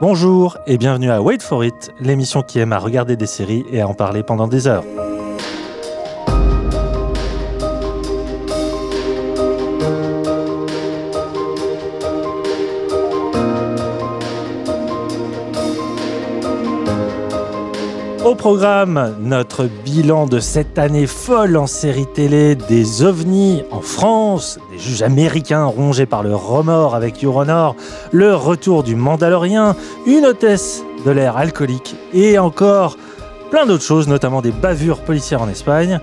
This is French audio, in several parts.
Bonjour et bienvenue à Wait for It, l'émission qui aime à regarder des séries et à en parler pendant des heures. Programme, notre bilan de cette année folle en série télé, des ovnis en France, des juges américains rongés par le remords avec Euronor, le retour du Mandalorien, une hôtesse de l'air alcoolique et encore plein d'autres choses, notamment des bavures policières en Espagne.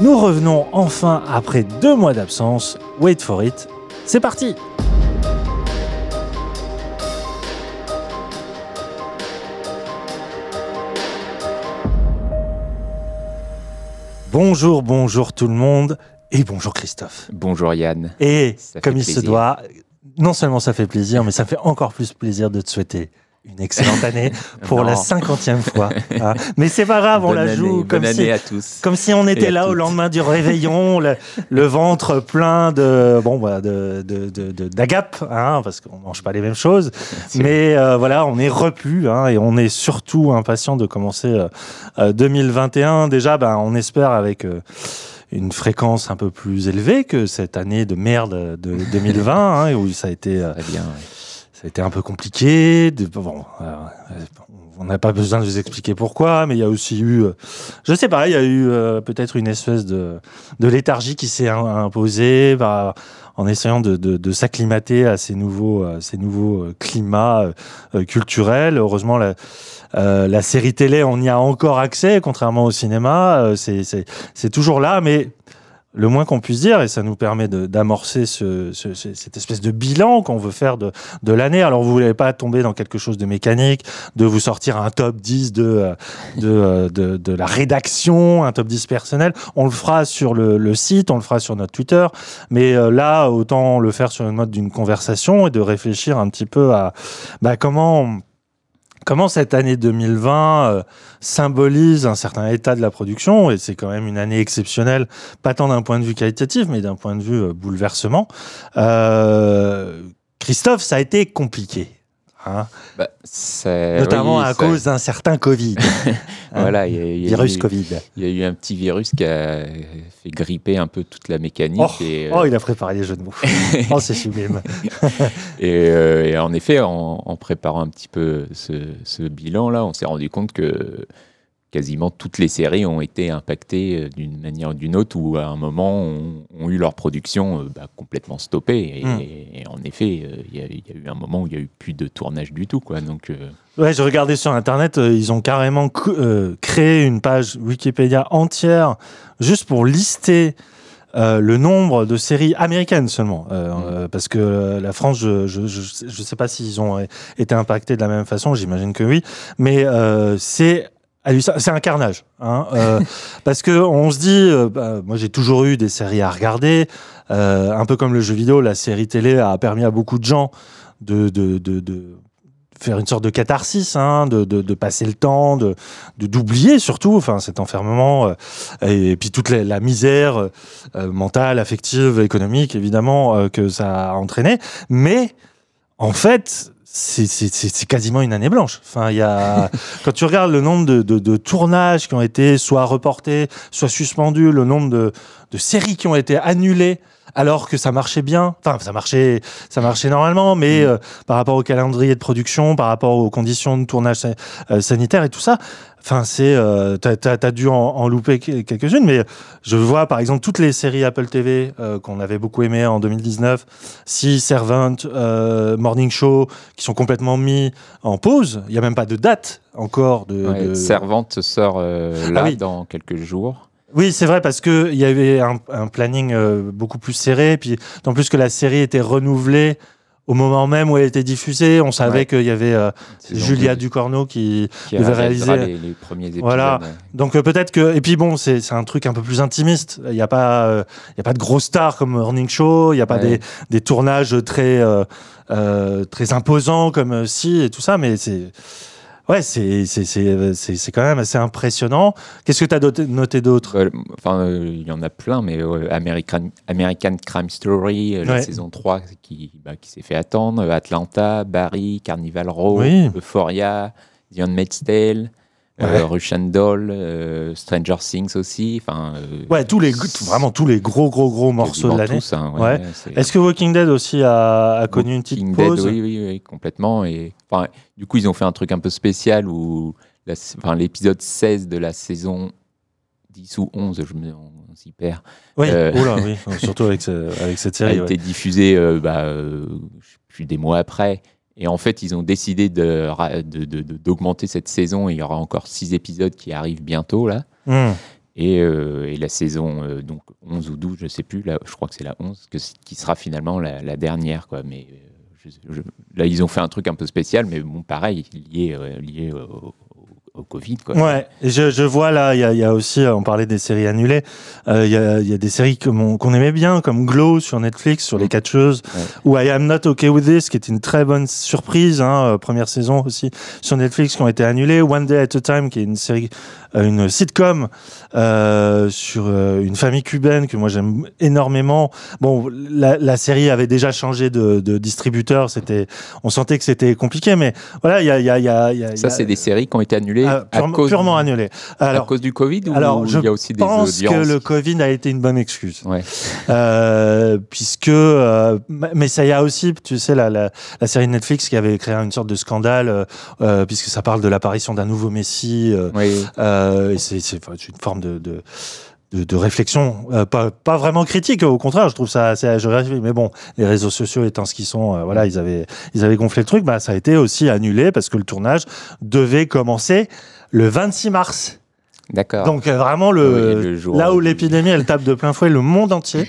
Nous revenons enfin après deux mois d'absence. Wait for it. C'est parti! Bonjour, bonjour tout le monde et bonjour Christophe. Bonjour Yann. Et Ça comme il se doit, non seulement ça fait plaisir, mais ça fait encore plus plaisir de te souhaiter une excellente année pour la cinquantième fois. hein. Mais c'est pas grave, on la année, joue comme si, année à tous. comme si on était là au lendemain du réveillon, le, le ventre plein de bon bah, de d'agapes, hein, parce qu'on mange pas les mêmes choses. Mais euh, voilà, on est repu hein, et on est surtout impatient de commencer euh, euh, 2021. Déjà, ben, on espère avec euh, une fréquence un peu plus élevée que cette année de merde de 2020, hein, où ça a été, euh, Très bien. ouais. Ça a été un peu compliqué. Euh, on n'a pas besoin de vous expliquer pourquoi, mais il y a aussi eu, euh, je sais pas, il y a eu euh, peut-être une espèce de, de léthargie qui s'est im- imposée bah, en essayant de, s'acclimater à ces nouveaux, euh, ces nouveaux climats culturels. Heureusement, la, série télé, on y a encore accès, contrairement au cinéma. C'est toujours là, mais le moins qu'on puisse dire, et ça nous permet d'amorcer ce, ce- ce- cette espèce de bilan qu'on veut faire de, de l'année. Alors, vous voulez pas tomber dans quelque chose de mécanique, de vous sortir un top 10 de, euh, de, euh, de, de la rédaction, un top 10 personnel. On le fera sur le, le site, on le fera sur notre Twitter. Mais euh, là, autant le faire sur une mode d'une conversation et de réfléchir un petit peu à bah, comment, comment cette année 2020 euh, symbolise un certain état de la production? Et c'est quand même une année exceptionnelle, pas tant d'un point de vue qualitatif, mais d'un point de vue euh, bouleversement. Euh, Christophe, ça a été compliqué. Hein, Bah, notamment oui, à ça- cause d'un certain Covid, Voilà, il y, a- il y a virus eu- Covid. il y a eu un petit virus qui a fait gripper un peu toute la mécanique. Oh, et, euh, oh, il a préparé les jeux de mots. oh, c'est sublime. et, euh, et en effet, en, en préparant un petit peu ce, ce bilan-là, on s'est rendu compte que quasiment toutes les séries ont été impactées euh, d'une manière ou d'une autre ou à un moment ont, ont eu leur production euh, bah, complètement stoppée. Et, Mm. et en effet, euh, il y, a- il y a eu un moment où il n'y a eu plus de tournage du tout. Quoi. Donc, euh, Ouais, j'ai regardé sur internet, ils ont carrément créé une page Wikipédia entière juste pour lister euh, le nombre de séries américaines seulement. Euh, Mm. euh, parce que la France, je je, je, je sais pas s'ils ont été impactés de la même façon, j'imagine que oui. Mais c'est c'est un carnage. Hein, euh, parce que on se dit, euh, bah, moi j'ai toujours eu des séries à regarder, euh, un peu comme le jeu vidéo, la série télé a permis à beaucoup de gens de, de, de, de faire une sorte de catharsis, hein, de, de, de passer le temps, de d'oublier surtout, enfin cet enfermement euh, et, puis toute la, la misère euh, mentale, affective, économique évidemment euh, que ça a entraîné. Mais en fait, c'est quasiment une année blanche. Enfin, il y a quand tu regardes le nombre de, de, de tournages qui ont été soit reportés, soit suspendus, le nombre de, de séries qui ont été annulées alors que ça marchait bien. Enfin, ça marchait, ça marchait normalement, mais euh, par rapport au calendrier de production, par rapport aux conditions de tournage sa- euh, sanitaire et tout ça. Enfin, c'est, euh, t'as, t'as dû en, en louper que- quelques-unes, mais je vois par exemple toutes les séries Apple TV qu'on avait beaucoup aimées en 2019, Si Servant, Morning Show, qui sont complètement mis en pause. Il y a même pas de date encore de. ouais, de- Servante sort Ah là oui. dans quelques jours. Oui, c'est vrai parce que il y avait un, un planning euh, beaucoup plus serré, puis en plus que la série était renouvelée au moment même où elle était diffusée, on savait Ouais. qu'il y avait euh, Julia Ducorneau qui qui devait réaliser- les, les premiers épisodes. Voilà. donc euh, peut-être que et puis bon c'est un truc un peu plus intimiste. Il y a pas euh, y a pas de gros stars comme Morning Show, il y a pas Ouais. des, des tournages très très imposants comme si et tout ça, mais c'est Ouais, c'est c'est c'est c'est c'est quand même assez impressionnant. Qu'est-ce que tu as noté, noté d'autre Euh, Enfin, euh, il y en a plein, mais euh, American, American Crime Story, euh, la saison 3 qui, bah, qui s'est fait attendre, euh, Atlanta, Barry, Carnival Row, Oui. Euphoria, The Handmaid's Tale, Ouais. euh, Russian Doll, euh, Stranger Things aussi. Enfin, euh, Ouais, tous les vraiment tous les gros gros gros morceaux de l'année. hein, Ouais. Est-ce que Walking Dead aussi a, a connu une petite Walking Dead, pause oui, oui, oui, complètement. Et, enfin, du coup, ils ont fait un truc un peu spécial où enfin, l'épisode 16 de la saison 10 ou 11, je me, on s'y perd, Oui, Euh. oula, oui, surtout avec, ce- avec cette a série. ouais. été diffusé euh, bah, euh, je sais plus, des mois après. Et en fait, ils ont décidé de ra- de- de- de- d'augmenter cette saison. Il y aura encore six épisodes qui arrivent bientôt là. Hmm. Et, euh, et la saison euh, donc 11 ou 12, je sais plus, là, je crois que c'est la 11, que, qui sera finalement la, la dernière. Quoi. Mais euh, je- je- là, ils ont fait un truc un peu spécial, mais bon, pareil, lié, lié au, au- Covid. Quoi. Ouais, et je, je vois là, il y a, y aussi, euh, on parlait des séries annulées, euh, il y, a, il y a des séries qu'on aimait bien, comme Glow sur Netflix, sur les Mm. catcheuses, Ouais. ou I Am Not Okay With This, qui était une très bonne surprise, hein, euh, première saison aussi sur Netflix, qui ont été annulées, One Day at a Time, qui est une série, euh, une sitcom euh, sur euh, une famille cubaine que moi j'aime énormément. Bon, la, la série avait déjà changé de, de distributeur, c'était, on sentait que c'était compliqué, mais voilà, il y a, y a, y y y Ça, c'est des séries qui ont été annulées ah, à purement, cause, purement annulé. à Alors, cause du Covid ou alors, je il y a aussi je des pense que audiences le Covid a été une bonne excuse. Ouais. Euh, puisque, euh, mais ça y a aussi, tu sais, la, la, la série Netflix qui avait créé une sorte de scandale, euh, puisque ça parle de l'apparition d'un nouveau Messie. Oui. c'est une forme de, de, de, de réflexion, euh, pas, pas vraiment critique, au contraire, je trouve ça assez agréable. Mais bon, les réseaux sociaux étant ce qu'ils sont, euh, voilà, ils avaient, ils avaient gonflé le truc, bah, ça a été aussi annulé parce que le tournage devait commencer le 26 mars. D'accord. Donc euh, vraiment le, Oui, le jour là où l'épidémie elle tape de plein fouet le monde entier,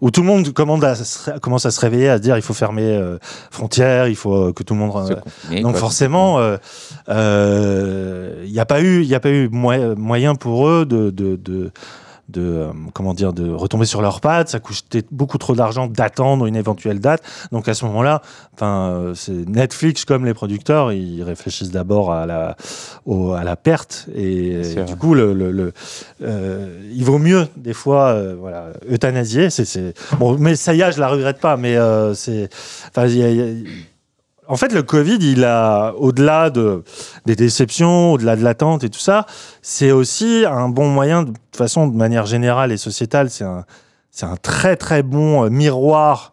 où tout le monde commande à se- commence à se réveiller, à se dire il faut fermer euh, frontières, il faut euh, que tout le monde. Donc quoi. forcément, il n'y a pas eu, il a pas eu moy- moyen pour eux de, de, de de euh, comment dire de retomber sur leurs pattes. Ça coûtait beaucoup trop d'argent d'attendre une éventuelle date. Donc à ce moment-là enfin euh, c'est Netflix comme les producteurs ils réfléchissent d'abord à la au- à la perte. Et du coup le, le, le- euh, il vaut mieux des fois voilà euthanasier. C'est bon mais ça y est je la regrette pas mais c'est enfin en fait, le Covid, il a, au-delà de, des déceptions, au-delà de l'attente et tout ça, c'est aussi un bon moyen, de toute façon, de manière générale et sociétale, c'est un, c'est un très très bon euh, miroir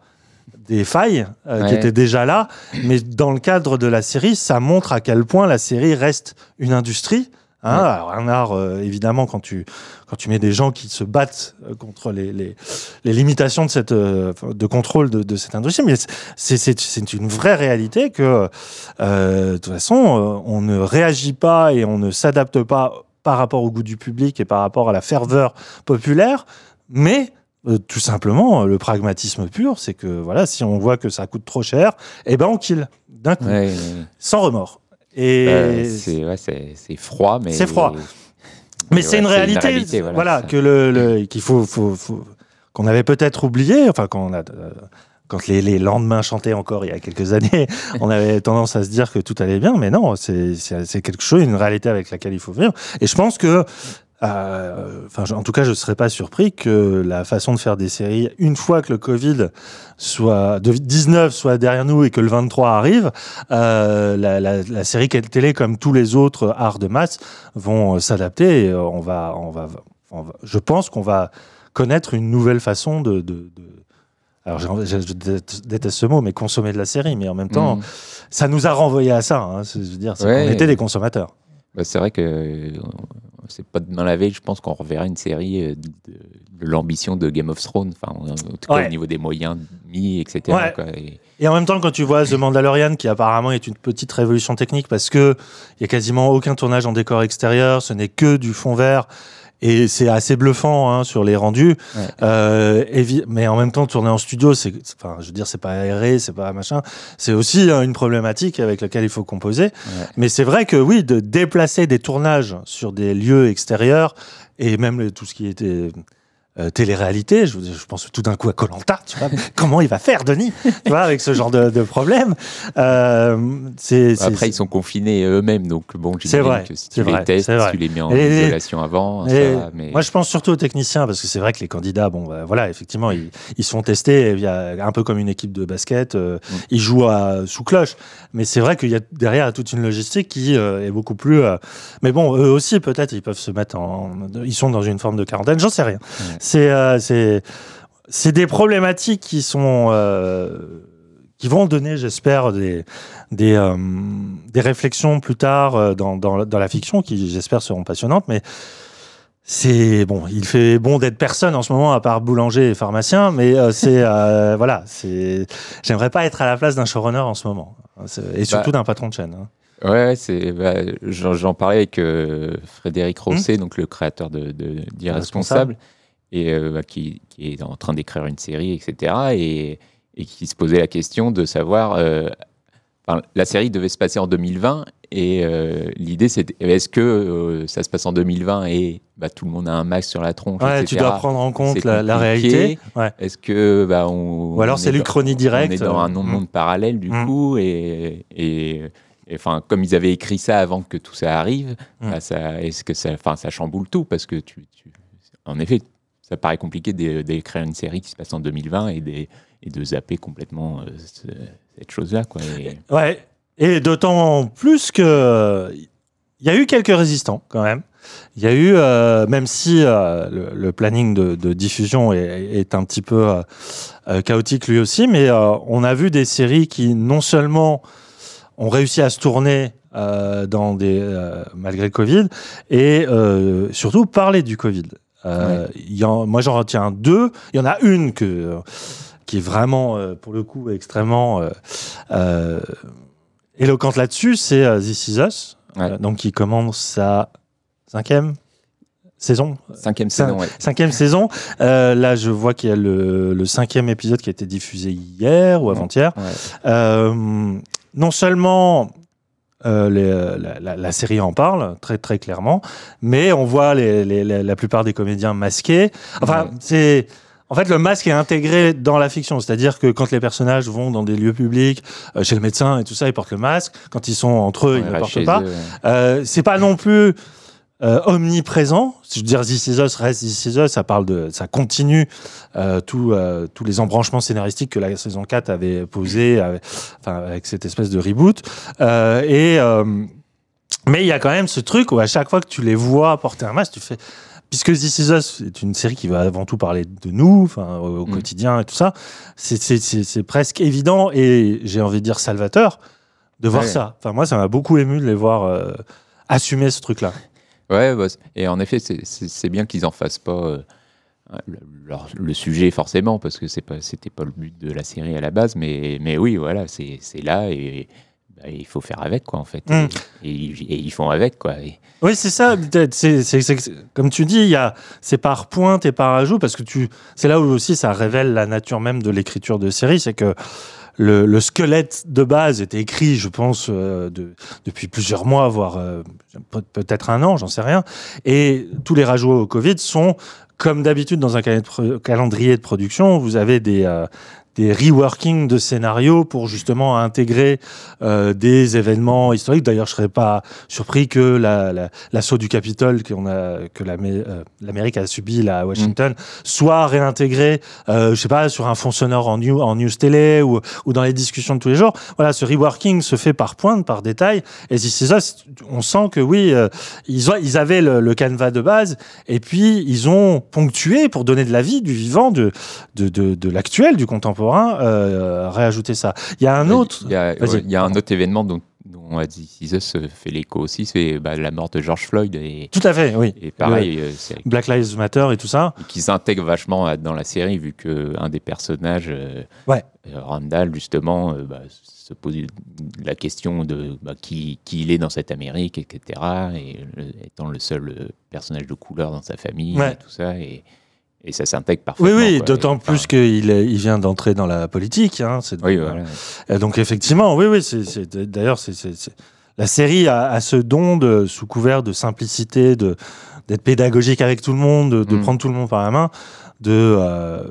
des failles euh, qui étaient déjà là. Mais dans le cadre de la série, ça montre à quel point la série reste une industrie. Hein, Ouais. Alors, un art, euh, évidemment, quand tu, quand tu mets des gens qui se battent euh, contre les, les, les limitations de, cette, euh, de contrôle de, de cette industrie, mais c'est- une vraie réalité que, euh, de toute façon, on ne réagit pas et on ne s'adapte pas par rapport au goût du public et par rapport à la ferveur populaire, mais tout simplement, le pragmatisme pur, c'est que voilà, si on voit que ça coûte trop cher, eh ben on kill d'un coup, Ouais, ouais. sans remords. Et Euh, c'est ouais, froid, mais. C'est froid. mais c'est ouais, une réalité, voilà, que le, le- qu'il faut, faut, faut- qu'on avait peut-être oublié, enfin quand on a euh, quand les, les lendemains chantaient encore il y a quelques années, on avait tendance à se dire que tout allait bien, mais non, c'est quelque chose, une réalité avec laquelle il faut vivre. Et je pense que, enfin, je- en tout cas, je ne serais pas surpris que la façon de faire des séries, une fois que le Covid soit de 19 soit derrière nous et que le 23 arrive, euh, la, la, la série télé, comme tous les autres arts de masse, vont euh, s'adapter. Et euh, on va, on va, on va- je pense qu'on va connaître une nouvelle façon de. de, de- alors, je, déteste ce mot, mais consommer de la série. Mais en même temps, Mm. ça nous a renvoyé à ça. Hein, je veux dire, Ouais. qu'on était des consommateurs. Bah, c'est vrai que euh, c'est pas demain la veille, je pense qu'on reverra une série euh, de, de l'ambition de Game of Thrones, enfin, en tout cas Ouais. au niveau des moyens mis, etc. Ouais. quoi. Et- Et en même temps, quand tu vois The Mandalorian, qui apparemment est une petite révolution technique parce que il y a quasiment aucun tournage en décor extérieur, ce n'est que du fond vert. Et c'est assez bluffant hein, sur les rendus, Ouais. Euh, mais en même temps tourner en studio, c'est, enfin, je veux dire, c'est pas aéré, c'est pas machin. C'est aussi hein, une problématique avec laquelle il faut composer. Ouais. Mais c'est vrai que oui, de déplacer des tournages sur des lieux extérieurs et même le- tout ce qui était euh, télé-réalité. Je, je pense tout d'un coup à Colanta. Tu vois, comment il va faire, Denis? Tu vois, avec ce genre de, de problème. Euh, Après, ils sont confinés eux-mêmes, donc bon, C'est vrai, que si tu vrai, les testes, c'est vrai. tu les mets en Et- isolation avant, et ça va, mais Moi, je pense surtout aux techniciens, parce que c'est vrai que les candidats, bon, bah, voilà, effectivement, ils, il y a un peu comme une équipe de basket, euh, Mm. ils jouent à- sous cloche. Mais c'est vrai qu'il y a derrière toute une logistique qui euh, est beaucoup plus. mais bon, eux aussi, peut-être, ils peuvent se mettre en. Ils sont dans une forme de quarantaine, j'en sais rien. C'est, euh, c'est, des problématiques qui sont. euh, qui vont donner, j'espère, des, des, euh, des réflexions plus tard dans, dans, dans la fiction qui, j'espère, seront passionnantes. Mais c'est bon, il fait bon d'être personne en ce moment à part boulanger et pharmacien, mais euh, c'est euh, voilà, c'est. J'aimerais pas être à la place d'un showrunner en ce moment, C'est- et surtout d'un patron de chaîne. hein. Ouais, c'est. bah, J'en parlais avec Frédéric Hmm. Rosset, donc le créateur de d'Irresponsable, et euh, bah, qui, qui est en train d'écrire une série, etc. Et, et qui se posait la question de savoir. euh, enfin, la série devait se passer en 2020, et euh, l'idée c'était est-ce que ça se passe en 2020 et bah, tout le monde a un masque sur la tronche, Ouais, etc. tu dois prendre en compte la, réalité. Ouais. Est-ce que bah, on Ou alors c'est l'Uchronie directe. on est dans un euh, monde parallèle du Mm. coup et, enfin comme ils avaient écrit ça avant que tout ça arrive, Mm. bah, ça est-ce que ça enfin ça chamboule tout parce que tu, tu- en effet ça paraît compliqué d'é- d'écrire une série qui se passe en 2020 et, de zapper complètement euh, ce- cette chose là quoi. Et- Ouais. Et d'autant plus que il y a eu quelques résistants quand même. Il y a eu, euh, même si euh, le, planning de, diffusion est, un petit peu chaotique lui aussi, mais on a vu des séries qui non seulement ont réussi à se tourner dans des malgré le Covid et surtout parler du Covid. Euh, il y en- moi j'en retiens deux. Il y en a une que euh, qui est vraiment euh, pour le coup extrêmement euh, éloquente là-dessus, c'est This Is Us, Ouais. donc qui commence sa cinquième saison. Cinquième saison, ouais. Cinquième saison. Euh, là, je vois qu'il y a le, le cinquième épisode qui a été diffusé hier ou avant-hier. Non seulement euh, les- la, la- la série en parle très très clairement, mais on voit les, les- la, la plupart des comédiens masqués. Enfin, Ouais. c'est en fait le masque est intégré dans la fiction, c'est-à-dire que quand les personnages vont dans des lieux publics, euh, chez le médecin et tout ça, ils portent le masque. Quand ils sont entre eux, Ouais, ils ne le reste portent pas. ouais. Euh, c'est pas non plus euh, omniprésent. Je veux dire, This Is Us reste This Is Us, ça parle de, ça continue euh, tout, euh, tous les embranchements scénaristiques que la saison 4 avait posé, avec, enfin, avec cette espèce de reboot. Euh, et euh, mais il y a quand même ce truc où à chaque fois que tu les vois porter un masque, tu fais puisque This Is Us est une série qui va avant tout parler de nous, enfin au, au Mm. quotidien et tout ça, c'est- presque évident et j'ai envie de dire salvateur de voir Ouais. ça. Enfin moi ça m'a beaucoup ému de les voir assumer ce truc-là. Ouais, bah, et en effet, c'est- bien qu'ils en fassent pas euh, le, leur- le sujet forcément, parce que c'est pas, c'était pas le but de la série à la base, mais, mais oui, voilà, c'est là et bah, il faut faire avec, quoi, en fait. Mm. Et, et ils- et ils font avec, quoi. Et- Oui, c'est ça. peut-être. Comme tu dis, c'est par pointe et par ajout, parce que c'est là où aussi ça révèle la nature même de l'écriture de série, c'est que le, le squelette de base était écrit, je pense, euh, de- depuis plusieurs mois, voire euh, peut- peut-être un an, j'en sais rien. Et tous les rajouts au Covid sont, comme d'habitude dans un calendrier de pro- calendrier de production, vous avez des, euh, des reworking de scénarios pour justement intégrer euh, des événements historiques. D'ailleurs, je serais pas surpris que la- la- l'assaut du Capitole qu'on a, que euh, l'Amérique a subi là, à Washington soit réintégré, euh, je sais pas, sur un fond sonore en, new, en news télé ou, ou dans les discussions de tous les jours. Voilà, ce reworking se fait par pointe, par détail. Et si c'est ça, on sent que oui, euh, ils, ont, ils avaient le, le canevas de base et puis ils ont ponctué pour donner de la vie, du vivant, de, de, de, de l'actuel, du contemporain, euh, réajouter ça. Il y a un autre. Il y a, Vas-y, ouais, il y a un autre événement dont, dont This Is Us fait l'écho aussi, c'est bah, la mort de George Floyd. Et, Tout à fait, oui. et pareil, euh, Black Lives Matter et tout ça. qui s'intègre vachement dans la série, vu que un des personnages, euh, Ouais. euh, Randall, justement, euh, bah, se pose la question de bah, qui, qui il est dans cette Amérique, etc. Et étant le seul personnage de couleur dans sa famille, Ouais. et tout ça. Et, et ça s'intègre Oui, parfaitement. oui, quoi. d'autant Et, enfin, plus qu'il il vient d'entrer dans la politique. Hein, Oui, voilà. Et donc effectivement, oui, oui, c'est, d'ailleurs, la série a, a ce don de, sous couvert de simplicité, de, d'être pédagogique avec tout le monde, de, de Mm. prendre tout le monde par la main, de euh,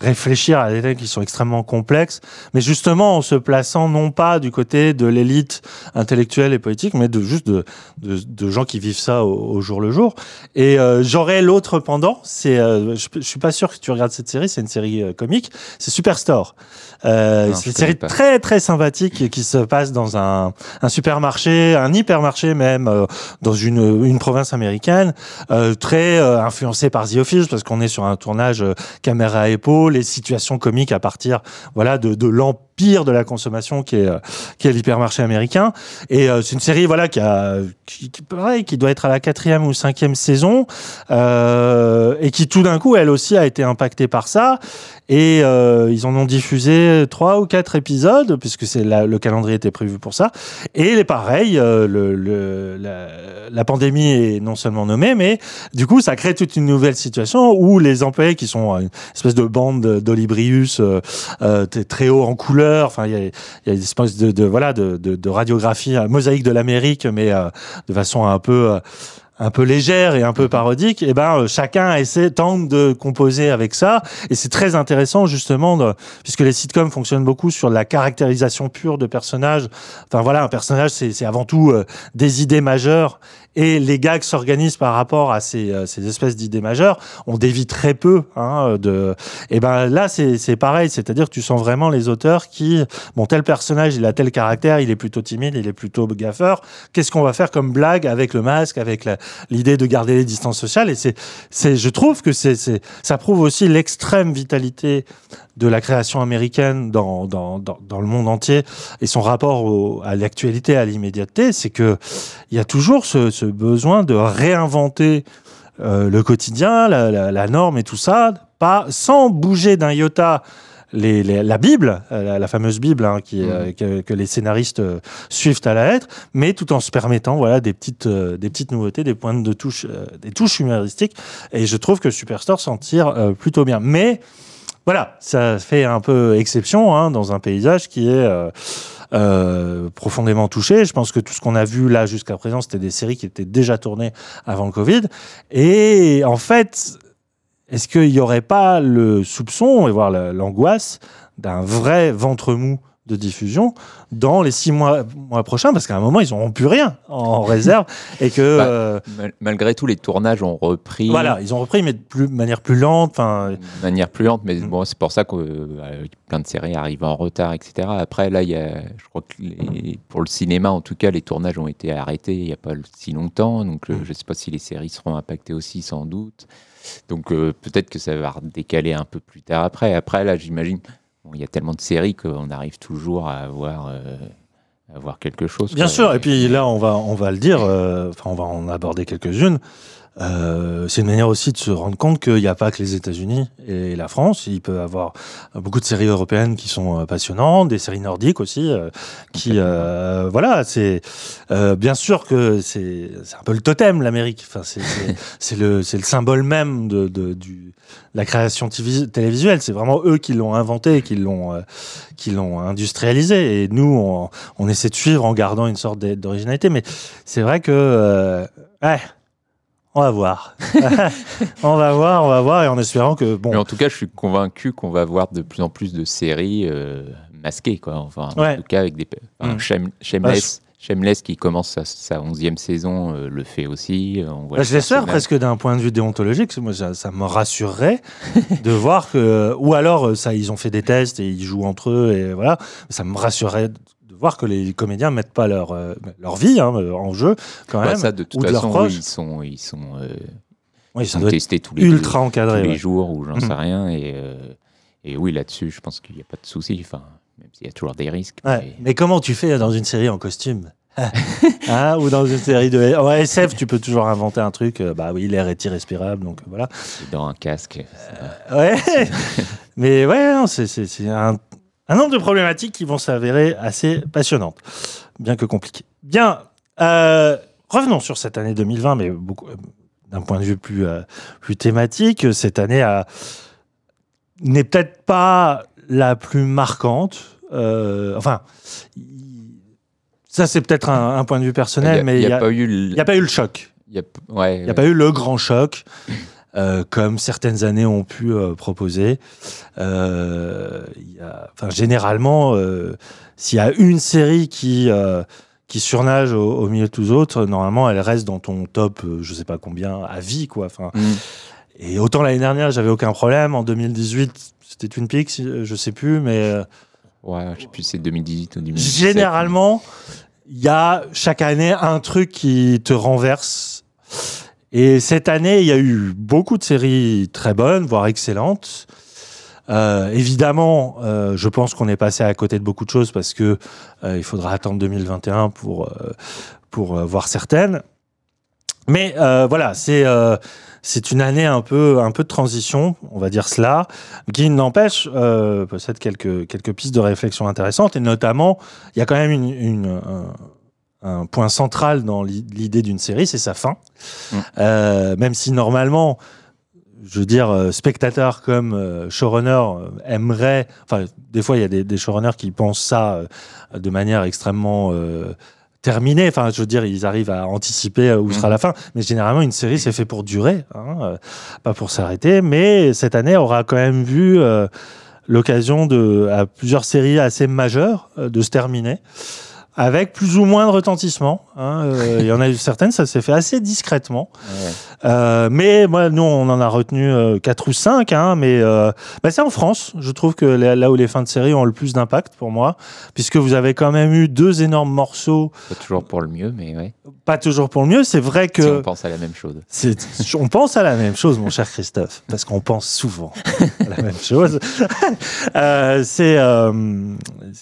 réfléchir à des thèmes qui sont extrêmement complexes, mais justement en se plaçant non pas du côté de l'élite intellectuelle et politique, mais de juste de, de, de gens qui vivent ça au, au jour le jour. Et euh, j'aurais l'autre pendant, c'est, euh, je, je suis pas sûr que tu regardes cette série, c'est une série euh, comique, c'est Superstore. Euh, c'est une série pas. très très sympathique qui se passe dans un, un supermarché, un hypermarché même, euh, dans une, une province américaine, euh, très euh, influencé par The Office parce qu'on est sur un tournage caméra à épaule, les situations comiques à partir voilà de, de l'empire de la consommation qui est euh, qui est l'hypermarché américain. Et euh, c'est une série voilà qui a qui, pareil, qui doit être à la quatrième ou cinquième saison euh, et qui tout d'un coup elle aussi a été impactée par ça. Et euh, ils en ont diffusé trois ou quatre épisodes, puisque c'est le calendrier était prévu pour ça. Et pareil, euh, le, le- la, la pandémie est non seulement nommée, mais du coup, ça crée toute une nouvelle situation où les employés qui sont une espèce de bande d'olibrius euh, euh, très haut en couleur, enfin, il y a, y a une espèce de, de voilà de, de, de radiographie, euh, mosaïque de l'Amérique, mais euh, de façon un peu un peu légère et un peu parodique, et ben euh, chacun essaie tente de composer avec ça, et c'est très intéressant justement, de, puisque les sitcoms fonctionnent beaucoup sur la caractérisation pure de personnages. Enfin voilà, un personnage c'est c'est avant tout euh, des idées majeures, et les gags s'organisent par rapport à ces, euh, ces espèces d'idées majeures. On dévie très peu hein, de. Et ben là c'est pareil, c'est-à-dire que tu sens vraiment les auteurs qui, bon tel personnage il a tel caractère, il est plutôt timide, il est plutôt gaffeur. Qu'est-ce qu'on va faire comme blague avec le masque, avec l'idée de garder les distances sociales? Et c'est je trouve que ça prouve aussi l'extrême vitalité de la création américaine dans, le monde entier et son rapport à l'actualité, à l'immédiateté, c'est que il y a toujours ce besoin de réinventer euh, le quotidien, la, la, la norme et tout ça, pas sans bouger d'un iota les, les- la Bible, euh, la, la fameuse Bible hein, qui, euh, que, que les scénaristes euh, suivent à la lettre, mais tout en se permettant voilà des petites euh, des petites nouveautés, des points de touche, des touches humoristiques. Et je trouve que Superstore s'en tire plutôt bien. Mais voilà, ça fait un peu exception hein, dans un paysage qui est euh, profondément touché. Je pense que tout ce qu'on a vu là jusqu'à présent, c'était des séries qui étaient déjà tournées avant le Covid. Et en fait, est-ce qu'il n'y aurait pas le soupçon et voire la- l'angoisse d'un vrai ventre mou de diffusion dans les six mois, mois prochains Parce qu'à un moment, ils n'auront plus rien en réserve et que... Bah, euh, Mal- malgré tout, les tournages ont repris voilà, ils ont repris, mais de plus, manière plus lente. De manière plus lente, mais Mm. bon, c'est pour ça que euh, plein de séries arrivent en retard, etc. Après, là, y a, je crois que les- pour le cinéma, en tout cas, les tournages ont été arrêtés il n'y a pas si longtemps, donc euh, Mm. je ne sais pas si les séries seront impactées aussi, sans doute. Donc peut-être que ça va décaler un peu plus tard après. Après, là, j'imagine, bon, il y a tellement de séries qu'on arrive toujours à avoir, euh, avoir quelque chose. Bien quoi. sûr, et puis là, on va, on va le dire, euh, enfin, on va en aborder quelques-unes. Euh, c'est une manière aussi de se rendre compte qu'il n'y a pas que les États-Unis et la France. Il peut y avoir beaucoup de séries européennes qui sont euh, passionnantes, des séries nordiques aussi, euh, qui, euh, voilà, c'est euh, bien sûr que c'est un peu le totem l'Amérique. Enfin, c'est le le symbole même de, de du la création télévisuelle. C'est vraiment eux qui l'ont inventé, qui l'ont euh, qui l'ont industrialisé. Et nous, on, on essaie de suivre en gardant une sorte d'originalité. Mais c'est vrai que, euh, ouais, on va voir. on va voir, on va voir, et en espérant que, bon, Mais en tout cas, je suis convaincu qu'on va voir de plus en plus de séries euh, masquées, quoi. Enfin, en Ouais. tout cas, avec des. Enfin, Mm. Shame- Shameless, Shameless, qui commence sa, sa 11e saison, euh, le fait aussi. Euh, On voit Bah, je l'espère presque d'un point de vue déontologique. Moi, ça, ça me rassurerait de voir que, ou alors, ça, ils ont fait des tests et ils jouent entre eux et voilà. Ça me rassurerait voir que les comédiens mettent pas leur euh, leur vie hein, en jeu quand Bah, même. ça, de toute ou de façon, oui, ils sont, ils sont, euh, Oui, ils sont testés tous les, ultra tous encadré. les ouais. jours ou j'en sais Mhm. rien. Et, euh, et oui, là-dessus, je pense qu'il n'y a pas de souci. Enfin, même s'il y a toujours des risques. Ouais. mais- Mais comment tu fais dans une série en costume? Hein, Ou dans une série de en SF, tu peux toujours inventer un truc. euh, bah oui, l'air est irrespirable, donc euh, voilà. dans un casque. ça- Ouais. Mais ouais, c'est un, un nombre de problématiques qui vont s'avérer assez passionnantes, bien que compliquées. Bien. euh, revenons sur cette année 2020, mais beaucoup euh, d'un point de vue plus euh, plus thématique. Cette année n'est peut-être pas la plus marquante. enfin, ça c'est peut-être un, un point de vue Il personnel, a, mais il a a- n'y a pas eu le choc. Il n'y a, ouais, Il n'y a pas eu le grand choc. Euh, comme certaines années ont pu euh, proposer. Euh, y a- généralement, s'il y a une série qui, qui surnage au, au milieu de tous autres, normalement, elle reste dans ton top, je sais pas combien, à vie. Quoi. Mm. et autant l'année dernière, j'avais aucun problème. En 2018, c'était Twin Peaks, si- je sais plus, mais Ouais, je sais plus, c'est 2018 ou 2017. généralement, il y a chaque année un truc qui te renverse. Et cette année, il y a eu beaucoup de séries très bonnes, voire excellentes. Euh, évidemment, euh, je pense qu'on est passé à côté de beaucoup de choses parce que euh, il faudra attendre 2021 pour pour voir certaines. Mais voilà, c'est c'est une année un peu un peu de transition, on va dire cela, qui n'empêche possède quelques quelques pistes de réflexion intéressantes et notamment il y a quand même une- un, point central dans l'i- l'idée d'une série, c'est sa fin. Mm. Euh, même si normalement, je veux dire, euh, spectateurs comme euh, showrunner euh, aimeraient, enfin, des fois il y a des, des showrunners qui pensent ça euh, de manière extrêmement terminée. Enfin, je veux dire, ils arrivent à anticiper où Mm. sera la fin. Mais généralement, une série, c'est fait pour durer, hein, pas pour s'arrêter. Mais cette année aura quand même vu euh, l'occasion de, à plusieurs séries assez majeures euh, de se terminer. Avec plus ou moins de retentissement. hein. Euh, Il y en a eu certaines, ça s'est fait assez discrètement. Ouais. Euh, mais moi, nous, on en a retenu euh, quatre ou cinq. Hein, mais bah, c'est en France, je trouve que là où les fins de série ont le plus d'impact pour moi, puisque vous avez quand même eu deux énormes morceaux, Pas toujours pour le mieux, mais ouais. pas toujours pour le mieux. C'est vrai que Si on pense à la même chose. on pense à la même chose, mon cher Christophe, parce qu'on pense souvent à la même chose. C'est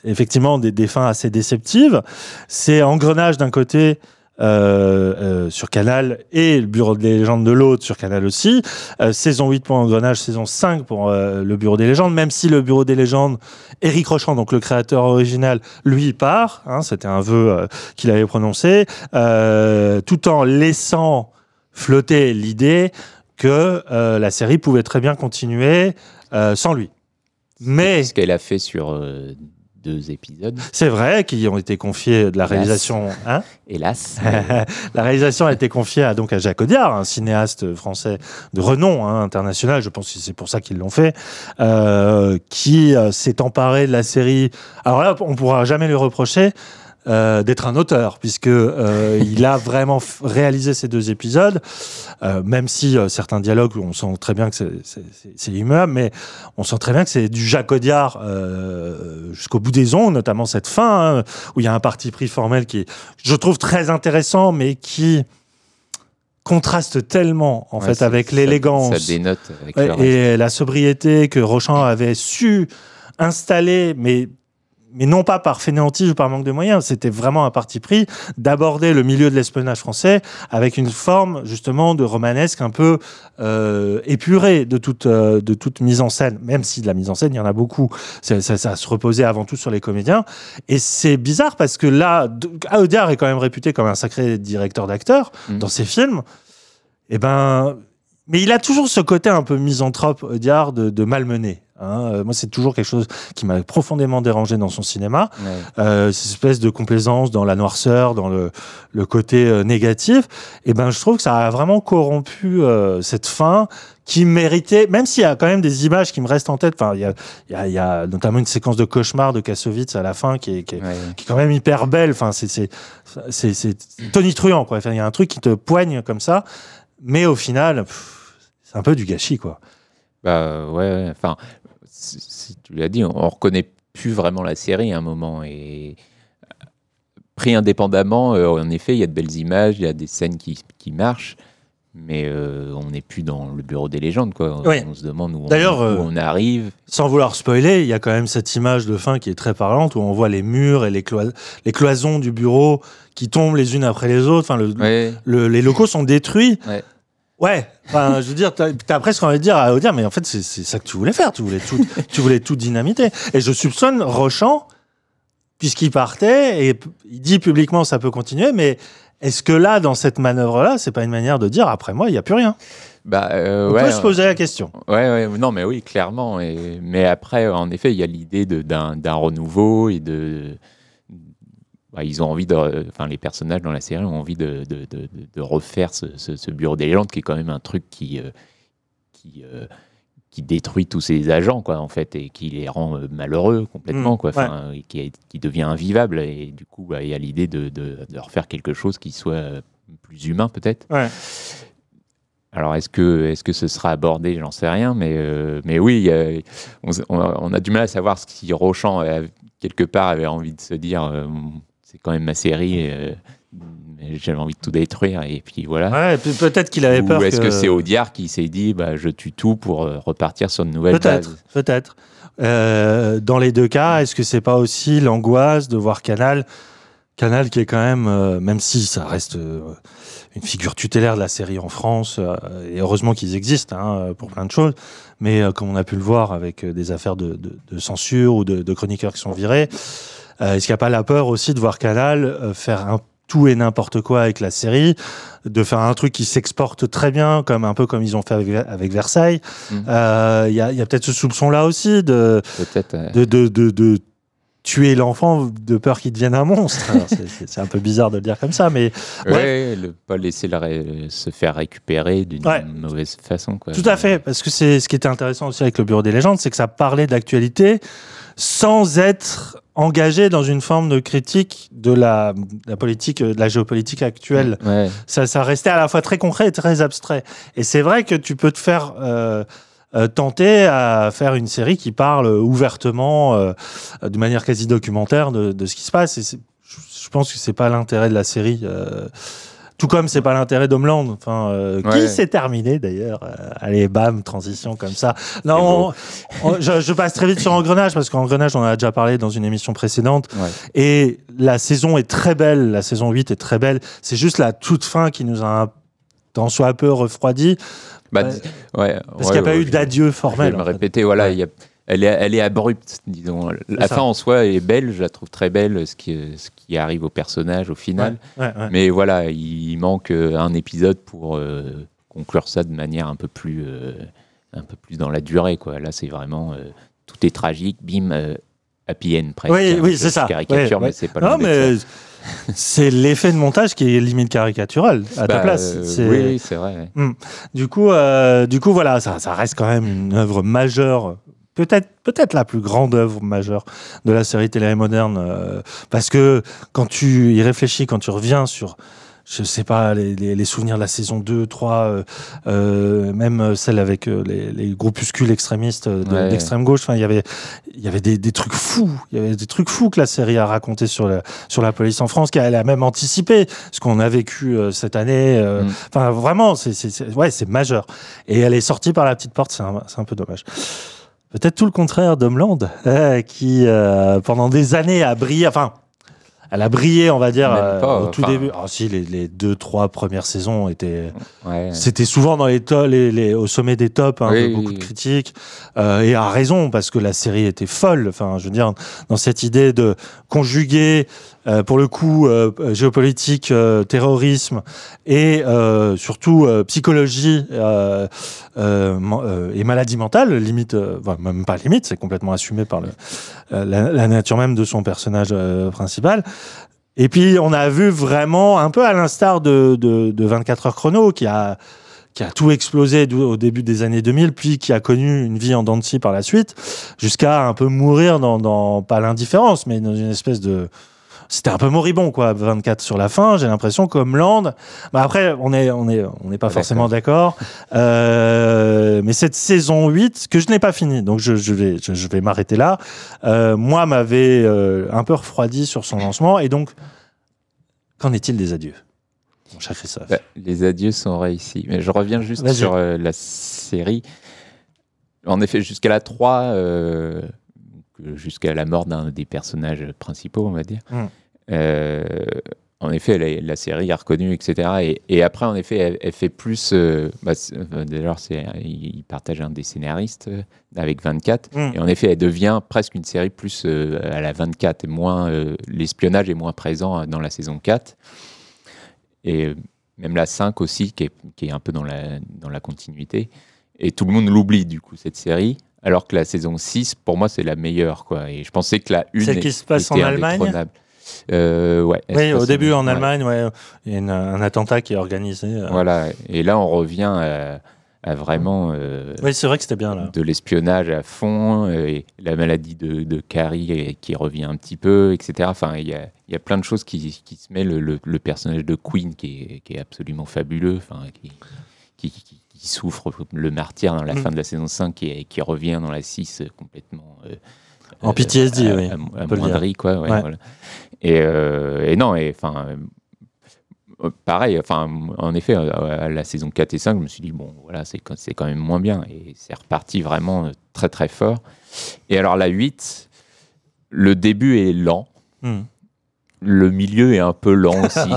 c'est effectivement des, des fins assez déceptives. C'est Engrenage d'un côté. euh, euh, sur Canal et le Bureau des légendes de l'autre sur Canal aussi. Euh, saison 8 pour Engrenage, saison 5 pour le Bureau des légendes, même si le Bureau des légendes, Eric Rochant, donc le créateur original, lui part, hein, c'était un vœu qu'il avait prononcé, tout en laissant flotter l'idée que la série pouvait très bien continuer sans lui. Mais Ce qu'elle a fait sur deux épisodes, c'est vrai qu'ils ont été confiés de la Hélas. réalisation. Hein hélas. la réalisation a été confiée à, donc à Jacques Audiard, un cinéaste français de renom hein, international. Je pense que c'est pour ça qu'ils l'ont fait, euh, qui euh, s'est emparé de la série. Alors là, on pourra jamais lui reprocher. Euh, d'être un auteur puisque euh, il a vraiment réalisé ces deux épisodes. Euh, même si certains dialogues on sent très bien que c'est- immuable mais on sent très bien que c'est du Jacques Audiard jusqu'au bout des ongles notamment cette fin hein, où il y a un parti pris formel qui je trouve très intéressant, mais qui contraste tellement en Ouais, fait avec l'élégance. et la sobriété que Rochant avait su installer, mais mais non pas par fainéantise ou par manque de moyens, c'était vraiment un parti pris d'aborder le milieu de l'espionnage français avec une forme justement de romanesque un peu euh, épurée de toute euh, de toute mise en scène, même si de la mise en scène il y en a beaucoup, ça, ça, ça se reposait avant tout sur les comédiens. Et c'est bizarre parce que là, Audiard est quand même réputé comme un sacré directeur d'acteurs Mhm. dans ses films. Et ben, mais il a toujours ce côté un peu misanthrope, Audiard, de, de malmené. Hein. Euh, moi, c'est toujours quelque chose qui m'a profondément dérangé dans son cinéma. Ouais. Euh, cette espèce de complaisance dans la noirceur, dans le, le côté euh, négatif. Et ben, je trouve que ça a vraiment corrompu euh, cette fin qui méritait, même s'il y a quand même des images qui me restent en tête. Enfin, il y a, il y, a, il y a notamment une séquence de cauchemar de Kassovitz à la fin qui est, qui est, Ouais. qui est quand même hyper belle. Enfin, c'est tonitruant quoi. Enfin, il y a un truc qui te poigne comme ça, mais au final, c'est un peu du gâchis quoi. Bah ouais, ouais. enfin, si, tu l'as dit, on, on reconnaît plus vraiment la série à un moment et euh, pris indépendamment, euh, en effet, il y a de belles images, il y a des scènes qui, qui marchent, mais euh, on n'est plus dans le bureau des légendes, quoi. On se demande où, on, D'ailleurs, où on arrive. Sans vouloir spoiler, il y a quand même cette image de fin qui est très parlante où on voit les murs et les, clois- les cloisons du bureau qui tombent les unes après les autres. Enfin, le, Ouais. le- les locaux sont détruits. Ouais. Ouais, enfin, je veux dire, t'as as presque envie de dire à Audiard, mais en fait, c'est c'est ça que tu voulais faire. Tu voulais tout, tu voulais tout dynamiter. Et je soupçonne Rochant, puisqu'il partait, et il dit publiquement ça peut continuer, mais est-ce que là, dans cette manœuvre-là, c'est pas une manière de dire après moi, il n'y a plus rien? Bah, euh, On ouais, peut se poser la question. Ouais, ouais, non, mais oui, clairement. Et, mais après, en effet, il y a l'idée de- d'un d'un renouveau et de. Bah, ils ont envie de, enfin les personnages dans la série ont envie de, de, de, de refaire ce, ce, ce, bureau des légendes qui est quand même un truc qui euh, qui euh, qui détruit tous ses agents quoi en fait et qui les rend euh, malheureux complètement Mmh, quoi, et qui, qui devient invivable et du coup bah, il y a l'idée de, de, de refaire quelque chose qui soit plus humain peut-être. Ouais. Alors, est-ce que, est que ce sera abordé? J'en sais rien, mais, euh, mais oui, euh, on, a du mal à savoir si Rochant, euh, quelque part, avait envie de se dire c'est quand même ma série, euh, j'avais envie de tout détruire, et puis voilà. Ouais, pe- peut-être qu'il avait Ou peur. est-ce que, c'est Audiard qui s'est dit bah, je tue tout pour euh, repartir sur de nouvelles Peut-être, peut-être. Euh, dans les deux cas, est-ce que c'est pas aussi l'angoisse de voir Canal Canal qui est quand même, euh, même si ça reste euh, une figure tutélaire de la série en France, et heureusement qu'ils existent hein, pour plein de choses, mais comme on a pu le voir avec des affaires de, de- de censure ou de, de chroniqueurs qui sont virés, est-ce qu'il n'y a pas la peur aussi de voir Canal euh, faire un tout et n'importe quoi avec la série, de faire un truc qui s'exporte très bien, comme un peu comme ils ont fait avec, avec Versailles? Mhm. Euh, Il y a, peut-être ce soupçon-là aussi de, euh, de, de, de, de tuer l'enfant de peur qu'il devienne un monstre. C'est- un peu bizarre de le dire comme ça, mais ouais, le, pas laisser se faire récupérer d'une Ouais. mauvaise façon. Quoi. tout à fait, parce que c'est ce qui était intéressant aussi avec le Bureau des légendes, c'est que ça parlait de l'actualité sans être engagé dans une forme de critique de la, de la politique, de la géopolitique actuelle. Ouais. ça, ça restait à la fois très concret et très abstrait. Et c'est vrai que tu peux te faire euh, euh, tenter à faire une série qui parle ouvertement, euh, de manière quasi documentaire, de, de ce qui se passe. Et je pense que c'est pas l'intérêt de la série. Tout comme c'est pas l'intérêt d'Homeland, enfin, euh, Ouais. qui s'est terminé d'ailleurs. Euh, allez, bam, transition comme ça. Non, on- on- je, je passe très vite sur Engrenage parce qu'Engrenage, on en a déjà parlé dans une émission précédente. Ouais. Et la saison est très belle, la saison 8 est très belle. C'est juste la toute fin qui nous a un tant soit peu refroidi Bah, Ouais. parce qu'il n'y a pas eu je- d'adieu Je formel. vais me fait. répéter, voilà, Ouais. il y a- elle, est, elle est abrupte, disons. La fin en soi est belle, je la trouve très belle, ce qui, ce qui arrive au personnage au final. Ouais, ouais. Mais voilà, il manque euh, un épisode pour euh, conclure ça de manière un peu plus, euh, un peu plus dans la durée. Quoi. Là, c'est vraiment euh, tout est tragique, bim, happy end presque. Oui, hein. oui, Je- c'est ça. Caricature, mais c'est pas Non, mais c'est l'effet de montage qui est limite caricatural à ta Bah, place. C'est- oui, c'est vrai. ouais. Du coup, du coup, voilà, ça, ça reste quand même une œuvre majeure. Peut-être, peut-être la plus grande œuvre majeure de la série télé moderne, euh, parce que quand tu y réfléchis, quand tu reviens sur, je sais pas, les, les- les souvenirs de la saison 2, 3, euh, euh, même celle avec euh, les, les groupuscules extrémistes euh, de- Ouais. d'extrême gauche, enfin, il y avait, il y avait des, des trucs fous, il y avait des trucs fous que la série a raconté sur la, sur la police en France, qu'elle a même anticipé ce qu'on a vécu cette année. euh, Mm. Enfin, vraiment, c'est, ouais, c'est majeur. Et elle est sortie par la petite porte, c'est un, c'est un peu dommage. Peut-être tout le contraire d'Homeland, euh, qui euh, pendant des années a brillé. Enfin, elle a brillé, on va dire, euh, pas, au tout début. Ah, si, les, les deux, trois premières saisons étaient. Ouais. C'était souvent dans les, les, les- au sommet des tops, hein, Oui, de beaucoup oui, de critiques. Euh, et à raison, parce que la série était folle. Enfin, je veux dire, dans cette idée de conjuguer, euh, pour le coup, euh, géopolitique, euh, terrorisme et surtout psychologie et maladie mentale, limite, même pas limite, c'est complètement assumé par la, nature même de son personnage principal. Et puis, on a vu vraiment, un peu à l'instar de, de, de 24 heures chrono, qui a, tout explosé au début des années 2000, puis qui a connu une vie en dents par la suite, jusqu'à un peu mourir dans pas l'indifférence, mais dans une espèce de... C'était un peu moribond, quoi, 24 sur la fin. J'ai l'impression comme Land. Bah après, on est, on est, on n'est pas forcément d'accord. Euh, mais cette saison 8, que je n'ai pas finie, donc je, je vais, je, je vais m'arrêter là. Euh, moi, m'avait euh, un peu refroidi sur son lancement. Et donc, qu'en est-il des adieux, mon cher Christophe? Bah, les adieux sont réussis. Mais je reviens juste sur la série. En effet, jusqu'à la 3, euh, donc, jusqu'à la mort d'un des personnages principaux, on va dire. Mm. euh, en effet, la, la série est reconnue, etc. Et, et après, en effet, elle, elle fait plus. euh, bah, euh, D'ailleurs, il partage un des scénaristes euh, avec 24. Mm. Et en effet, elle devient presque une série plus euh, à la 24 et moins. euh, L'espionnage est moins présent dans la saison 4. Et même la 5 aussi, qui est, qui est un peu dans la, dans la continuité. Et tout le monde l'oublie, du coup, cette série. Alors que la saison 6, pour moi, c'est la meilleure. Quoi. Et je pensais que la 1 Celle qui se passe en Allemagne. Euh, ouais. Oui, au début en. Allemagne, ouais, il y a une- un attentat qui est organisé. euh. Voilà. Et là, on revient à, à vraiment euh, Oui, c'est vrai que c'était bien là. de l'espionnage à fond, et la maladie de, de Carrie qui revient un petit peu, etc. Enfin, il y a, il y a plein de choses qui, qui se mêlent. Le, le personnage de Queen qui est, qui est absolument fabuleux, enfin, qui, qui, qui- qui souffre le martyr dans la Mm. fin de la saison 5 et qui revient dans la 6 complètement. euh, En euh, PTSD, à- oui, amoindri, quoi. ouais, Ouais. voilà. Et, euh, et non, et enfin. euh, Pareil, enfin, en effet, euh, à la saison 4 et 5, je me suis dit, bon, voilà, c'est quand c'est quand même moins bien. Et c'est reparti vraiment euh, très, très fort. Et alors, la 8, le début est lent. Hmm. Le milieu est un peu lent aussi.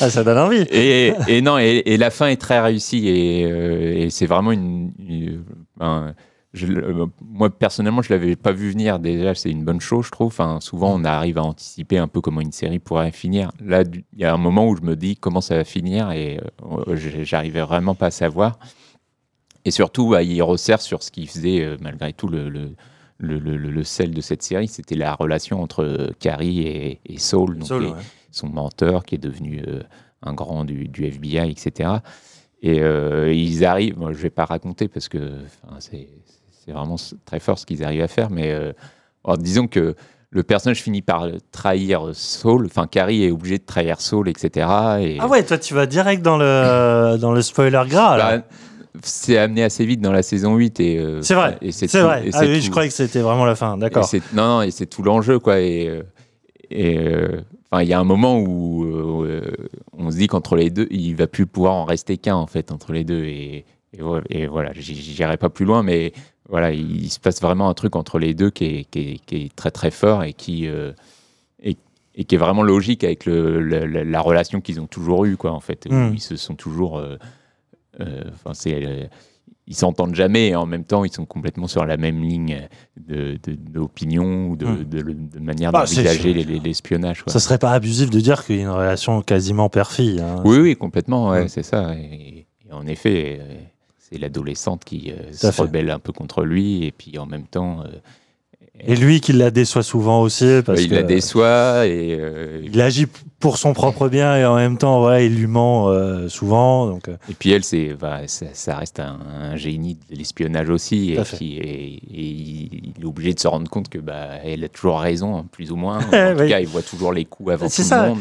Ah, ça donne envie. et, et non, et, et la fin est très réussie. Et, euh, et c'est vraiment une. une- un- je- euh, moi, personnellement, je l'avais pas vu venir. Déjà, c'est une bonne chose, je trouve. Enfin, souvent, on arrive à anticiper un peu comment une série pourrait finir. Là, il y a un moment où je me dis comment ça va finir et euh, j'arrivais vraiment pas à savoir. Et surtout, bah, il resserre sur ce qui faisait, malgré tout, le, le, le, le- le- sel de cette série. C'était la relation entre euh, Carrie et, et Saul, donc, Saul, et- ouais. son menteur qui est devenu euh, un grand du, du FBI, etc. Et euh, ils arrivent, moi, je vais pas raconter parce que c'est vraiment très fort ce qu'ils arrivent à faire, mais euh, alors, disons que le personnage finit par trahir Saul, enfin Carrie est obligé de trahir Saul, etc. Et, Ah ouais, toi tu vas direct dans le, dans le spoiler gras là. bah, c'est amené assez vite dans la saison 8 et euh, c'est vrai, et c'est tout- vrai. et Ah c'est oui, tout- je croyais que c'était vraiment la fin, d'accord. Non, non, et c'est tout l'enjeu, quoi. Et, euh, et euh, enfin, il y a un moment où euh, on se dit qu'entre les deux, il va plus pouvoir en rester qu'un, en fait, entre les deux. Et, et et voilà, j'irai pas plus loin, mais voilà, il, se passe vraiment un truc entre les deux qui est, qui est, qui est très très fort et qui euh, et, et qui est vraiment logique avec le, le- la, la relation qu'ils ont toujours eue, quoi, en fait. où Mm. Ils se sont toujours. Euh, Enfin, c'est. euh, ils s'entendent jamais et en même temps ils sont complètement sur la même ligne de- de- d'opinion ou de, Hmm. de- de manière Ah, c'est d'envisager les- les- l'espionnage. quoi. Ça serait pas abusif de dire qu'il y a une relation quasiment père-fille. hein. Oui, oui, complètement, ouais, Hmm. c'est ça. Et, et en effet, euh, c'est l'adolescente qui euh, se fait. rebelle un peu contre lui et puis en même temps, euh, Et lui qui la déçoit souvent aussi parce il que la déçoit et euh, il agit pour son propre bien et en même temps voilà, il lui ment euh, souvent. Donc, euh, Et puis elle, c'est, bah, ça, ça reste un, un génie de l'espionnage aussi, et, il, est obligé de se rendre compte que bah, elle a toujours raison, hein, plus ou moins. En tout cas, il voit toujours les coups avant tout ça. le monde.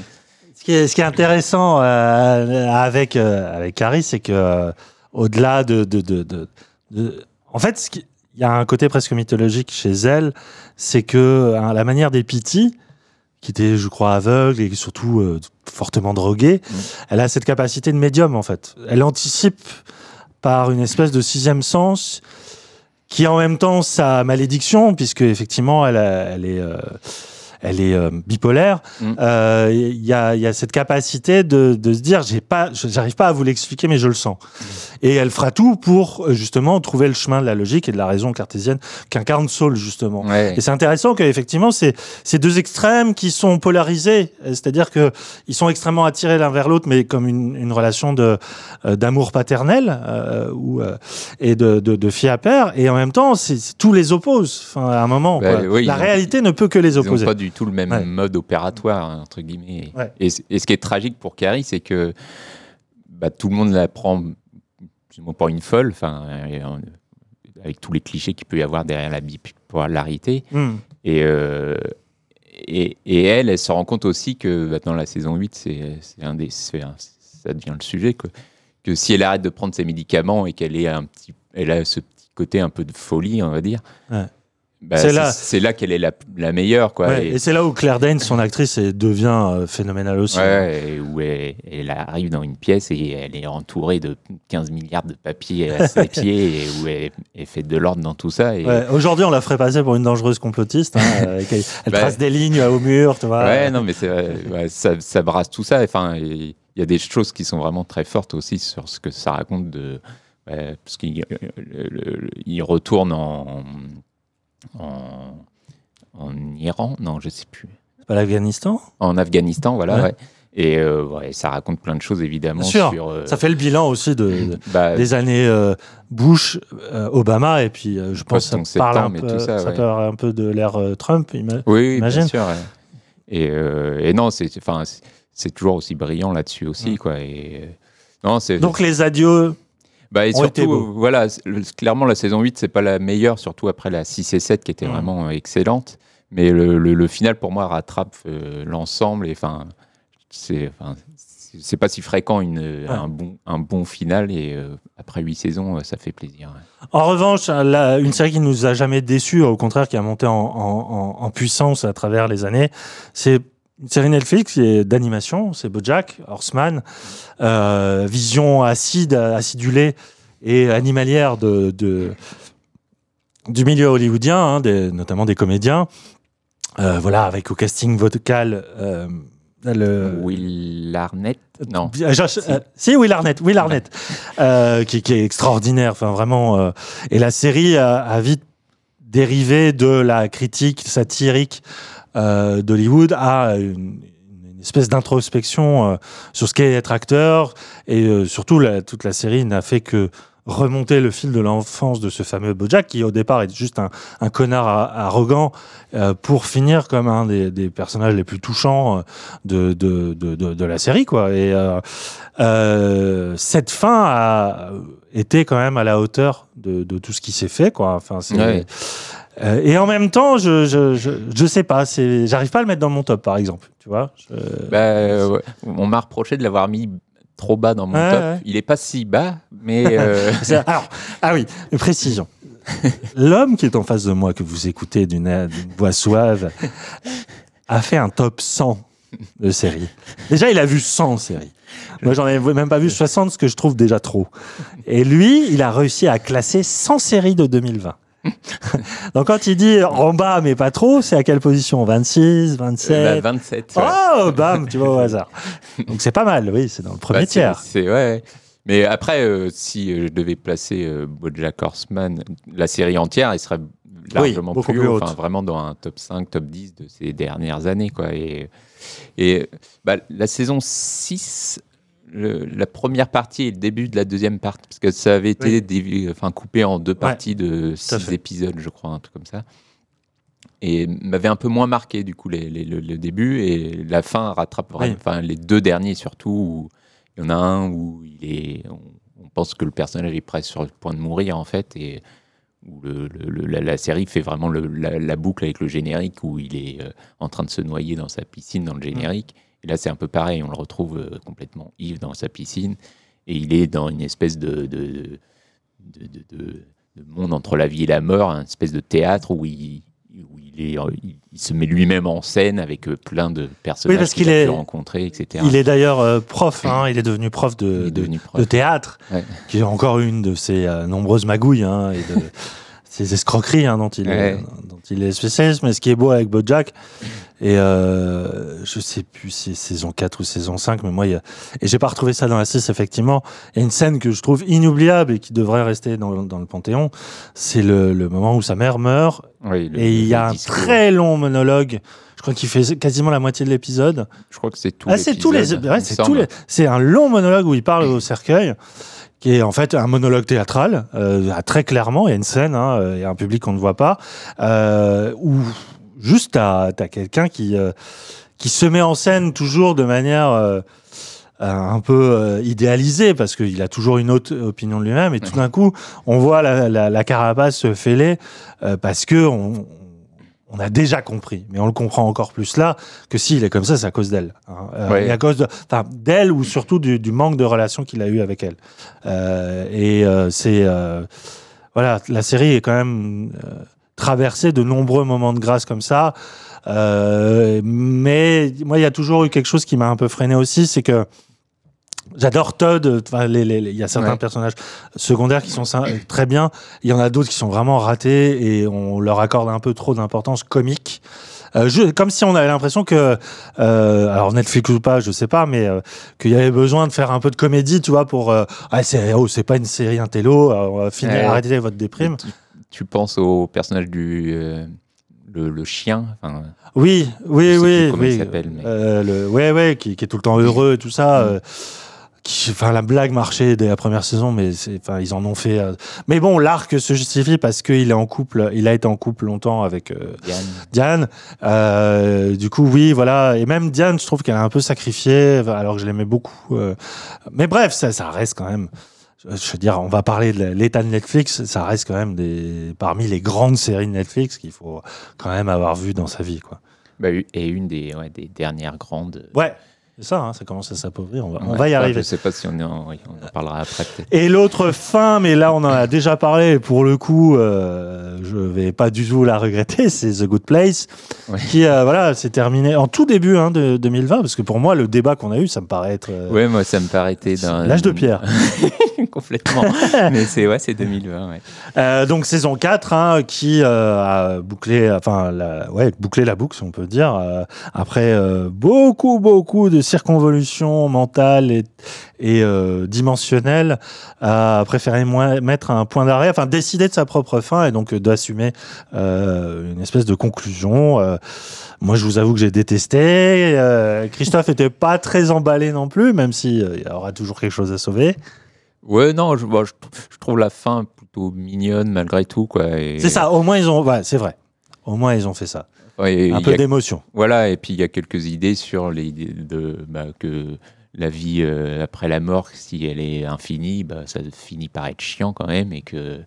Ce qui est, ce qui est intéressant avec, avec Carrie, c'est que au-delà de, de, de, de- de- En fait, ce qui- il y a un côté presque mythologique chez elle, c'est que hein, la manière des Pity, qui était, je crois, aveugle et surtout euh, fortement droguée, Mm. elle a cette capacité de médium, en fait. Elle anticipe par une espèce de sixième sens qui est en même temps sa malédiction, puisque effectivement, elle, a- elle est, euh, elle est euh, bipolaire. Mm. Euh, Il y, a, y a cette capacité de, de se dire, j'ai pas, je- j'arrive pas à vous l'expliquer, mais je le sens. Et elle fera tout pour euh, justement trouver le chemin de la logique et de la raison cartésienne qu'incarne Saul justement. Ouais. Et c'est intéressant qu'effectivement, c'est ces deux extrêmes qui sont polarisés, c'est-à-dire que ils sont extrêmement attirés l'un vers l'autre, mais comme une, une relation de euh, d'amour paternel euh, ou euh, et de, de, de fille à père, et en même temps, c'est tous les opposent. Enfin, à un moment, Bah, quoi. oui, la ont- réalité ne peut que les Ils n'ont opposer. pas du tout le même Ouais. mode opératoire, entre guillemets. Ouais. Et, ce qui est tragique pour Carrie, c'est que bah, tout le monde la prend pour une folle, enfin, euh, avec tous les clichés qu'il peut y avoir derrière la bipolarité. Hmm. Et, euh, et, et elle, elle se rend compte aussi que bah, dans la saison 8, c'est c'est un des, c'est un- ça devient le sujet, que, que si elle arrête de prendre ses médicaments et qu'elle est un petit, elle a ce petit côté un peu de folie, on va dire. Ouais. Bah, C'est là- c'est là qu'elle est la, la meilleure, quoi. Ouais, Et- et c'est là où Claire Danes, son actrice, elle devient euh, phénoménale aussi. Ouais, et où elle, elle arrive dans une pièce et elle est entourée de 15 milliards de papiers à ses pieds et où elle, elle fait de l'ordre dans tout ça. Et, Ouais, Aujourd'hui, on la ferait passer pour une dangereuse complotiste. hein, qu'elle- elle Bah, trace des lignes au mur, tu vois. Ouais, non, mais ça, ça brasse tout ça. Enfin, il y a des choses qui sont vraiment très fortes aussi sur ce que ça raconte de. parce qu'il euh, retourne en, en, en Iran, non, je sais plus. C'est pas l'Afghanistan? En Afghanistan, voilà. Ouais. ouais. Et euh, ouais, ça raconte plein de choses évidemment Bien sûr. sur. euh, Ça fait le bilan aussi de, de- bah, des années euh, Bush, Obama, et puis je pense que Post-11 ça parle un septembre peu, tout ça, ça ouais. parle un peu de l'ère Trump. ima- Oui, Imagine. bien sûr. ouais. Et, et non, c'est toujours aussi brillant là-dessus aussi, Mm. quoi. Et non, Donc les adieux, bah, et surtout, voilà, clairement la saison 8 c'est pas la meilleure, surtout après la 6 et 7 qui était Mm. vraiment euh, excellente. Mais le, le- le final pour moi rattrape euh, l'ensemble et enfin c'est pas si fréquent une, un bon un bon final et euh, après 8 saisons ça fait plaisir. En revanche, la- une série qui nous a jamais déçus, au contraire, qui a monté en- en puissance à travers les années, c'est une série Netflix d'animation, c'est BoJack Horseman, euh, vision acide, acidulée et animalière de, de- du milieu hollywoodien, hein, des- notamment des comédiens. Euh, voilà, avec au casting vocal. euh, le, Will Arnett Non. Josh- euh, si, Will Arnett, Will Arnett, euh, qui, qui est extraordinaire. Enfin, vraiment. euh, et la série a, a vite dérivé de la critique satirique euh, d'Hollywood à une, espèce d'introspection euh, sur ce qu'est être acteur. Et euh, surtout, toute la série n'a fait que remonter le fil de l'enfance de ce fameux Bojack, qui au départ est juste un, connard arrogant, pour finir comme un des, personnages les plus touchants de, de, de, la série. Quoi. Et cette fin a été quand même à la hauteur de, tout ce qui s'est fait. Quoi. Enfin. Euh, et en même temps, je je, je, je sais pas, c'est, j'arrive pas à le mettre dans mon top, par exemple. Tu vois Je- Bah, euh, ouais. On m'a reproché de l'avoir mis trop bas dans mon Ouais, top. ouais. Il est pas si bas, mais euh, Alors, ah oui, précision. L'homme qui est en face de moi, que vous écoutez d'une, d'une voix suave, a fait un top 100 de séries. Déjà, il a vu 100 séries. Moi, j'en ai même pas vu 60, ce que je trouve déjà trop. Et lui, il a réussi à classer 100 séries de 2020. Donc, quand il dit en bas, mais pas trop, c'est à quelle position? 26, 27 bah, 27. ouais. Oh, bam, tu vois au hasard. Donc, c'est pas mal, oui, c'est dans le premier Bah, tiers. C'est ouais. Mais après, euh, si euh, je devais placer euh, BoJack Horseman, la série entière, il serait largement beaucoup plus plus haut, enfin, vraiment dans un top 5, top 10 de ces dernières années. Quoi. Et, et bah, la saison 6, le- la première partie et le début de la deuxième partie, parce que ça avait été Oui. enfin, coupé en deux parties de tout à 6 fait. épisodes, je crois, un truc comme ça. Et m'avait un peu moins marqué du coup les- les- le, le début et la fin rattrape vraiment, Oui. enfin les deux derniers surtout où il y en a un où il est, on, on pense que le personnage est presque sur le point de mourir en fait et où le, la, la série fait vraiment la boucle avec le générique où il est euh, en train de se noyer dans sa piscine dans le générique. Et là c'est un peu pareil, on le retrouve euh, complètement ivre dans sa piscine et il est dans une espèce de, de, de, de- de- de monde entre la vie et la mort, une espèce de théâtre où il, où il, est, euh, il, se met lui-même en scène avec euh, plein de personnages qu'il a est- pu rencontrer, etc. Il est d'ailleurs prof, hein, il est devenu prof de, de, théâtre, Ouais. qui est encore une de ses nombreuses magouilles hein, et de ses escroqueries hein, dont, il est, Ouais. dont il est spécialiste. Mais ce qui est beau avec Bojack, et euh, je sais plus si c'est saison 4 ou saison 5, mais moi, il y a... et j'ai pas retrouvé ça dans la 6, effectivement. Il y a une scène que je trouve inoubliable et qui devrait rester dans, dans le Panthéon. C'est le, le moment où sa mère meurt Oui, le- et il y a un discours. très long monologue. Je crois qu'il fait quasiment la moitié de l'épisode. Je crois que c'est tout. Ah, c'est tous ouais, c'est les, c'est un long monologue où il parle au cercueil, qui est en fait un monologue théâtral, euh, très clairement. Il y a une scène, hein, euh, il y a un public qu'on ne voit pas, euh, où juste t'as as, quelqu'un qui euh, qui se met en scène toujours de manière un peu euh, idéalisée parce qu'il a toujours une autre opinion de lui-même et tout d'un coup on voit la, la, la carapace se fêler euh, parce que on, on a déjà compris, mais on le comprend encore plus là que s'il est comme ça, c'est à cause d'elle. hein. Euh. Et à cause de, d'elle ou surtout du, du manque de relation qu'il a eu avec elle. Euh, et euh, c'est, voilà, la série est quand même traversée de nombreux moments de grâce comme ça. Mais moi, il y a toujours eu quelque chose qui m'a un peu freiné aussi, c'est que J'adore Todd. Il y a certains Ouais. personnages secondaires qui sont sy- très bien. Il y en a d'autres qui sont vraiment ratés et on leur accorde un peu trop d'importance comique. Euh, je- comme si on avait l'impression que, euh, alors Netflix ou pas, je sais pas, mais euh, qu'il y avait besoin de faire un peu de comédie, tu vois, pour. Euh, ah, c'est oh, c'est pas une série intello. euh, on va finir, arrêtez votre déprime. Tu, tu penses au personnage du, euh, le, le chien. Oui, oui, oui. il oui. s'appelle, mais- Euh, le, ouais, ouais, qui, qui est tout le temps heureux et tout ça. Mm. Qui, enfin, la blague marchait dès la première saison, mais enfin, ils en ont fait. euh, Mais bon, l'arc se justifie parce qu'il est en couple, il a été en couple longtemps avec euh, Diane. Diane. Euh, du coup, oui, voilà. Et même Diane, je trouve qu'elle a un peu sacrifié, alors que je l'aimais beaucoup. Mais bref, ça, ça reste quand même. Je je veux dire, on va parler de l'état de Netflix, ça reste quand même des, parmi les grandes séries de Netflix qu'il faut quand même avoir vu dans sa vie, quoi. Bah, et une des, ouais, des dernières grandes. Ouais, c'est ça, hein, ça commence à s'appauvrir, on va, on Ouais, va y arriver. Je sais pas si on, est en- oui, on en parlera après. Et l'autre fin, mais là on en a déjà parlé, et pour le coup, euh, je vais pas du tout la regretter, c'est The Good Place, qui euh, voilà, s'est terminé en tout début hein, de 2020, parce que pour moi, le débat qu'on a eu, ça me paraît être euh, Ouais, moi ça me paraîtait d'un. l'âge de pierre. Complètement. Mais c'est ouais, c'est 2020. Ouais. Euh, donc saison 4, hein, qui a bouclé, enfin, la, ouais, bouclé la boucle, si on peut dire, après beaucoup, beaucoup de circonvolutions mentales et, et euh, dimensionnelles, a préféré mettre un point d'arrêt, enfin décider de sa propre fin et donc euh, d'assumer euh, une espèce de conclusion. Euh, moi, je vous avoue que j'ai détesté. Christophe était pas très emballé non plus, même si il y aura toujours quelque chose à sauver. Ouais, non, je, bon, je, je trouve la fin plutôt mignonne malgré tout. quoi. et- C'est ça. Au moins ils ont, ouais, c'est vrai. Au moins ils ont fait ça. Ouais, Un peu d'émotion. Voilà, et puis il y a quelques idées sur les de bah, que la vie euh, après la mort, si elle est infinie, bah, ça finit par être chiant quand même, et que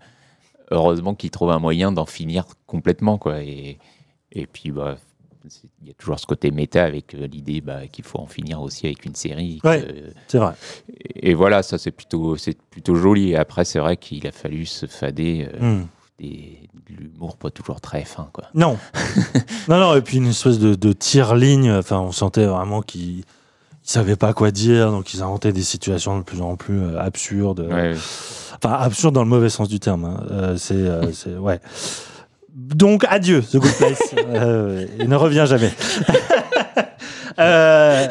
heureusement qu'ils trouvent un moyen d'en finir complètement, quoi. Et, et puis bah, il y a toujours ce côté méta avec euh, l'idée bah, qu'il faut en finir aussi avec une série. que-. C'est vrai. et, et voilà, ça c'est plutôt c'est plutôt joli. Et après, c'est vrai qu'il a fallu se fader euh, Hmm. Des, de l'humour pas toujours très fin, quoi. Non. non, non, et puis une espèce de, de tire-ligne. Enfin, on sentait vraiment qu'ils ne savaient pas quoi dire, donc ils inventaient des situations de plus en plus euh, absurdes. Ouais. Enfin, absurdes dans le mauvais sens du terme. hein. Euh, c'est, euh, c'est- ouais. Donc, adieu, The Good Place. Euh, il ne revient jamais. Euh,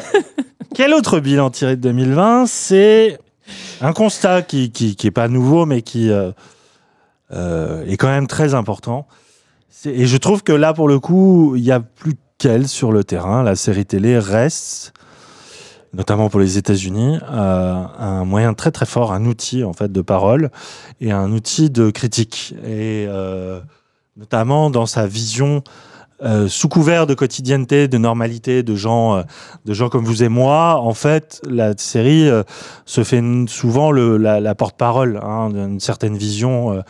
quel autre bilan tiré de 2020 C'est un constat qui, qui, qui est pas nouveau, mais qui euh, euh, est quand même très important. Et je trouve que là, pour le coup, il n'y a plus qu'elle sur le terrain. La série télé reste, notamment pour les États-Unis, euh, un moyen très très fort, un outil en fait de parole et un outil de critique. Et euh, notamment dans sa vision euh, sous couvert de quotidienneté, de normalité, de gens, euh, de gens comme vous et moi, en fait, la série euh, se fait souvent le, la, la porte-parole hein, d'une certaine vision euh,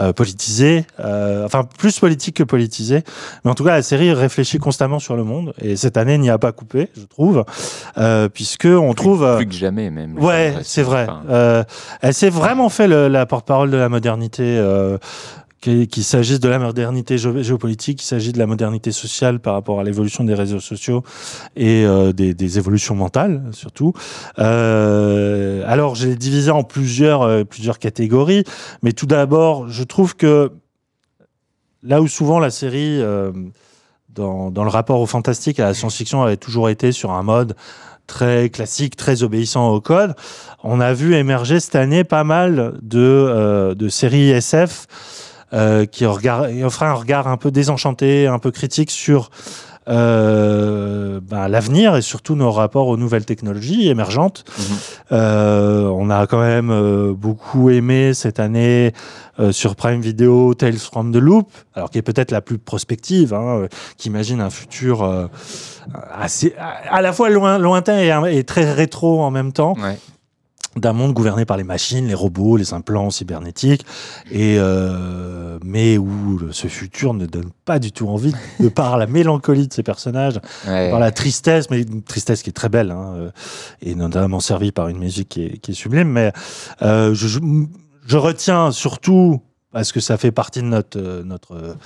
euh, politisée, euh, enfin plus politique que politisée. Mais en tout cas, la série réfléchit constamment sur le monde et cette année n'y a pas coupé, je trouve, euh, puisque on trouve. Plus que jamais, même. Ouais, c'est vrai. Enfin, Euh, elle s'est vraiment fait le- la porte-parole de la modernité, euh, qu'il s'agisse de la modernité géo- géopolitique, qu'il s'agisse de la modernité sociale par rapport à l'évolution des réseaux sociaux et euh, des, évolutions mentales surtout. Euh, alors, j'ai divisé en plusieurs, euh, plusieurs catégories, mais tout d'abord, je trouve que là où souvent la série, euh, dans, dans le rapport au fantastique à la science-fiction, avait toujours été sur un mode très classique, très obéissant au code. On a vu émerger cette année pas mal de, de séries SF euh, qui regard- qui offraient un regard un peu désenchanté, un peu critique sur euh, ben, l'avenir et surtout nos rapports aux nouvelles technologies émergentes. Mhm. Euh, on a quand même euh, beaucoup aimé cette année sur Prime Video Tales from the Loop, alors qui est peut-être la plus prospective, hein, qui imagine un futur assez à à la fois loin, lointain et, et très rétro en même temps ouais. D'un monde gouverné par les machines, les robots, les implants cybernétiques, et euh, mais où ce futur ne donne pas du tout envie de par la mélancolie de ces personnages, Ouais. par la tristesse, mais une tristesse qui est très belle, hein, euh, et notamment servie par une musique qui est, qui est sublime. Mais euh, je, je, je retiens surtout parce que ça fait partie de notre notre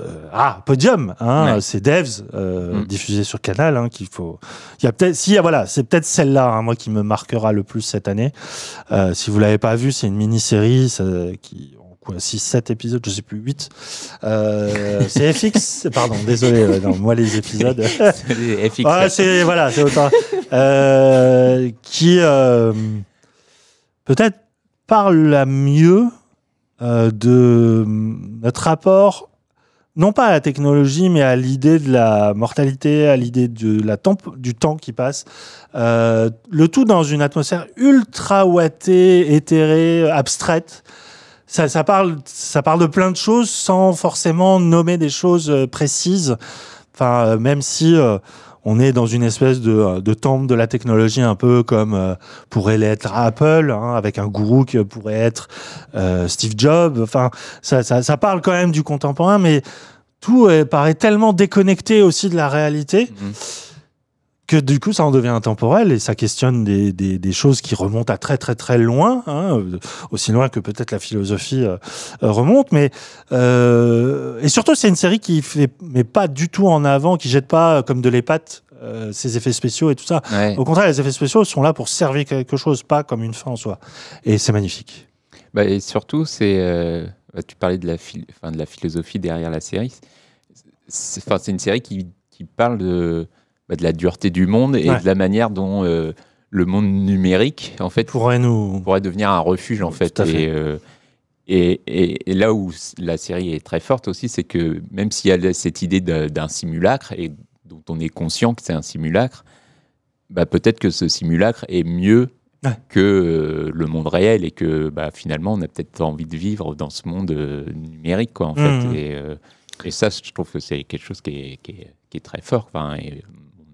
euh, ah podium, hein, Ouais. c'est Devs euh, Mm. diffusé sur Canal, hein, qu'il faut. Il y a peut-être si voilà, c'est peut-être celle-là, hein, moi qui me marquera le plus cette année. Euh, si vous l'avez pas vu, c'est une mini-série qui quoi 6 7 épisodes, je sais plus 8. Euh, c'est FX, pardon, désolé, non, moi les épisodes C'est FX. Ouais, c'est voilà, c'est autant. Euh, qui peut-être parle la mieux de notre rapport non pas à la technologie, mais à l'idée de la mortalité, à l'idée du temps qui passe. Euh, le tout dans une atmosphère ultra wattée, éthérée, abstraite. Ça, parle, ça de plein de choses sans forcément nommer des choses euh, précises. Enfin, euh, même si on est dans une espèce de, temple de la technologie, un peu comme euh, pourrait l'être Apple, hein, avec un gourou qui pourrait être euh, Steve Jobs. Enfin, ça, parle quand même du contemporain, mais tout paraît tellement déconnecté aussi de la réalité. Mhm. Que du coup, ça en devient intemporel et ça questionne des, des, des choses qui remontent à très très très loin, hein, euh, aussi loin que peut-être la philosophie euh, euh, remonte. Mais euh, et surtout, c'est une série qui fait, mais pas du tout en avant, qui jette pas comme de l'épate euh, ses effets spéciaux et tout ça. Ouais. Au contraire, les effets spéciaux sont là pour servir quelque chose, pas comme une fin en soi. Et c'est magnifique. Bah, et surtout, c'est. bah, tu parlais de la, enfin, de la philosophie derrière la série. C'est une série qui, qui parle de, bah, de la dureté du monde et Ouais. de la manière dont euh, le monde numérique, en fait, Pourrait nous. pourrait devenir un refuge, en fait. Tout à fait. Et, euh, et, et- et là où la série est très forte aussi, c'est que même s'il y a cette idée d'un simulacre et dont on est conscient que c'est un simulacre, bah, peut-être que ce simulacre est mieux Ouais. que euh, le monde réel et que bah, finalement on a peut-être envie de vivre dans ce monde euh, numérique quoi en fait Mhm. et, euh, et ça je trouve que c'est quelque chose qui est, qui est- qui est très fort et,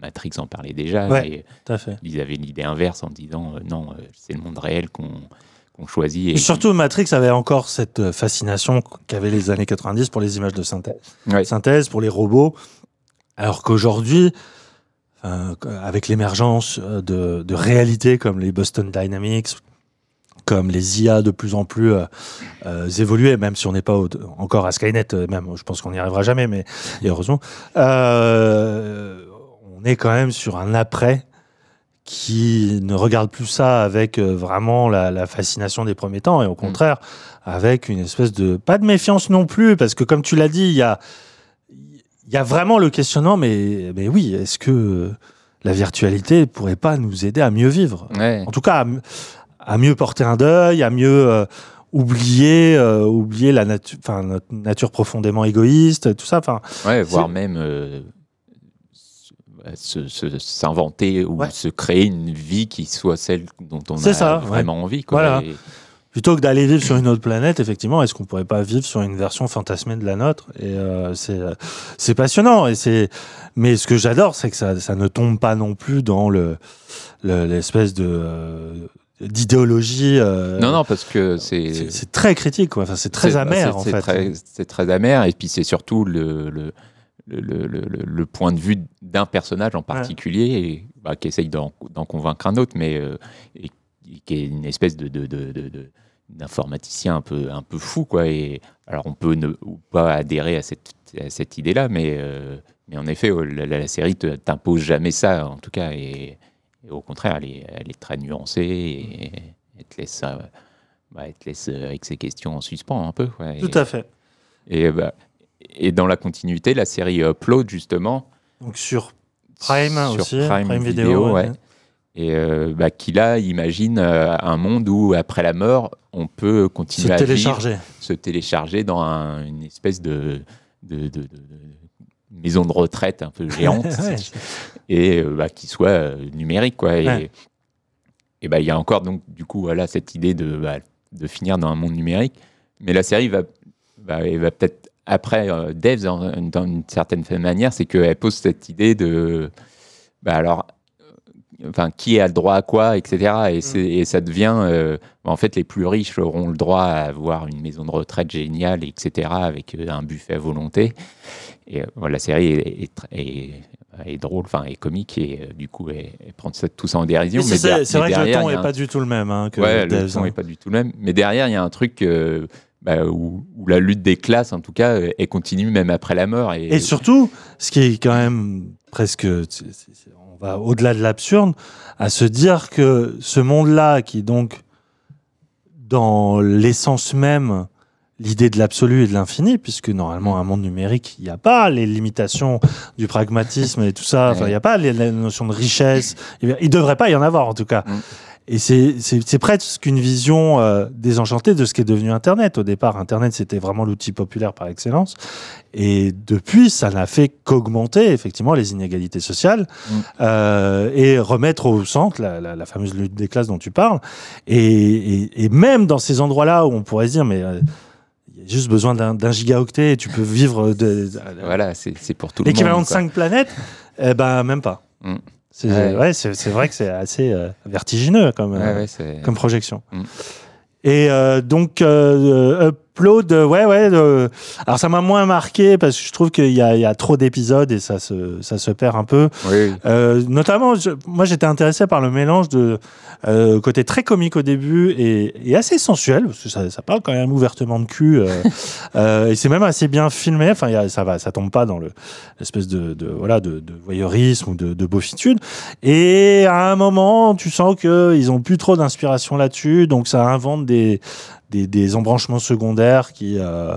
Matrix en parlait déjà Ouais. et Tout à fait. ils avaient l'idée inverse en disant euh, non euh, c'est le monde réel qu'on choisit et Et surtout, Matrix avait encore cette euh, fascination qu'avaient les années 90 pour les images de synthèse, Ouais. synthèse pour les robots. Alors qu'aujourd'hui, avec l'émergence de, de réalités comme les Boston Dynamics, comme les IA de plus en plus euh, euh, évoluées, même si on n'est pas au- encore à Skynet, même je pense qu'on n'y arrivera jamais, mais et heureusement, euh, on est quand même sur un après qui ne regarde plus ça avec euh, vraiment la, la fascination des premiers temps et au contraire avec une espèce de pas de méfiance non plus parce que comme tu l'as dit il y a il y a vraiment le questionnement mais mais oui est-ce que la virtualité pourrait pas nous aider à mieux vivre? Ouais. en tout cas à, mieux porter un deuil à mieux euh, oublier euh, oublier la nature enfin notre nature profondément égoïste tout ça enfin Ouais, voire même euh, s'inventer ou Ouais. se créer une vie qui soit celle dont on a ça, ouais. vraiment envie. Quoi. Voilà. Et- plutôt que d'aller vivre sur une autre planète, effectivement, est-ce qu'on pourrait pas vivre sur une version fantasmée de la nôtre? Et euh, c'est euh, c'est passionnant. Et c'est mais ce que j'adore, c'est que ça, ça ne tombe pas non plus dans le le- l'espèce de euh, d'idéologie. euh, non, non, parce que c'est. très critique, quoi. Enfin, c'est très c'est- amer, en c'est fait. très- C'est très amer, et puis c'est surtout le, le, le, le- le- le point de vue d'un personnage en particulier et, bah, qui essaye d'en convaincre un autre, mais euh, et, et qui est une espèce de. de, de, de- de- d'informaticien un peu un peu fou quoi et alors on peut ne ou pas adhérer à cette à cette idée là mais euh, mais en effet la, la- série te- t'impose jamais ça en tout cas et, et au contraire elle est elle est très nuancée et elle te laisse euh, bah, elle te laisse euh, avec ces questions en suspens un peu quoi. Et- Tout à fait. et, bah, et dans la continuité, la série Upload, justement. Donc sur Prime sur aussi, Prime, Prime Video, Video, ouais. ouais. Et euh, bah, qui là imagine euh, un monde où, après la mort, on peut se continuer à vivre, télécharger. se télécharger dans un- une espèce de, de, de- de- de maison de retraite un peu géante Ouais. et euh, bah, qui soit euh, numérique. Quoi. Et, bah, il y a encore donc, du coup voilà, cette idée de, de finir dans un monde numérique. Mais la série va, va, elle va peut-être après euh, Devs, dans, dans une certaine manière, c'est qu'elle pose cette idée de. Bah, alors. euh, Enfin, qui a le droit à quoi, etc. Et, c'est- et ça devient. euh, en fait, les plus riches auront le droit à avoir une maison de retraite géniale, etc., avec euh, un buffet à volonté. Et voilà, la série est, est, tr- est- est drôle, enfin, est comique, et du coup, elle, prend ça, tout ça en dérision. Mais mais c'est der- c'est mais vrai que le ton il y a est un pas du tout le même hein, que ouais, le ton hein. n'est pas du tout le même. Mais derrière, il y a un truc euh, bah, où, où la lutte des classes, en tout cas, euh, elle continue même après la mort. Et, Et surtout, ce qui est quand même presque, on va au-delà de l'absurde, à se dire que ce monde-là, qui est donc dans l'essence même l'idée de l'absolu et de l'infini, puisque normalement un monde numérique, il n'y a pas les limitations du pragmatisme et tout ça, enfin il n'y a pas les, la notion de richesse, il ne devrait pas y en avoir en tout cas. Mm. Et c'est- presque une vision euh, désenchantée de ce qui est devenu Internet. Au départ, Internet, c'était vraiment l'outil populaire par excellence. Et depuis, ça n'a fait qu'augmenter effectivement les inégalités sociales Mm. euh, et remettre au centre la, la- la fameuse lutte des classes dont tu parles. Et, et- et même dans ces endroits-là où on pourrait se dire, mais euh, il y a juste besoin d'un gigaoctet et tu peux vivre de, de- Voilà, c'est pour tout le monde. l'équivalent de. 5 planètes, eh ben même pas. Mm. C'est Ouais. ouais, vrai que c'est assez euh, vertigineux comme, euh, ouais, comme projection. Mm. Et euh, donc, euh, Upload, euh, ouais, ouais. euh, alors, ça m'a moins marqué parce que je trouve qu'il y, y a trop d'épisodes et ça se, ça se perd un peu. Oui. Euh, notamment, je- moi, j'étais intéressé par le mélange de euh, côté très comique au début et, et assez sensuel, parce que ça, ça parle quand même ouvertement de cul. euh, euh, et c'est même assez bien filmé. Enfin, y a- ça va, ça tombe pas dans le l'espèce de, de voilà de, de voyeurisme ou de, de beaufitude. Et à un moment, tu sens que ils ont plus trop d'inspiration là-dessus, donc ça invente des des, des embranchements secondaires qui euh,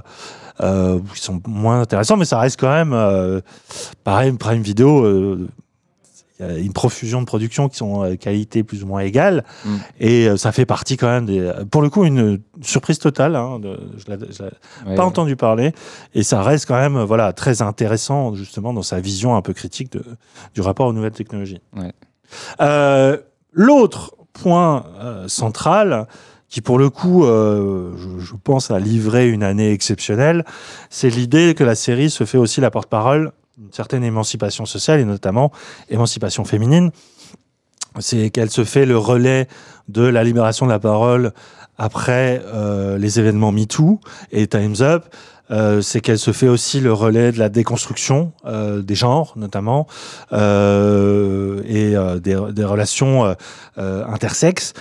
euh, qui sont moins intéressants, mais ça reste quand même euh, pareil. Prime Video, il y a une profusion de productions qui sont euh, qualité plus ou moins égale, Mm. et euh, ça fait partie quand même des. Pour le coup, une surprise totale. Hein, de, je l'ai Ouais, pas ouais. entendu parler, et ça reste quand même voilà très intéressant justement dans sa vision un peu critique de, du rapport aux nouvelles technologies. Ouais. Euh, L'autre point central qui pour le coup, euh, je, pense, a livré une année exceptionnelle, c'est l'idée que la série se fait aussi la porte-parole d'une certaine émancipation sociale et notamment émancipation féminine. C'est qu'elle se fait le relais de la libération de la parole après euh, les événements MeToo et Time's Up. Euh, c'est qu'elle se fait aussi le relais de la déconstruction euh, des genres, notamment, euh, et euh, des, des relations euh, euh, intersexes.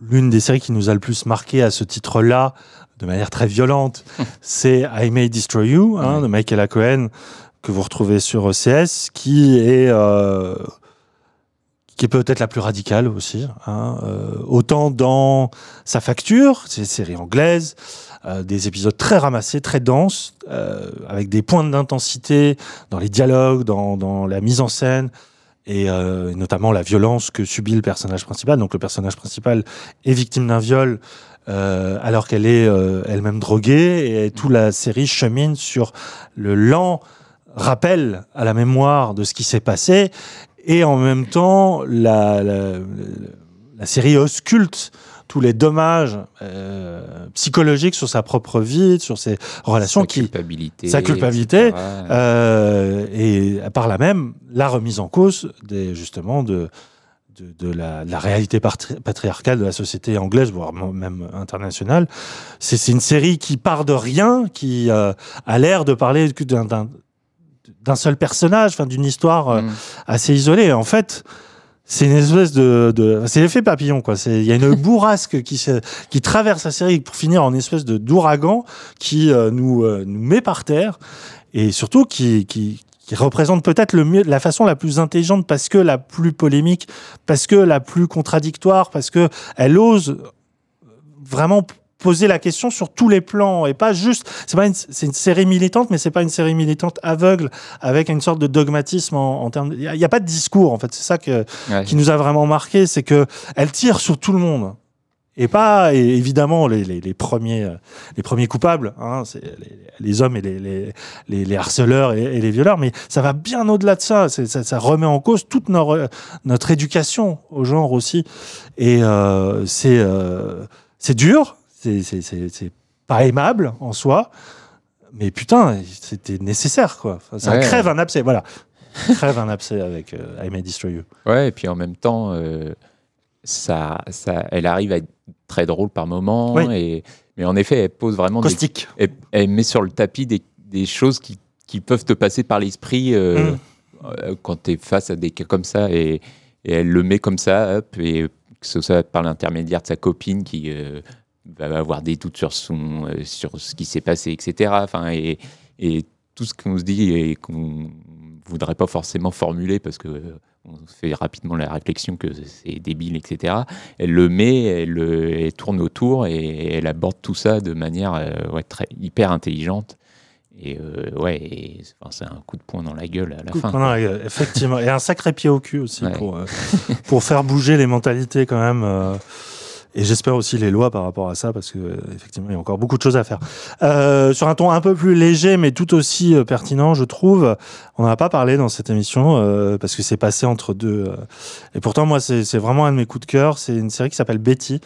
L'une des séries qui nous a le plus marqué à ce titre-là, de manière très violente, c'est I May Destroy You, hein, de Michaela Cohen, que vous retrouvez sur OCS, qui est euh, qui est peut-être la plus radicale aussi. hein, euh, autant dans sa facture, c'est une série anglaise, euh, des épisodes très ramassés, très denses, avec des points d'intensité dans les dialogues, dans, dans la mise en scène, et euh, notamment la violence que subit le personnage principal. Donc le personnage principal est victime d'un viol. euh, alors qu'elle est euh, elle-même droguée et toute la série chemine sur le lent rappel à la mémoire de ce qui s'est passé et en même temps la, la, la série ausculte tous les dommages euh, psychologiques sur sa propre vie, sur ses relations sa qui culpabilité, sa culpabilité, euh, et par là même la remise en cause des, justement de, de, de la, de la réalité patri- patriarcale de la société anglaise, voire même internationale. C'est une série qui part de rien, qui euh, a l'air de parler d'un- seul personnage, enfin d'une histoire Mm. assez isolée. En fait, c'est une espèce de, de c'est l'effet papillon quoi. C'est il y a une bourrasque qui se, qui traverse la série pour finir en espèce de d'ouragan qui euh, nous euh, nous met par terre et surtout qui qui qui représente peut-être le mieux la façon la plus intelligente parce que la plus polémique, parce que la plus contradictoire, parce que elle ose vraiment poser la question sur tous les plans et pas juste c'est pas une, c'est une série militante mais c'est pas une série militante aveugle avec une sorte de dogmatisme en, en termes il y a- pas de discours en fait. C'est ça que Ouais. qui nous a vraiment marqué c'est que elle tire sur tout le monde. Et pas et évidemment les, les, les premiers euh, les premiers coupables hein, c'est les, les hommes et les, harceleurs et, et les violeurs mais ça va bien au-delà de ça. C'est- ça, ça remet en cause toute notre notre éducation au genre aussi. Et euh, c'est euh, c'est dur c'est pas aimable en soi mais putain c'était nécessaire quoi ça Ouais. crève un abcès voilà crève un abcès avec euh, I May Destroy You Ouais, et puis en même temps, euh, ça, ça, elle arrive à être très drôle par moment. Oui. Et, mais en effet, elle pose vraiment des, caustique elle, elle met sur le tapis des, des choses qui, qui peuvent te passer par l'esprit euh, Mm. quand tu es face à des cas comme ça. Et, et elle le met comme ça, hop, et que ce soit par l'intermédiaire de sa copine qui va avoir des doutes sur, son, euh, sur ce qui s'est passé, etc. Enfin, et, et tout ce qu'on se dit et qu'on voudrait pas forcément formuler parce que euh, on fait rapidement la réflexion que c'est débile, etc. Elle le met, elle, le- elle tourne autour et elle aborde tout ça de manière euh, ouais, très, hyper intelligente. Et euh, ouais, et, enfin, c'est un coup de poing dans la gueule à la Coup fin. la gueule, effectivement. Et un sacré pied au cul aussi Ouais. pour, pour faire bouger les mentalités quand même. Et j'espère aussi les lois par rapport à ça, parce que effectivement, il y a encore beaucoup de choses à faire. Euh, sur un ton un peu plus léger, mais tout aussi euh, pertinent, je trouve. On n'en a pas parlé dans cette émission, euh, parce que c'est passé entre deux. euh, et pourtant, moi, c'est vraiment un de mes coups de cœur. C'est une série qui s'appelle Betty,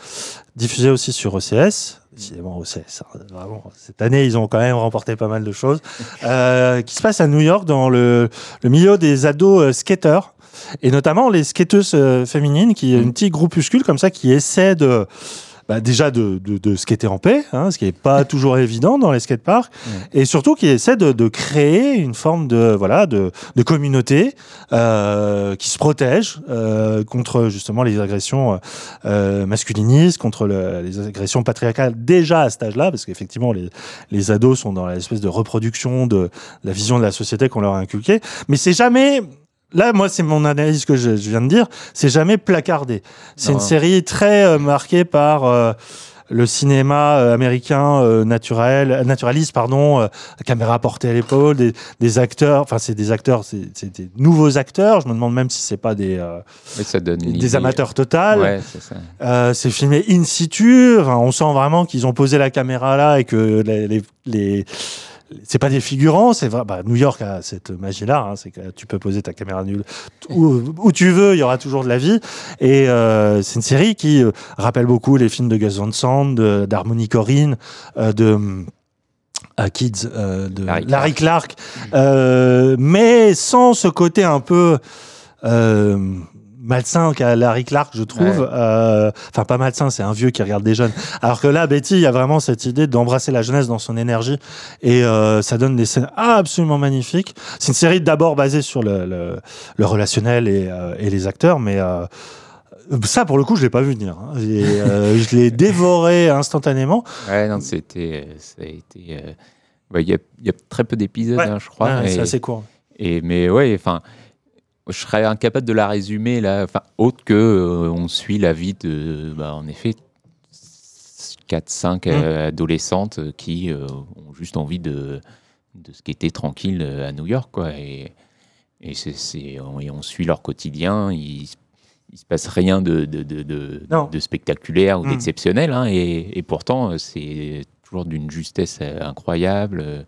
diffusée aussi sur OCS. Décidément, OCS, hein, vraiment. Cette année, ils ont quand même remporté pas mal de choses. Euh, qui se passe à New York, dans le, le milieu des ados skateurs. Et notamment les skateuses euh, féminines, qui est une petite groupuscule comme ça, qui essaie de. bah, déjà de, de, de skater en paix, hein, ce qui n'est pas toujours évident dans les skateparks, et surtout qui essaie de, de créer une forme de voilà de, de communauté euh, qui se protège euh, contre justement les agressions euh, masculinistes, contre le- les agressions patriarcales déjà à cet âge-là, parce qu'effectivement les, les ados sont dans l'espèce de reproduction de la vision de la société qu'on leur a inculquée, mais c'est jamais Là, moi, c'est mon analyse que je, je viens de dire. C'est jamais placardé. C'est une série très euh, marquée par euh, le cinéma euh, américain naturel, naturaliste, pardon, caméra portée à l'épaule, des, des acteurs. Enfin, c'est des acteurs, c'est des nouveaux acteurs. Je me demande même si c'est pas des Ouais, ça donne des amateurs total. Ouais, c'est filmé in situ. Enfin, on sent vraiment qu'ils ont posé la caméra là et que les, les, les- c'est pas des figurants. C'est vrai. Bah, New York a cette magie-là. hein, c'est que tu peux poser ta caméra nulle où, où tu veux. Il y aura toujours de la vie. Et euh, c'est une série qui euh, rappelle beaucoup les films de Gus Van Sant, d'Harmony Corrine, euh, de Kids, de Larry Larry, Clark, mais sans ce côté un peu malsain qu'a Larry Clark, je trouve. Ouais. Euh, Enfin, pas malsain, c'est un vieux qui regarde des jeunes. Alors que là, Betty, il y a vraiment cette idée d'embrasser la jeunesse dans son énergie et euh, ça donne des scènes absolument magnifiques. C'est une série d'abord basée sur le, le, le relationnel et, euh, et les acteurs, mais ça, pour le coup, je l'ai pas vu venir. hein. Je l'ai dévoré instantanément. Ouais, non, c'était, ça a été. bah, Il y, a, il y a très peu d'épisodes, Ouais. hein, je crois. C'est assez court. Et mais ouais, enfin, je serais incapable de la résumer là, enfin, autre que euh, on suit la vie de, bah, en effet, 4-5 Mm. adolescentes qui euh, ont juste envie de, de skater tranquille euh, à New York, quoi. Et, et, c'est- on, et on suit leur quotidien. Il, il se passe rien de, de, de, spectaculaire ou Mm. d'exceptionnel, hein, et, et pourtant euh, c'est toujours d'une justesse euh, incroyable. euh,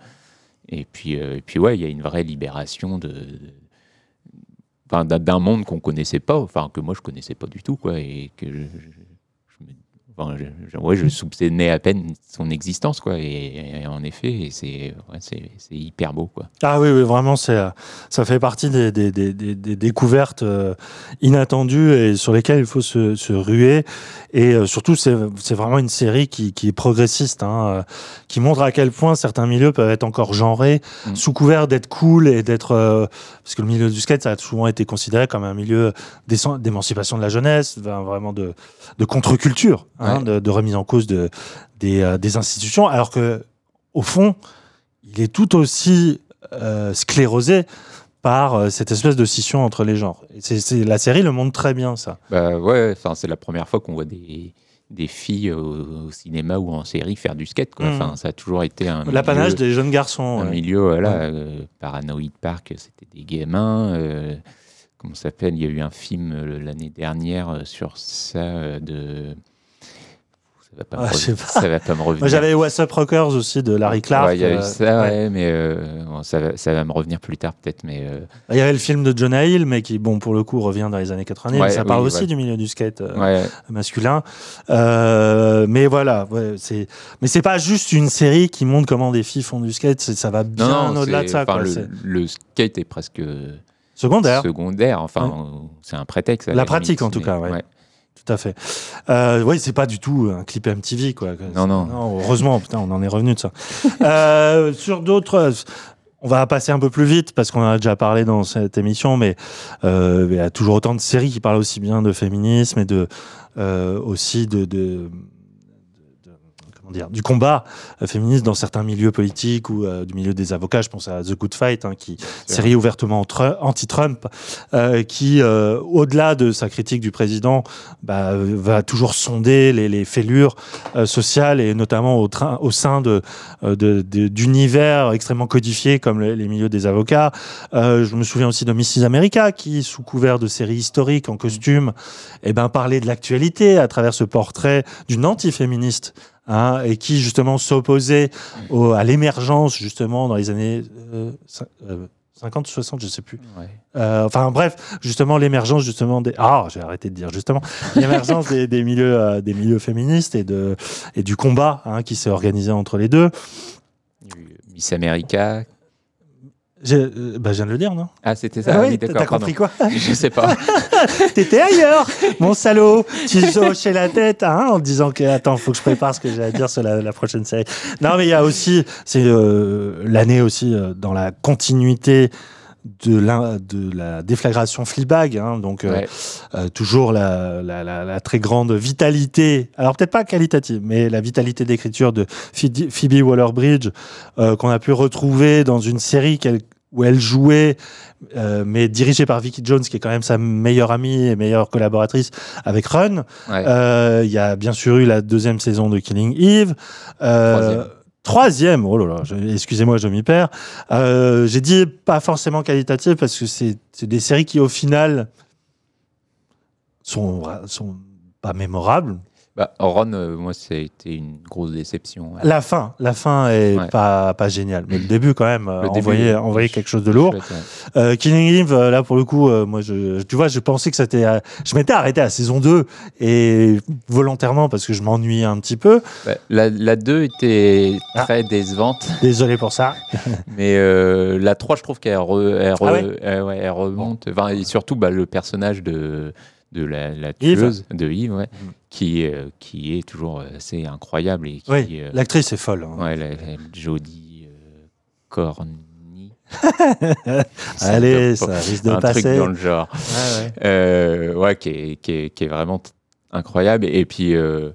et puis, euh, et puis ouais, il y a une vraie libération de, d'un, monde qu'on connaissait pas, enfin que moi je connaissais pas du tout, quoi, et que je, enfin, je, je- ouais, je soupçonnais à peine son existence, quoi. Et, et en effet, et c'est, ouais, hyper beau, quoi. Ah oui, oui, vraiment, c'est, euh, ça fait partie des, des, des, des- des découvertes euh, inattendues et sur lesquelles il faut se, se ruer. Et euh, surtout, c'est, vraiment une série qui, qui est progressiste, hein, euh, qui montre à quel point certains milieux peuvent être encore genrés, Mm. sous couvert d'être cool et d'être... parce que le milieu du skate, ça a souvent été considéré comme un milieu d'émancipation de la jeunesse, vraiment de, de contre-culture, hein, Ouais. de, de remise en cause de, des, euh, des institutions, alors que au fond, il est tout aussi euh, sclérosé par euh, cette espèce de scission entre les genres. C'est, la série le montre très bien, ça. Bah ouais, c'est la première fois qu'on voit des, des filles au, au cinéma ou en série faire du skate, quoi. Enfin, ça a toujours été un L'apanage des jeunes garçons. un ouais. milieu, voilà, Ouais. euh, Paranoid Park, c'était des gamins. euh, comment ça s'appelle? Il y a eu un film l'année dernière sur ça de. Ça va pas, Ah, me, je sais revenir- pas. ça va pas me revenir. J'avais What's Up Rockers aussi de Larry Clark. Ouais, il y a eu euh, ça, ouais. ouais, mais euh, bon, ça, va, ça va me revenir plus tard peut-être. Mais euh, Il y avait le film de Jonah Hill, mais qui, bon, pour le coup, revient dans les années 90. mais ça parle aussi du milieu du skate euh, masculin. Mais voilà, c'est. Mais c'est pas juste une série qui montre comment des filles font du skate. Ça va bien au-delà de ça. quoi, le, skate est presque Secondaire. secondaire. Enfin, c'est un prétexte. La limite, pratique, en tout mais- cas, ouais. Tout à fait. Euh, oui, c'est pas du tout un clip MTV, quoi. Non, non. heureusement, putain, on en est revenu de ça. Euh, sur d'autres. On va passer un peu plus vite parce qu'on en a déjà parlé dans cette émission, mais euh, il y a toujours autant de séries qui parlent aussi bien de féminisme et de aussi de, de, dire, du combat euh, féministe dans certains milieux politiques ou euh, du milieu des avocats. Je pense à The Good Fight, hein, qui série ouvertement tru- anti-Trump, euh, qui, au-delà de sa critique du président, bah, va toujours sonder les, les fêlures sociales et notamment au, train, au sein de- d'univers extrêmement codifiés comme les, les milieux des avocats. Euh, je me souviens aussi de Mrs. America qui, sous couvert de séries historiques en costume, eh ben, parlait de l'actualité à travers ce portrait d'une anti-féministe hein, et qui justement s'opposait à l'émergence justement dans les années euh, cin- euh, 50 60 je sais plus Ouais. euh, enfin bref, justement l'émergence justement des ah j'ai arrêté de dire justement l'émergence des, des milieux euh, des milieux féministes et de et du combat hein, qui s'est organisé entre les deux. Miss America. J'ai- euh, bah, je viens de le dire non? Ah, c'était ça Ah oui, t'as compris quoi? Je sais pas. T'étais ailleurs, mon salaud. Tu hochais la tête hein, en disant que attends, faut que je prépare ce que j'ai à dire sur la, la prochaine série. Non, mais il y a aussi, c'est euh, l'année aussi euh, dans la continuité de la, de la déflagration Fleabag, hein, donc euh, Ouais. euh, toujours la, la, la, la très grande vitalité, alors peut-être pas qualitative, mais la vitalité d'écriture de Phoebe Waller-Bridge euh, qu'on a pu retrouver dans une série qu'elle où elle jouait, euh, mais dirigée par Vicky Jones, qui est quand même sa meilleure amie et meilleure collaboratrice avec Run. Ouais. Euh, Il y a bien sûr eu la deuxième saison de Killing Eve. Euh, Troisième. Troisième, oh là là, excusez-moi, je m'y perds. Euh, J'ai dit pas forcément qualitative parce que c'est des séries qui, au final, sont pas mémorables. Bah, Ron, euh, moi, ça a été une grosse déception. La fin, la fin est Ouais. pas, pas géniale, mais le début quand même Le euh, envoyait quelque chose de lourd. Chouette, ouais. Euh, Killing Eve, euh, là pour le coup, euh, moi je, tu vois, je pensais que c'était, je m'étais arrêté à saison 2 et volontairement parce que je m'ennuyais un petit peu. Bah, la, la 2 était Ah. très décevante, Désolé pour ça. mais la 3, je trouve qu'elle re- elle re- Ah ouais elle- ouais, elle remonte. Enfin, et surtout, bah, le personnage de, de la, la Yves. tueuse, de Yves, ouais, Mm. Qui, euh, qui est toujours assez incroyable. Et qui, Oui, euh, l'actrice est folle. hein. ouais, la, la Jodie euh, Corny. Allez, Ça risque de un truc passer. dans le genre. Ouais, ouais. Euh, ouais, qui est, qui, est, qui est vraiment incroyable. Et puis, euh,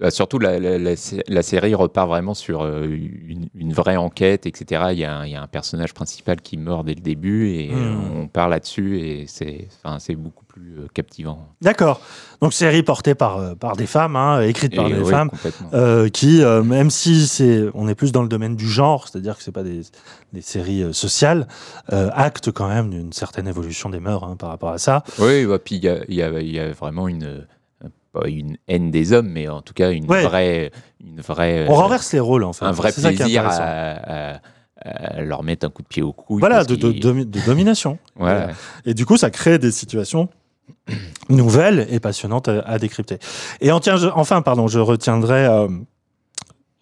bah, surtout, la, la, la sé- la série repart vraiment sur euh, une, une vraie enquête, etc. Il y, a un, il y a un personnage principal qui meurt dès le début et euh, Hmm. on part là-dessus et c'est beaucoup plus euh, captivant. D'accord. Donc série portée par euh, par des femmes, hein, écrite par Et des femmes. euh, qui, euh, même si c'est, on est plus dans le domaine du genre, c'est-à-dire que c'est pas des, des séries euh, sociales, actent quand même d'une certaine évolution des mœurs hein, par rapport à ça. Oui, bah, puis il y a, y, a, y a vraiment une, pas une haine des hommes, mais en tout cas une Ouais. vraie. Une vraie On renverse les rôles en fait. un vrai plaisir à, à- à leur mettre un coup de pied au cou. Voilà, de, de- de- de domination. Voilà. Et du coup, ça crée des situations nouvelles et passionnantes à, à décrypter. Et en tient- je- enfin, pardon, je retiendrai euh,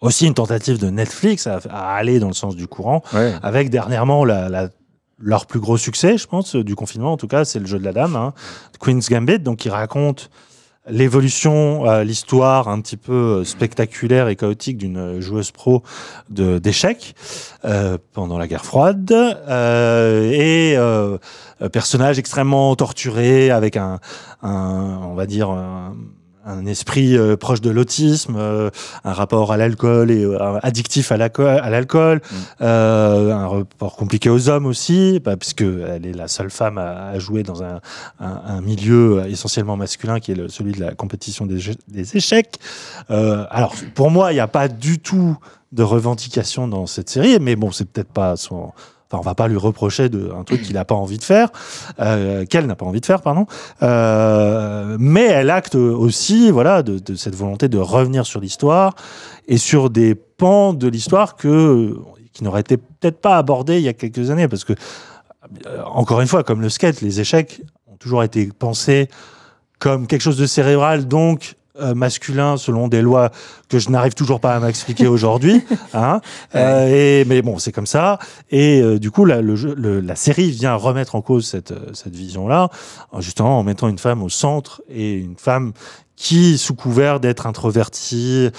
aussi une tentative de Netflix à, à aller dans le sens du courant, Ouais. avec dernièrement la, la- leur plus gros succès, je pense, du confinement en tout cas, c'est le jeu de la dame, hein, Queen's Gambit, donc qui raconte l'évolution, euh, l'histoire un petit peu euh, spectaculaire et chaotique d'une joueuse pro d'échecs euh, pendant la guerre froide euh, et euh, euh, personnage extrêmement torturé avec un, un on va dire un, un esprit euh, proche de l'autisme, euh, un rapport à l'alcool et euh, addictif à l'alco- à l'alcool, euh, un rapport compliqué aux hommes aussi, bah, puisque elle est la seule femme à, à jouer dans un, un- un milieu essentiellement masculin qui est le- celui de la compétition des, jeux- des échecs. Alors pour moi, il n'y a pas du tout de revendication dans cette série, mais bon, c'est peut-être pas son. Enfin, on va pas lui reprocher de un truc qu'il n'a pas envie de faire, euh, qu'elle n'a pas envie de faire, pardon. Euh, mais elle acte aussi, voilà, de, de cette volonté de revenir sur l'histoire et sur des pans de l'histoire que qui n'auraient été peut-être pas abordés il y a quelques années, parce que euh, encore une fois, comme le skate, les échecs ont toujours été pensés comme quelque chose de cérébral, donc euh, masculin selon des lois que je n'arrive toujours pas à m'expliquer aujourd'hui. Hein Euh, et, mais bon, c'est comme ça. Et euh, du coup, la, le jeu- le- la série vient remettre en cause cette, cette vision-là, en- justement en mettant une femme au centre et une femme qui, sous couvert d'être introvertie,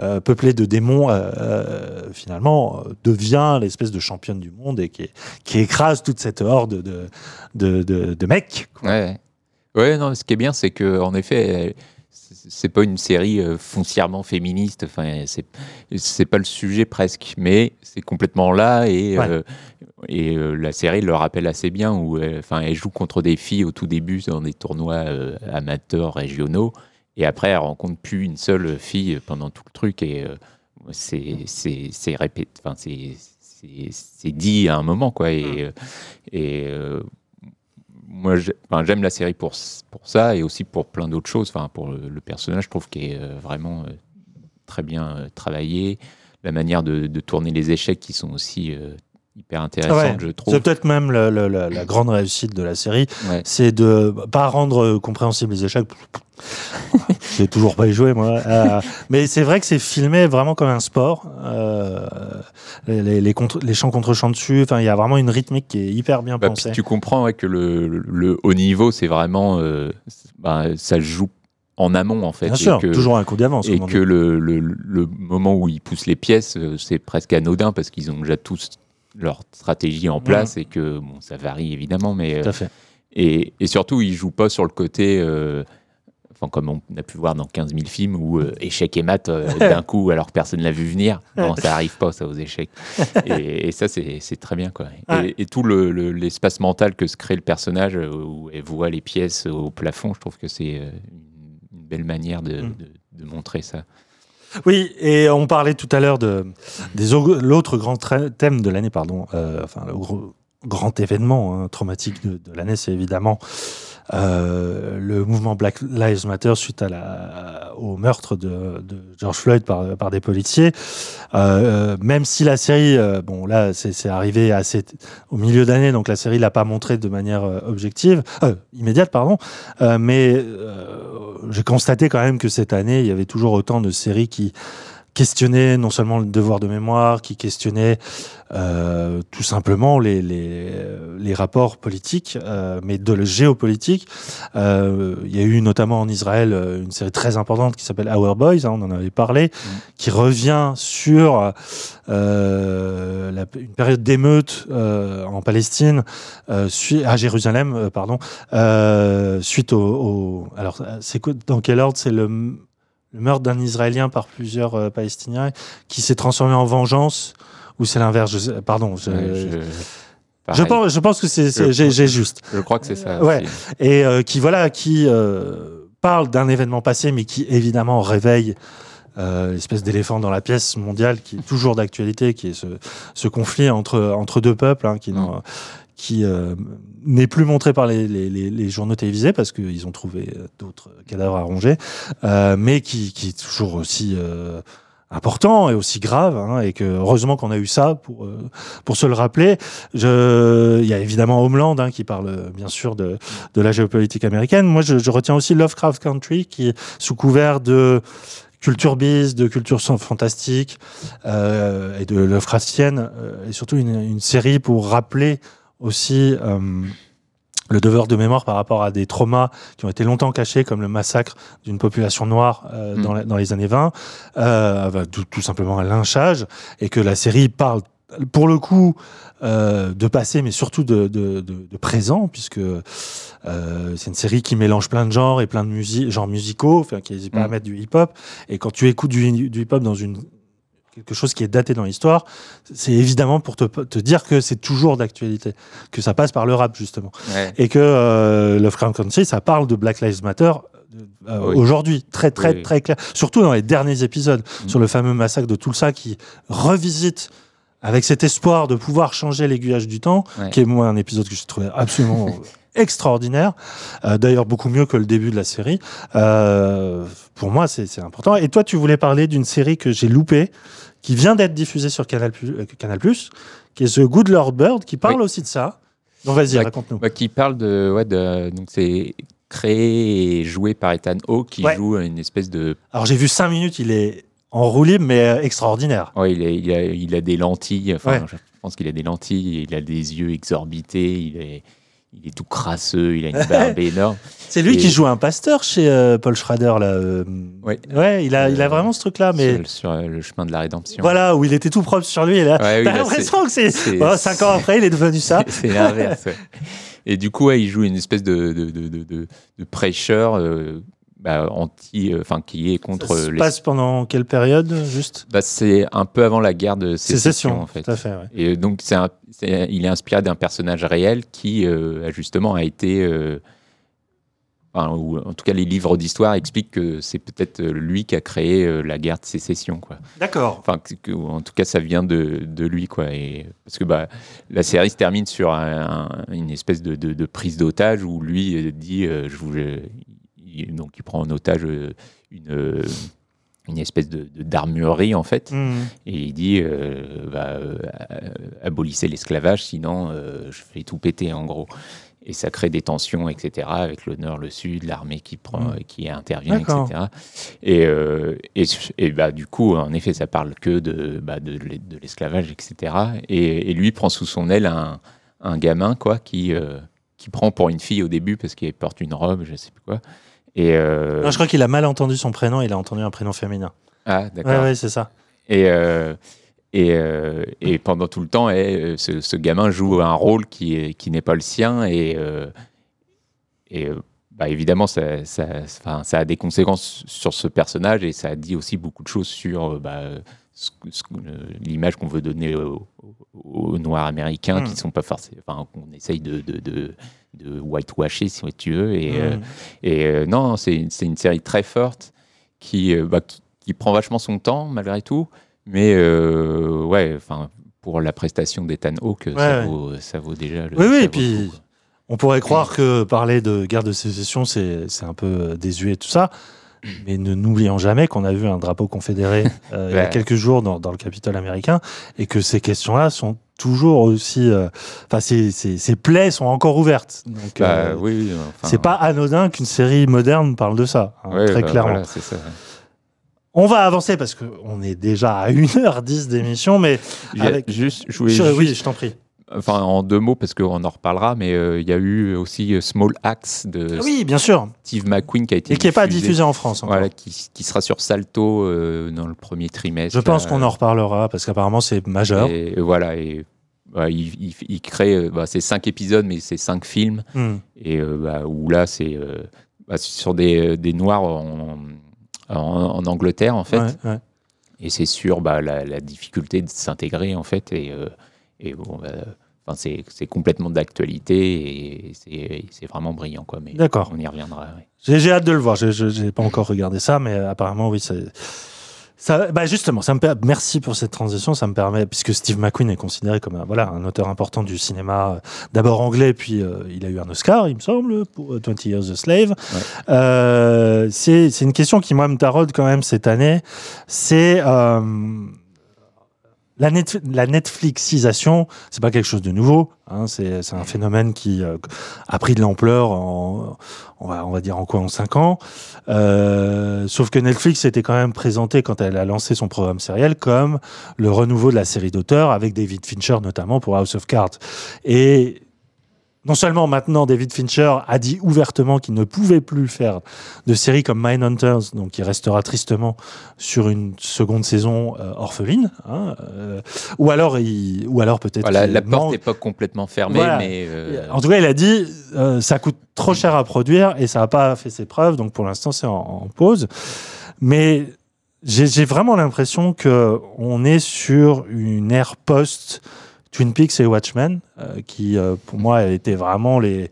euh, peuplée de démons, euh, euh, finalement devient l'espèce de championne du monde et qui, qui écrase toute cette horde de, de, de, de mecs. quoi. Ouais. Ouais, non, ce qui est bien, c'est que en effet, elle- c'est pas une série euh, foncièrement féministe. Enfin, c'est c'est pas le sujet presque, mais c'est complètement là et Ouais. euh, et euh, la série le rappelle assez bien où elle, enfin elle joue contre des filles au tout début dans des tournois euh, amateurs régionaux et après elle rencontre plus une seule fille pendant tout le truc et c'est c'est c'est répété enfin c'est c'est c'est dit à un moment quoi et et euh, moi j'aime la série pour pour ça et aussi pour plein d'autres choses. Enfin pour le, personnage je trouve qu'il est euh, vraiment euh, très bien euh, travaillé. La manière de, de tourner les échecs qui sont aussi hyper intéressantes Ouais. je C'est trouve peut-être même la, la grande réussite de la série, Ouais. c'est de pas rendre euh, compréhensibles les échecs. J'ai toujours pas y joué moi, Euh, mais c'est vrai que c'est filmé vraiment comme un sport. Euh, les, les, les contre- les chants contre chants dessus. Enfin, il y a vraiment une rythmique qui est hyper bien Bah, pensée. tu comprends ouais, que le, le haut niveau c'est vraiment euh, c'est- bah, ça joue en amont en fait Bien et sûr, que- toujours un coup d'avance. et que le, le, le moment où ils poussent les pièces, c'est presque anodin parce qu'ils ont déjà tous leur stratégie en place et que bon, ça varie évidemment, mais Tout euh, à fait. et, et surtout ils jouent pas sur le côté, euh, enfin comme on a pu voir dans 15 000 films où euh, échec et maths euh, d'un coup alors que personne l'a vu venir. Non, ça arrive pas ça aux échecs. Et, et ça c'est très bien quoi. Et, tout le- le- l'espace mental que se crée le personnage euh, où elle voit les pièces au plafond, je trouve que c'est euh, une, une belle manière de, Mm. de- de montrer ça. Oui, et on parlait tout à l'heure de l'autre grand thème de l'année, pardon, euh, enfin le grand événement hein, traumatique de, l'année, c'est évidemment euh, le mouvement Black Lives Matter suite au meurtre de, George Floyd par, des policiers. Euh, même si la série, bon là, c'est arrivé au milieu d'année, donc la série l'a pas montré de manière objective, immédiate, pardon. Mais j'ai constaté quand même que cette année, il y avait toujours autant de séries qui questionnaient non seulement le devoir de mémoire, qui questionnaient euh, tout simplement les, les, les rapports politiques, euh, mais de le géopolitique. Euh, il y a eu notamment en Israël une série très importante qui s'appelle Our Boys, hein, on en avait parlé, qui revient sur la- une période d'émeute en Palestine, à Jérusalem, pardon, suite au, au- alors c'est dans quel ordre c'est le, le meurtre d'un Israélien par plusieurs euh, Palestiniens qui s'est transformé en vengeance ou c'est l'inverse je sais- Pardon, je, pense, je pense que c'est, j'ai, juste Je crois que c'est ça. Ouais. et euh, qui voilà qui euh, parle d'un événement passé mais qui évidemment réveille euh, l'espèce d'éléphant dans la pièce mondiale qui est toujours d'actualité qui est ce, ce conflit entre entre deux peuples hein, qui Mm. Qui euh, n'est plus montré par les, journaux télévisés parce qu'ils ont trouvé euh, d'autres cadavres à ronger, euh, mais qui, est toujours aussi important et aussi grave, hein, et que heureusement qu'on a eu ça pour pour se le rappeler. Il y a évidemment Homeland hein, qui parle bien sûr de de la géopolitique américaine. Moi, je, retiens aussi Lovecraft Country qui, sous couvert de culture biz, de culture fantastique et de Lovecraftienne, euh, et surtout une série pour rappeler aussi euh, le devoir de mémoire par rapport à des traumas qui ont été longtemps cachés, comme le massacre d'une population noire euh, Mm. dans, la- dans les années 20, euh, bah, tout, tout simplement un lynchage, et que la série parle pour le coup euh, de passé, mais surtout de, de, de, de présent, puisque c'est une série qui mélange plein de genres et plein de musiques, genres musicaux, enfin, qui n'hésite pas à Mm. mettre du hip-hop. Et quand tu écoutes du, du hip-hop dans une quelque chose qui est daté dans l'histoire, c'est évidemment pour te, te dire que c'est toujours d'actualité, que ça passe par le rap justement, Ouais. et que euh, Lovecraft Country, ça parle de Black Lives Matter. euh, Oui. aujourd'hui très très Oui. très clair surtout dans les derniers épisodes Mm. sur le fameux massacre de Tulsa qui revisite avec cet espoir de pouvoir changer l'aiguillage du temps Ouais. qui est moi un épisode que j'ai trouvé absolument extraordinaire, euh, d'ailleurs beaucoup mieux que le début de la série. Euh, pour moi, c'est important. Et toi, tu voulais parler d'une série que j'ai loupée, qui vient d'être diffusée sur Canal+, euh, Canal+, qui est The Good Lord Bird, qui parle Oui. aussi de ça. Donc vas-y, Bah, raconte-nous. Bah, qui parle de, ouais, de donc c'est créé et joué par Ethan Hawke qui Ouais. joue une espèce de Alors j'ai vu 5 minutes, il est en roue libre, mais euh, extraordinaire. ouais, il, est- il a, il a des lentilles enfin Ouais. je pense qu'il a des lentilles il a des yeux exorbités il est il est tout crasseux il a une barbe énorme C'est lui Et- qui joue un pasteur chez euh, Paul Schrader, là. euh, Ouais. ouais, il a, il a Euh, vraiment ce truc-là, mais... sur, sur, euh, le chemin de la rédemption Voilà, où il était tout propre sur lui, et là, Ouais, oui, t'as l'impression que c'est... cinq ans après, il est devenu ça. C'est l'inverse. ouais. Et du coup, il joue une espèce de, de, de, de, prêcheur bah, anti, enfin qui est contre. Ça se passe pendant quelle période juste bah, C'est un peu avant la guerre de sécession, sécession en fait. Tout à fait. Ouais. Et donc c'est un- c'est- il est inspiré d'un personnage réel qui euh, justement a été, euh, enfin, ou en tout cas les livres d'histoire expliquent que c'est peut-être euh, lui qui a créé euh, la guerre de sécession, quoi. D'accord. Enfin, que- que- en tout cas, ça vient de, de lui, quoi. Et, parce que bah, la série se termine sur un- un- une espèce de, de- de prise d'otage où lui euh, dit, euh, je voulais, il- donc il prend en otage euh, une, euh, une espèce de d'armurerie en fait, Mhm. et il dit, euh, bah, euh, abolissez l'esclavage, sinon euh, je fais tout péter en gros. Et ça crée des tensions, etc., avec le nord, le sud, l'armée qui prend, Mm. qui intervient, etc. Et, et, et bah, du coup, en effet, ça parle que de, bah, de, l'e- de l'esclavage, etc. Et, et lui prend sous son aile un, un gamin, quoi, qui, qui prend pour une fille au début parce qu'il porte une robe, je sais plus quoi. Et euh, Non, je crois qu'il a mal entendu son prénom. Il a entendu un prénom féminin. ah, d'accord. Ouais, ouais, c'est ça. Et, euh, et, euh, et pendant tout le temps, eh, ce, ce gamin joue un rôle qui, qui n'est pas le sien. Et, et bah, évidemment, ça, ça, ça a des conséquences sur ce personnage et ça dit aussi beaucoup de choses sur bah, euh, l'image qu'on veut donner aux, Noirs américains qui sont pas forcément. Enfin, qu'on essaye de, de, de, de whitewasher, si tu veux. Et, euh, Mhm. et euh, non, c'est une série très forte qui, euh, bah, qui, qui prend vachement son temps malgré tout. Mais euh, ouais, enfin, pour la prestation d'Ethan Hawke, ça, Ouais, vaut, ça vaut déjà le. Oui, oui, et puis-. On pourrait croire que parler de guerre de sécession, c'est un peu euh, désuet et tout ça. Mais ne n'oublions jamais qu'on a vu un drapeau confédéré euh, il y a quelques jours dans, dans le Capitole américain et que ces questions-là sont toujours aussi. euh, Enfin, ces, ces, ces plaies sont encore ouvertes. Donc, Bah, euh, oui, enfin, c'est pas anodin qu'une série moderne parle de ça, hein, très bah, clairement. voilà, c'est ça. On va avancer parce qu'on est déjà à 1h10 d'émission, mais Avec- Juste, je voulais je- juste- oui, je t'en prie. Enfin, en deux mots, parce qu'on en reparlera, mais euh, il y a eu aussi euh, Small Axe de Ah Oui, bien sûr. Steve McQueen qui a été Et qui n'est pas diffusé en France encore. Voilà, qui, qui sera sur Salto euh, dans le premier trimestre. Je pense qu'on en reparlera parce qu'apparemment c'est majeur. Et, voilà, et bah, il, il- il crée, bah, c'est cinq épisodes, mais c'est cinq films, Hmm. et euh, bah, où là, c'est bah, sur des, des Noirs en, en, en Angleterre, en fait, Ouais, ouais. et c'est sur bah, la, la difficulté de s'intégrer, en fait, et, et bon, bah, enfin, c'est complètement d'actualité, et c'est vraiment brillant, quoi, mais D'accord. on y reviendra. ouais. J'ai hâte de le voir. Je n'ai pas encore regardé ça, mais apparemment, oui. c'est- Ça, bah justement, ça me per- merci pour cette transition. Ça me permet, puisque Steve McQueen est considéré comme un, voilà, un auteur important du cinéma, euh, d'abord anglais, puis euh, il a eu un Oscar, il me semble, pour euh, 20 Years a Slave. Euh, c'est c'est une question qui, moi, me taraude quand même cette année. C'est. euh, la, net, la Netflixisation, c'est pas quelque chose de nouveau. Hein, c'est un phénomène qui euh, a pris de l'ampleur en, on va, dire en quoi, en 5 ans. Euh, sauf que Netflix était quand même présenté quand elle a lancé son programme sériel comme le renouveau de la série d'auteurs avec David Fincher notamment pour House of Cards. Non seulement maintenant David Fincher a dit ouvertement qu'il ne pouvait plus faire de séries comme Mindhunters, donc il restera tristement sur une seconde saison euh, orpheline, hein, euh, ou alors il, ou alors peut-être Voilà, la porte n'est pas complètement fermée, Voilà. mais euh, en tout cas, il a dit ça coûte trop cher à produire et ça n'a pas fait ses preuves, donc pour l'instant c'est en, en pause. Mais j'ai j'ai vraiment l'impression que on est sur une ère post Twin Peaks et Watchmen, euh, qui euh, pour moi étaient vraiment les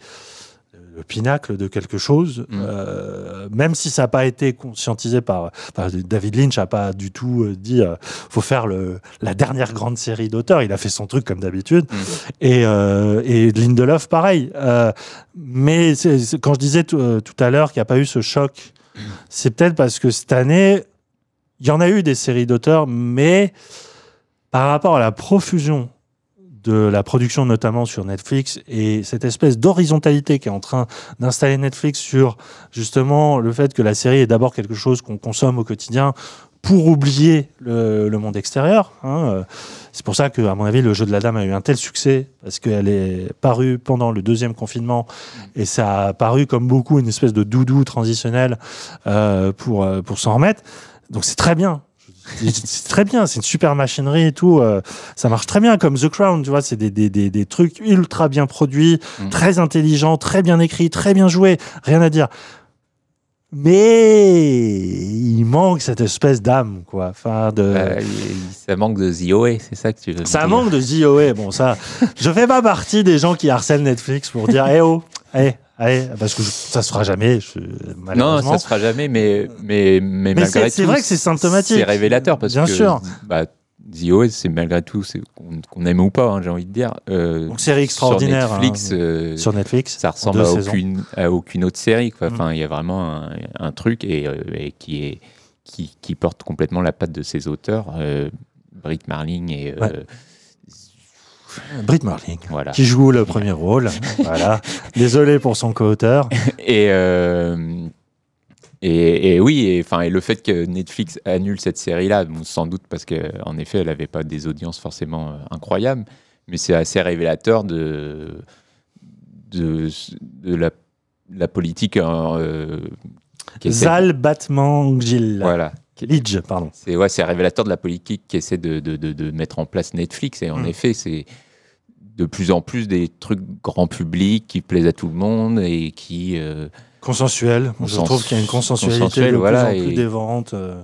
le pinacle de quelque chose, Mm. euh, même si ça n'a pas été conscientisé par, par David Lynch, n'a pas du tout euh, dit euh, faut faire le, la dernière grande série d'auteurs. Il a fait son truc comme d'habitude. Mm. Et, et Lindelof, pareil. Mais quand je disais tout, tout à l'heure qu'il n'y a pas eu ce choc, c'est peut-être parce que cette année, il y en a eu des séries d'auteurs, mais par rapport à la profusion de la production, notamment sur Netflix, et cette espèce d'horizontalité qui est en train d'installer Netflix sur justement le fait que la série est d'abord quelque chose qu'on consomme au quotidien pour oublier le, monde extérieur. hein. C'est pour ça que, à mon avis, le jeu de la dame a eu un tel succès parce qu'elle est parue pendant le deuxième confinement et ça a paru comme beaucoup une espèce de doudou transitionnel euh, pour euh, pour s'en remettre. Donc c'est très bien. C'est très bien, c'est une super machinerie et tout. euh, ça marche très bien comme The Crown, tu vois. C'est des, des, des, des trucs ultra bien produits, Mhm. très intelligents, très bien écrits, très bien joués. Rien à dire. Mais il manque cette espèce d'âme, quoi. Enfin, de... Bah, ça manque de OA, c'est ça que tu veux me Ça dire. manque de ZOA. Bon, ça, je fais pas partie des gens qui harcèlent Netflix pour dire, eh oh, allez, allez, parce que je- ça se fera jamais, je- Non, ça se fera jamais, mais, mais, mais, Mais malgré c'est- vrai que c'est symptomatique. C'est révélateur parce Bien que sûr. bah, The OA, c'est malgré tout, c'est qu'on aime ou pas, hein, j'ai envie de dire. euh, Donc, série extraordinaire, Sur Netflix, hein, euh, Sur Netflix. ça ressemble à aucune, à aucune autre série. quoi. Mm. Enfin, il y a vraiment un, un truc et, euh, et qui, est, qui, qui porte complètement la patte de ses auteurs, euh, Britt Marling et. Ouais. Britt Marling. Voilà. Qui joue le premier rôle. voilà. Désolé pour son co-auteur. Et, euh, et, et oui, et, enfin, et le fait que Netflix annule cette série-là, bon, sans doute parce qu'en effet, elle n'avait pas des audiences forcément euh, incroyables, mais c'est assez révélateur de, de, de la, la politique. hein, euh, qui essaie- Zal Batmangil. Voilà. Lidge, pardon. C'est ouais, c'est révélateur de la politique qu'essaie de, de, de, de mettre en place Netflix. Et en Mm. effet, c'est de plus en plus des trucs grand public qui plaisent à tout le monde et qui, euh, Consensuel. Je trouve qu'il y a une consensualité de voilà, plus en plus et- dévorante. euh.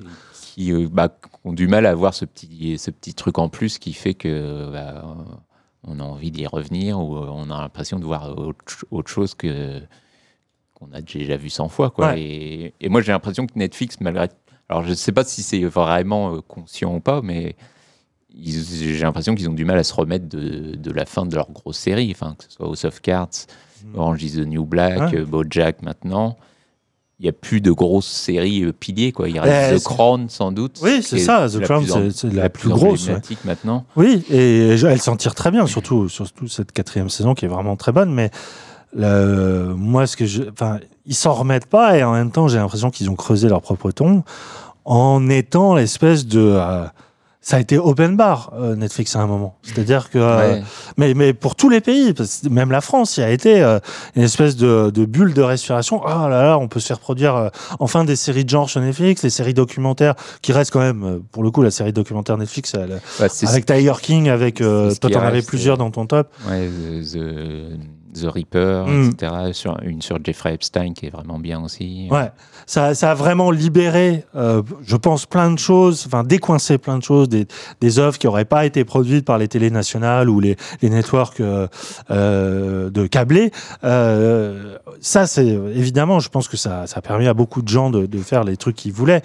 qui euh, bah, ont du mal à avoir ce petit, ce petit truc en plus qui fait que bah, on a envie d'y revenir ou euh, on a l'impression de voir autre, ch- autre chose que qu'on a déjà vu 100 fois. Quoi. Ouais. Et, et moi, j'ai l'impression que Netflix, malgré. Alors, je ne sais pas si c'est vraiment conscient ou pas, mais j'ai l'impression qu'ils ont du mal à se remettre de, de la fin de leur grosse série, enfin, que ce soit House of Cards, Orange is the New Black, Mm. Ouais. BoJack maintenant. Il n'y a plus de grosses séries euh, piliers. Quoi. Il reste Eh, The Crown, sans doute. Oui, c'est ça. The la Crown, c'est c'est la, plus grosse. ouais. maintenant. Oui, et elle s'en tire très bien, surtout, surtout cette quatrième saison qui est vraiment très bonne. Mais le- moi, ce que je, enfin, ils s'en remettent pas et en même temps, j'ai l'impression qu'ils ont creusé leur propre tombe en étant l'espèce de. euh, ça a été open bar euh, Netflix à un moment. C'est-à-dire que, euh, Ouais. mais, mais pour tous les pays, même la France, il y a été euh, une espèce de, de bulle de respiration. Ah là là, on peut se faire produire euh, enfin des séries de genre sur Netflix, les séries documentaires qui restent quand même, euh, pour le coup, la série documentaire Netflix, elle, avec Tiger King, avec euh, toi t'en avais plusieurs dans ton top. ouais, The- The Reaper, Mm. etc. Sur, une sur Jeffrey Epstein qui est vraiment bien aussi. Ouais, ça, ça a vraiment libéré, euh, je pense, plein de choses, enfin décoincé plein de choses, des, des œuvres qui n'auraient pas été produites par les télés nationales ou les, les networks euh, euh, de câblés. Euh, ça, c'est évidemment, je pense que ça, ça a permis à beaucoup de gens de, de faire les trucs qu'ils voulaient.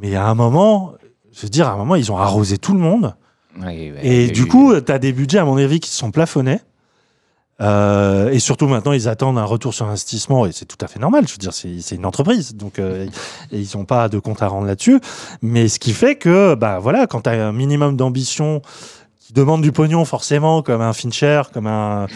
Mais à un moment, je veux dire, à un moment, ils ont arrosé tout le monde. Ouais, ouais, Et du eu- coup, tu as des budgets, à mon avis, qui se sont plafonnés. Euh, et surtout maintenant, ils attendent un retour sur investissement et c'est tout à fait normal. Je veux dire, c'est une entreprise, donc euh, et ils n'ont pas de compte à rendre là-dessus. Mais ce qui fait que, bah voilà, quand tu as un minimum d'ambition qui demande du pognon forcément, comme un Fincher, comme un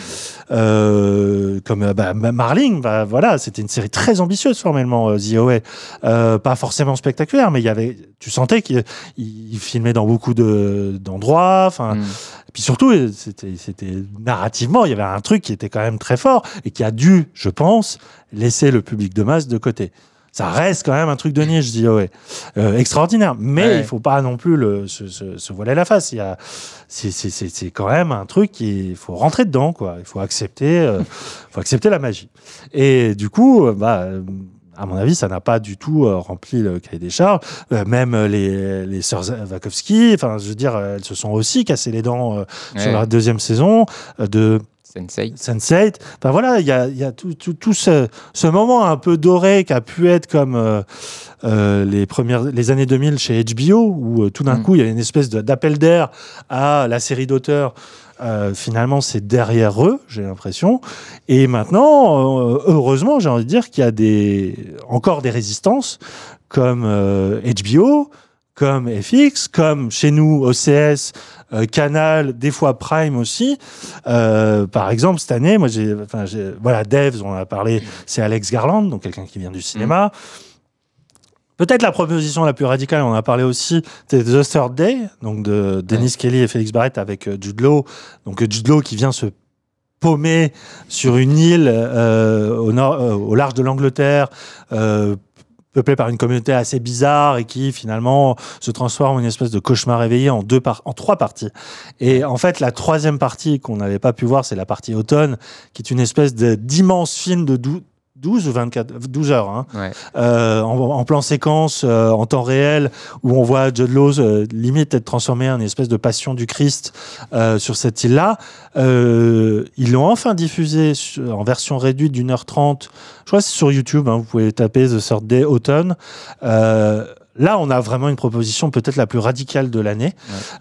euh, comme bah, Marling, bah voilà, c'était une série très ambitieuse formellement, euh, The OA. Euh, pas forcément spectaculaire, mais il y avait, tu sentais qu'il il filmait dans beaucoup de d'endroits, enfin. Mm. Et puis surtout, c'était, narrativement, il y avait un truc qui était quand même très fort et qui a dû, je pense, laisser le public de masse de côté. Ça reste quand même un truc de niche, je dis ouais, Euh, extraordinaire. Mais Ouais. il faut pas non plus le, se, se, se voiler la face. C'est, quand même un truc qui, il faut rentrer dedans, quoi. Il faut accepter, euh, faut accepter la magie. Et du coup, euh, bah. À mon avis, ça n'a pas du tout euh, rempli le cahier des charges. Euh, même euh, les, les sœurs Wachowski, enfin, je veux dire, elles se sont aussi cassées les dents sur la deuxième saison de Sense8. Sense8. Enfin voilà, il y a, y a tout, tout, tout ce, ce moment un peu doré qui a pu être comme euh, euh, les premières les années 2000 chez HBO où euh, tout d'un Mm. coup il y a une espèce d'appel d'air à la série d'auteurs. Euh, finalement, c'est derrière eux, j'ai l'impression. Et maintenant, euh, heureusement, j'ai envie de dire qu'il y a des encore des résistances comme euh, HBO, comme FX, comme chez nous OCS, euh, Canal, des fois Prime aussi. Euh, par exemple, cette année, moi, j'ai, voilà, Devs, on a parlé, c'est Alex Garland, donc quelqu'un qui vient du cinéma. Peut-être la proposition la plus radicale, on en a parlé aussi, c'est The Third Day, donc de Dennis Kelly et Félix Barrett avec euh, Jude Law. Donc euh, Jude Law qui vient se paumer sur une île euh, au, nord, euh, au large de l'Angleterre, euh, peuplée par une communauté assez bizarre et qui finalement se transforme en une espèce de cauchemar réveillé en deux par en trois parties. Et en fait, la troisième partie qu'on n'avait pas pu voir, c'est la partie automne, qui est une espèce d'immense film de dou- 12 ou 24, 12 heures, hein, Ouais. euh, en, en plan séquence, euh, en temps réel, où on voit Judd Law euh, limite être transformé en une espèce de passion du Christ euh, sur cette île-là. Ils l'ont enfin diffusé sur- en version réduite d'une heure trente. Je crois que c'est sur YouTube, hein, vous pouvez taper The Third Day Autumn. Là, on a vraiment une proposition peut-être la plus radicale de l'année.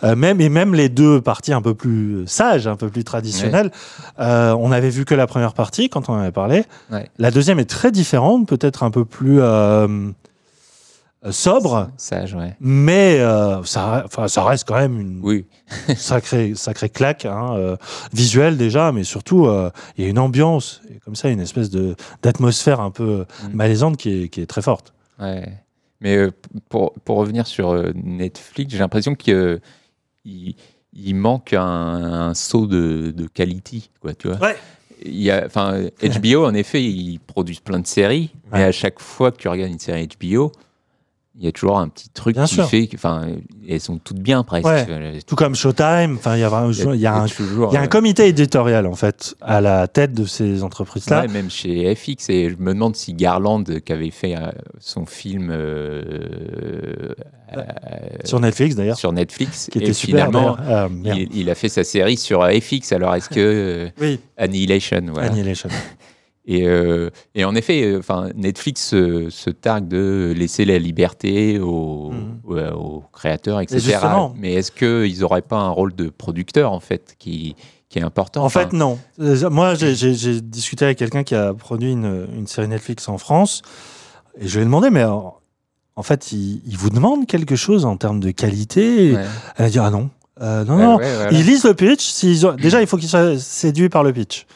Euh, même et même les deux parties un peu plus sages, un peu plus traditionnelles. Euh, on avait vu que la première partie quand on en avait parlé. Ouais. La deuxième est très différente, peut-être un peu plus euh, sobre, Sage, ouais. mais euh, ça, reste quand même une Oui. sacrée, sacrée claque hein, euh, visuelle déjà, mais surtout euh, il y a une ambiance, et comme ça, une espèce de d'atmosphère un peu Mm. malaisante qui est, qui est très forte. Ouais. Mais euh, pour, pour revenir sur euh, Netflix, j'ai l'impression qu'il il, il manque un, un saut de, de qualité, quoi, tu vois. Ouais. Il y a, HBO, en effet, ils produisent plein de séries, mais à chaque fois que tu regardes une série HBO, il y a toujours un petit truc Bien qui sûr. fait enfin, elles sont toutes bien presque. Ouais. Euh, Tout comme Showtime, enfin, il y a, vraiment- il y a un toujours, il y a un euh, comité éditorial en fait à la tête de ces entreprises-là. Ouais, même chez FX, et je me demande si Garland, qui avait fait euh, son film euh, euh, Sur Netflix d'ailleurs, sur Netflix, qui était et super. finalement. Ah, il, il a fait sa série sur euh, FX. Alors, est-ce que euh, Oui, Annihilation, voilà. Annihilation. Et, euh, et en effet, euh, Netflix se, se targue de laisser la liberté aux, Mhm. aux- aux créateurs, etc. Mais est-ce qu'ils n'auraient pas un rôle de producteur, en fait, qui, qui est important? En Enfin, fait, non. Euh, Moi, j'ai- discuté avec quelqu'un qui a produit une, une série Netflix en France. Et je lui ai demandé, mais en, en fait, il, il vous demande quelque chose en termes de qualité? Ouais. Elle a dit, ah non. Euh, non, Ouais, non. ouais, voilà. Ils lisent le pitch. ont- Déjà, il faut qu'ils soient séduits par le pitch.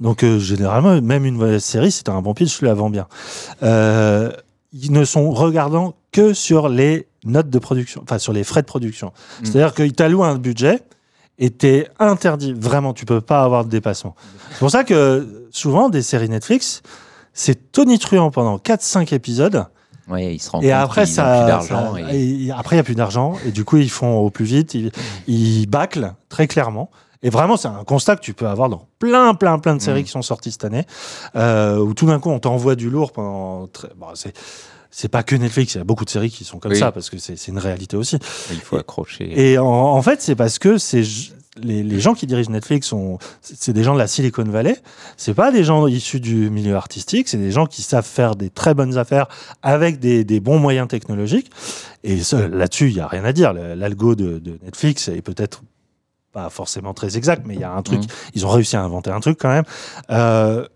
Donc, euh, généralement, même une mauvaise série, si tu as un bon pitch, tu la vends bien. Euh, ils ne sont regardants que sur les notes de production, enfin, sur les frais de production. Mm. C'est-à-dire qu'ils t'allouent un budget et t'es interdit. Vraiment, tu peux pas avoir de dépassement. C'est pour ça que souvent, des séries Netflix, c'est tonitruant pendant 4-5 épisodes. Ouais, ils se Et compte après, ça, plus d'argent. ça- et- et après, il n'y a plus d'argent. Et du coup, ils font au plus vite. Ils, ils bâclent très clairement. Et vraiment, c'est un constat que tu peux avoir dans plein, plein, plein de séries Mm. qui sont sorties cette année, euh, où tout d'un coup, on t'envoie du lourd pendant. Très... Bon, c'est, c'est pas que Netflix, il y a beaucoup de séries qui sont comme Oui. ça, parce que c'est, une réalité aussi. Il faut accrocher. Et en, en fait, c'est parce que c'est les, les gens qui dirigent Netflix sont c'est des gens de la Silicon Valley. C'est pas des gens issus du milieu artistique. C'est des gens qui savent faire des très bonnes affaires avec des, des bons moyens technologiques. Et là-dessus, il y a rien à dire. L'algo de, de Netflix est peut-être pas forcément très exact, mais il y a un truc. Mhm. Ils ont réussi à inventer un truc quand même. Euh,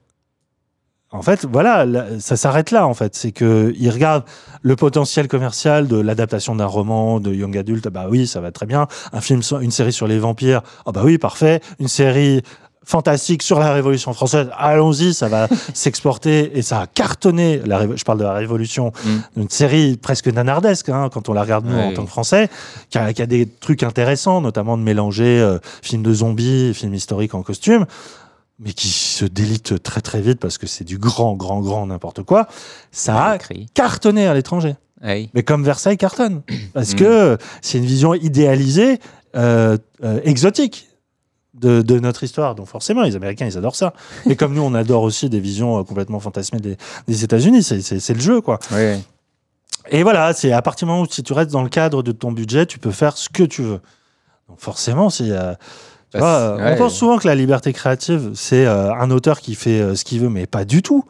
en fait, voilà, là, ça s'arrête là. En fait, c'est que ils regardent le potentiel commercial de l'adaptation d'un roman de young adult. Bah oui, ça va très bien. Un film, une série sur les vampires. Ah bah oui, parfait. Une série fantastique sur la Révolution française. Allons-y, ça va s'exporter et ça a cartonné. La, je parle de la Révolution, Mm. une série presque nanardesque hein, quand on la regarde nous en tant que Français, qui a, qui a des trucs intéressants, notamment de mélanger euh, films de zombies, et films historiques en costume, mais qui se délite très très vite parce que c'est du grand, grand, grand n'importe quoi. Ça a cartonné à l'étranger. Ouais. Mais comme Versailles cartonne. Parce Mm. que c'est une vision idéalisée, euh, euh, exotique de, de notre histoire. Donc forcément, les Américains, ils adorent ça. Mais comme nous, on adore aussi des visions euh, complètement fantasmées des, des États-Unis. C'est- le jeu, quoi. Et voilà, c'est à partir du moment où si tu restes dans le cadre de ton budget, tu peux faire ce que tu veux. Donc forcément, c'est... euh, Bah, c'est- ouais. On pense souvent que la liberté créative, c'est euh, un auteur qui fait euh, ce qu'il veut, mais pas du tout.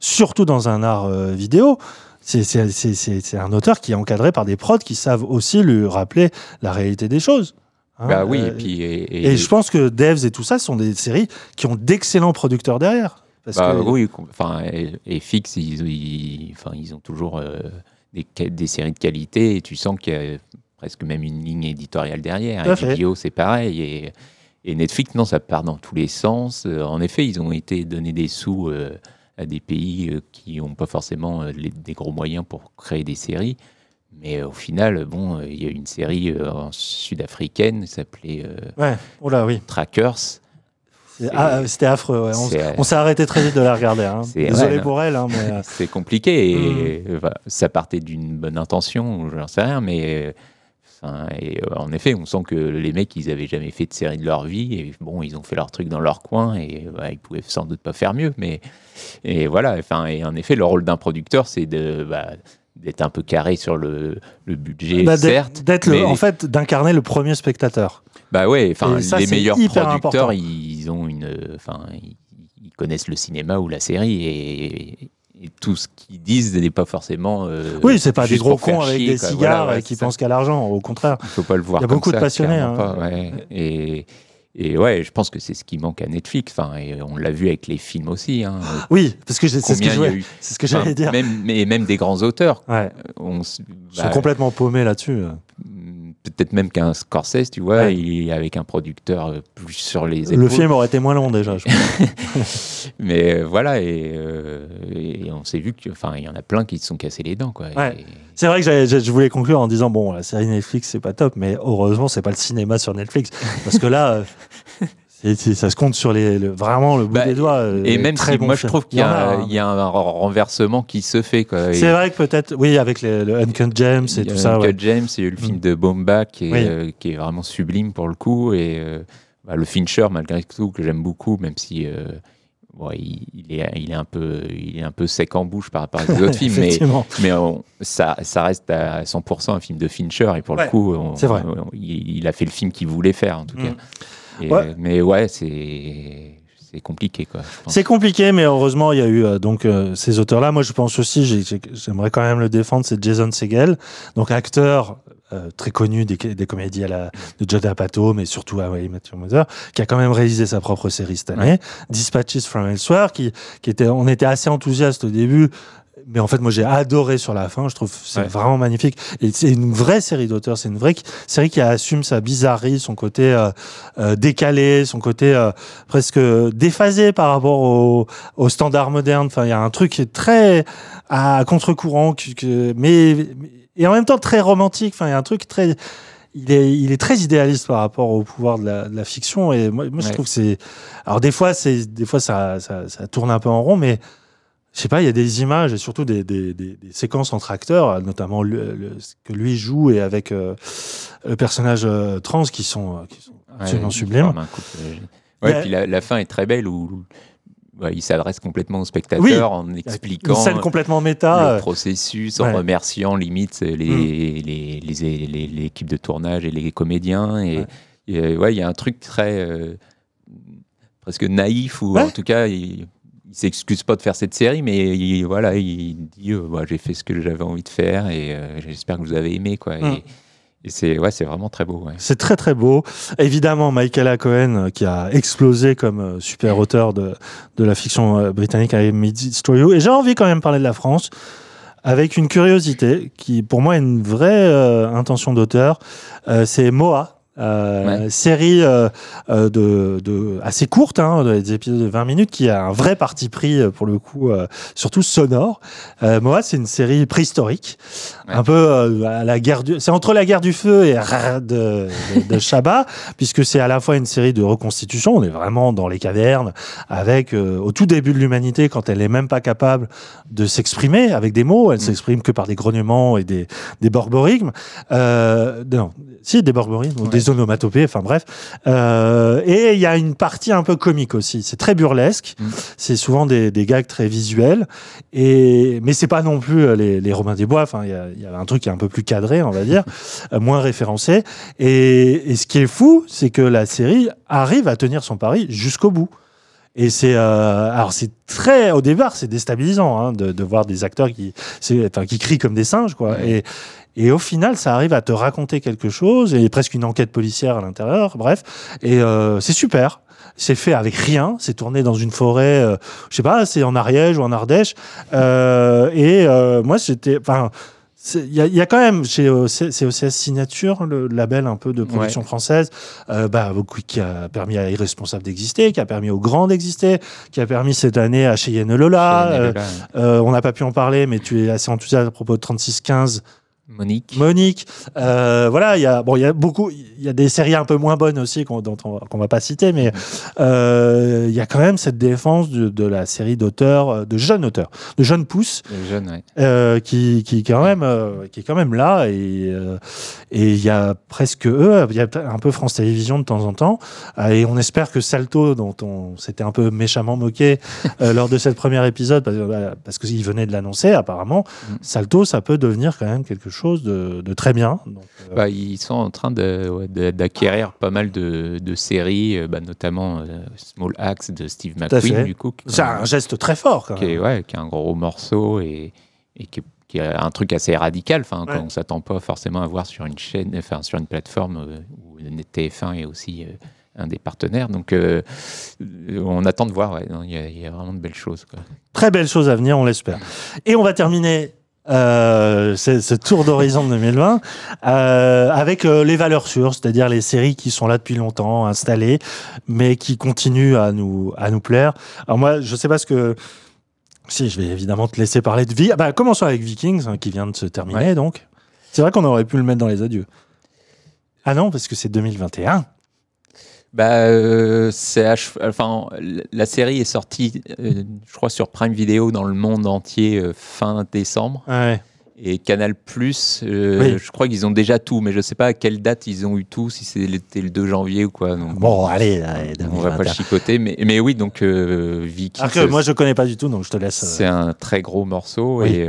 Surtout dans un art vidéo. C'est un auteur qui est encadré par des prods qui savent aussi lui rappeler la réalité des choses. Hein, Bah oui, euh, et puis. Et, et je pense que Devs et tout ça sont des séries qui ont d'excellents producteurs derrière. Parce Bah que, oui, enfin, et, et Fix, ils, ils- enfin, ils ont toujours euh, des, séries de qualité et tu sens qu'il y a presque même une ligne éditoriale derrière. HBO, c'est pareil. Et, et Netflix, non, ça part dans tous les sens. Euh, en effet, ils ont été donnés des sous euh, à des pays qui n'ont pas forcément les- des gros moyens pour créer des séries. Mais au final, bon, euh, il y a une série euh, sud-africaine qui s'appelait euh, Ouais, oh là, oui. Trackers. Ah, C'était affreux. ouais. On, s'est arrêté très vite de la regarder. hein. Désolé ouais, pour elle, hein, mais C'est compliqué et Mm. ça partait d'une bonne intention, j'en sais rien, mais enfin, et euh, en effet, on sent que les mecs, ils avaient jamais fait de série de leur vie. Et bon, ils ont fait leur truc dans leur coin et ouais, ils pouvaient sans doute pas faire mieux. Mais et voilà. Enfin, et en effet, le rôle d'un producteur, c'est de bah, d'être un peu carré sur le, le budget, Bah, certes. d'être mais- en fait d'incarner le premier spectateur. Bah ouais, enfin les meilleurs producteurs, important. ils ont une, enfin ils, ils connaissent le cinéma ou la série et, et tout ce qu'ils disent n'est pas forcément. euh, Oui, c'est pas des gros cons avec chier, des quoi. cigares Voilà, ouais, et qui pensent qu'à l'argent. Au contraire. Il faut pas le voir. Il y a beaucoup de passionnés, hein. pas, ouais. Et et ouais, je pense que c'est ce qui manque à Netflix. Enfin, et on l'a vu avec les films aussi. Hein. Oui, parce que c'est ce que c'est ce que j'allais dire. Même, mais même des grands auteurs. Ouais, On, s- ils sont bah, complètement paumés là-dessus. Peut-être même qu'un Scorsese, tu vois, Ouais. il est avec un producteur euh, plus sur les épaules. Le film aurait été moins long déjà. je. Mais euh, voilà, et, euh, et on s'est vu qu'il il y en a plein qui se sont cassés les dents. Quoi. Ouais. Et- C'est vrai que je voulais conclure en disant bon, la série Netflix c'est pas top, mais heureusement c'est pas le cinéma sur Netflix parce que là, euh, ça se compte sur les le- vraiment le bout Bah, des doigts. euh, et même très si bon moi je trouve qu'il y, a, hein. y a un renversement qui se fait. C'est vrai que peut-être, oui, avec les- le Uncut James et y tout ça. Uncut ouais. James, il y a eu le film Mm. de Bomba qui est, Oui. euh, qui est vraiment sublime pour le coup. Et euh, bah, le Fincher, malgré tout, que j'aime beaucoup, même si euh, bon, il, il est, il, est un peu, il est un peu sec en bouche par rapport à autres films. Mais, mais on- ça, ça reste à 100% un film de Fincher. Et pour Ouais, le coup, on- vrai. on- il, il a fait le film qu'il voulait faire, en tout Mm. cas. Et, Ouais. euh, Mais ouais, c'est c'est compliqué. Quoi. C'est compliqué, mais heureusement, il y a eu euh, donc euh, ces auteurs-là. Moi, je pense aussi, j'ai- j'ai- j'aimerais quand même le défendre, c'est Jason Segel, donc acteur euh, très connu des, des comédies à la, de Judd Apatow, mais surtout à I Met Your Mother, qui a quand même réalisé sa propre série cette année, Dispatches from Elsewhere, qui, qui était, on était assez enthousiaste au début. Mais en fait, moi, j'ai adoré sur la fin. Je trouve c'est Ouais. vraiment magnifique. Et c'est une vraie série d'auteurs. C'est une vraie série qui assume sa bizarrerie, son côté euh, euh, décalé, son côté euh, presque déphasé par rapport au, au standard moderne. Enfin, il y a un truc qui est très à contre-courant, que, que- mais, mais- et en même temps très romantique. Enfin, il y a un truc très il est, il est très idéaliste par rapport au pouvoir de la, de la fiction et moi, moi je Ouais. trouve que c'est alors des fois c'est des fois ça, ça, ça tourne un peu en rond mais je sais pas il y a des images et surtout des, des, des, des séquences entre acteurs notamment le, le- ce que lui joue et avec euh, le personnage euh, trans qui sont, euh, qui sont absolument Ouais, sublimes Ouais, puis la, la fin est très belle où il s'adresse complètement au spectateur Oui. en expliquant complètement le méta euh, processus, en. Mm. remerciant limite les, les, les, les- les- l'équipe de tournage et les comédiens. Et Ouais. et, ouais, il y a un truc très presque naïf ou en tout cas il s'excuse pas de faire cette série, mais il, voilà, il dit euh, j'ai fait ce que j'avais envie de faire et euh, j'espère que vous avez aimé quoi. Mm. Et, et c'est ouais, c'est vraiment très beau. Ouais. C'est très très beau. Évidemment, Michael A. Cohen, euh, qui a explosé comme euh, super auteur de, de la fiction britannique avec Story. Et j'ai envie quand même de parler de la France avec une curiosité qui, pour moi, est une vraie euh, intention d'auteur. C'est Moa. Euh, Ouais. série euh, euh, de, de assez courte, hein, des épisodes de 20 minutes, qui a un vrai parti pris pour le coup, euh, surtout sonore. Euh, Moa, c'est une série préhistorique, Ouais. un peu euh, à la guerre du, c'est entre la guerre du feu et de, de, de Chabat, puisque c'est à la fois une série de reconstitution. On est vraiment dans les cavernes, avec euh, au tout début de l'humanité, quand elle est même pas capable de s'exprimer avec des mots, elle Mm. s'exprime que par des grognements et des, des borborigmes. Euh, non, si des borborigmes ou des onomatopées, enfin bref. Euh, et il y a une partie un peu comique aussi. C'est très burlesque. Mm. C'est souvent des, des gags très visuels. Et mais c'est pas non plus euh, les, les Robins des Bois. Enfin, il y a, il y a un truc qui est un peu plus cadré, on va dire, euh, moins référencé. Et, et ce qui est fou, c'est que la série arrive à tenir son pari jusqu'au bout. Et c'est euh, alors c'est très au départ c'est déstabilisant hein, de, de voir des acteurs qui enfin qui crient comme des singes quoi. Et et au final ça arrive à te raconter quelque chose et presque une enquête policière à l'intérieur bref. Et euh, c'est super. C'est fait avec rien. C'est tourné dans une forêt euh, je sais pas c'est en Ariège ou en Ardèche. Et moi c'était enfin il y, y a quand même chez OC c'est OCS Signature, le label un peu de production française, euh, bah, qui a permis à Irresponsable d'exister, qui a permis au Grand d'exister, qui a permis cette année à Cheyenne Lola. Cheyenne euh, euh, on n'a pas pu en parler, mais tu es assez enthousiaste à propos de 3615. Monique. Monique. Euh, voilà, il y a bon, il y a beaucoup, il y a des séries un peu moins bonnes aussi qu'on qu'on va pas citer, mais euh, il y a quand même cette défense de, de la série d'auteurs, euh, de jeunes auteurs, de jeunes pousses, ouais. euh, qui, quand même, qui est quand même là et et il y a presque eux, il y a un peu France Télévisions de temps en temps, et on espère que Salto, dont on s'était un peu méchamment moqué lors de cette premier épisode, parce, que- parce qu'il venait de l'annoncer apparemment, Mm. Salto, ça peut devenir quand même quelque chose de, de très bien. Donc, euh, Bah, ils sont en train ouais, d'acquérir pas mal de, de séries, euh, bah, notamment euh, Small Axe de Steve. McQueen, du coup. qui- c'est un geste très fort quand qui est, ouais, qui est un gros morceau et, et qui, est- qui est un truc assez radical, enfin, Ouais. qu'on s'attend pas forcément à voir sur une chaîne, enfin, sur une plateforme où TF1 est aussi un des partenaires. Donc, euh, on attend de voir. ouais. Il y, a- il y a vraiment de belles choses. Quoi. Très belle chose à venir, on l'espère. Et on va terminer euh, ce, tour d'horizon de 2020 euh, avec euh, les valeurs sûres, c'est-à-dire les séries qui sont là depuis longtemps, installées, mais qui continuent à nous, à nous plaire. Alors moi, je sais pas ce que... Si, je vais évidemment te laisser parler de vie. Ah bah, commençons avec Vikings, hein, qui vient de se terminer, Ouais. donc. C'est vrai qu'on aurait pu le mettre dans les adieux. Ah non, parce que c'est 2021. Bah, euh, enfin, la série est sortie, euh, je crois, sur Prime Video dans le monde entier euh, fin décembre. Ouais. Et Canal Plus, euh, Oui. je crois qu'ils ont déjà tout, mais je sais pas à quelle date ils ont eu tout, si c'était le 2 janvier ou quoi. Donc, Bon, allez, allez, on va pas le 2021. chicoter, mais, mais oui, donc Vicky, Alors que moi, je connais pas du tout, donc je te laisse... c'est un très gros morceau Oui. et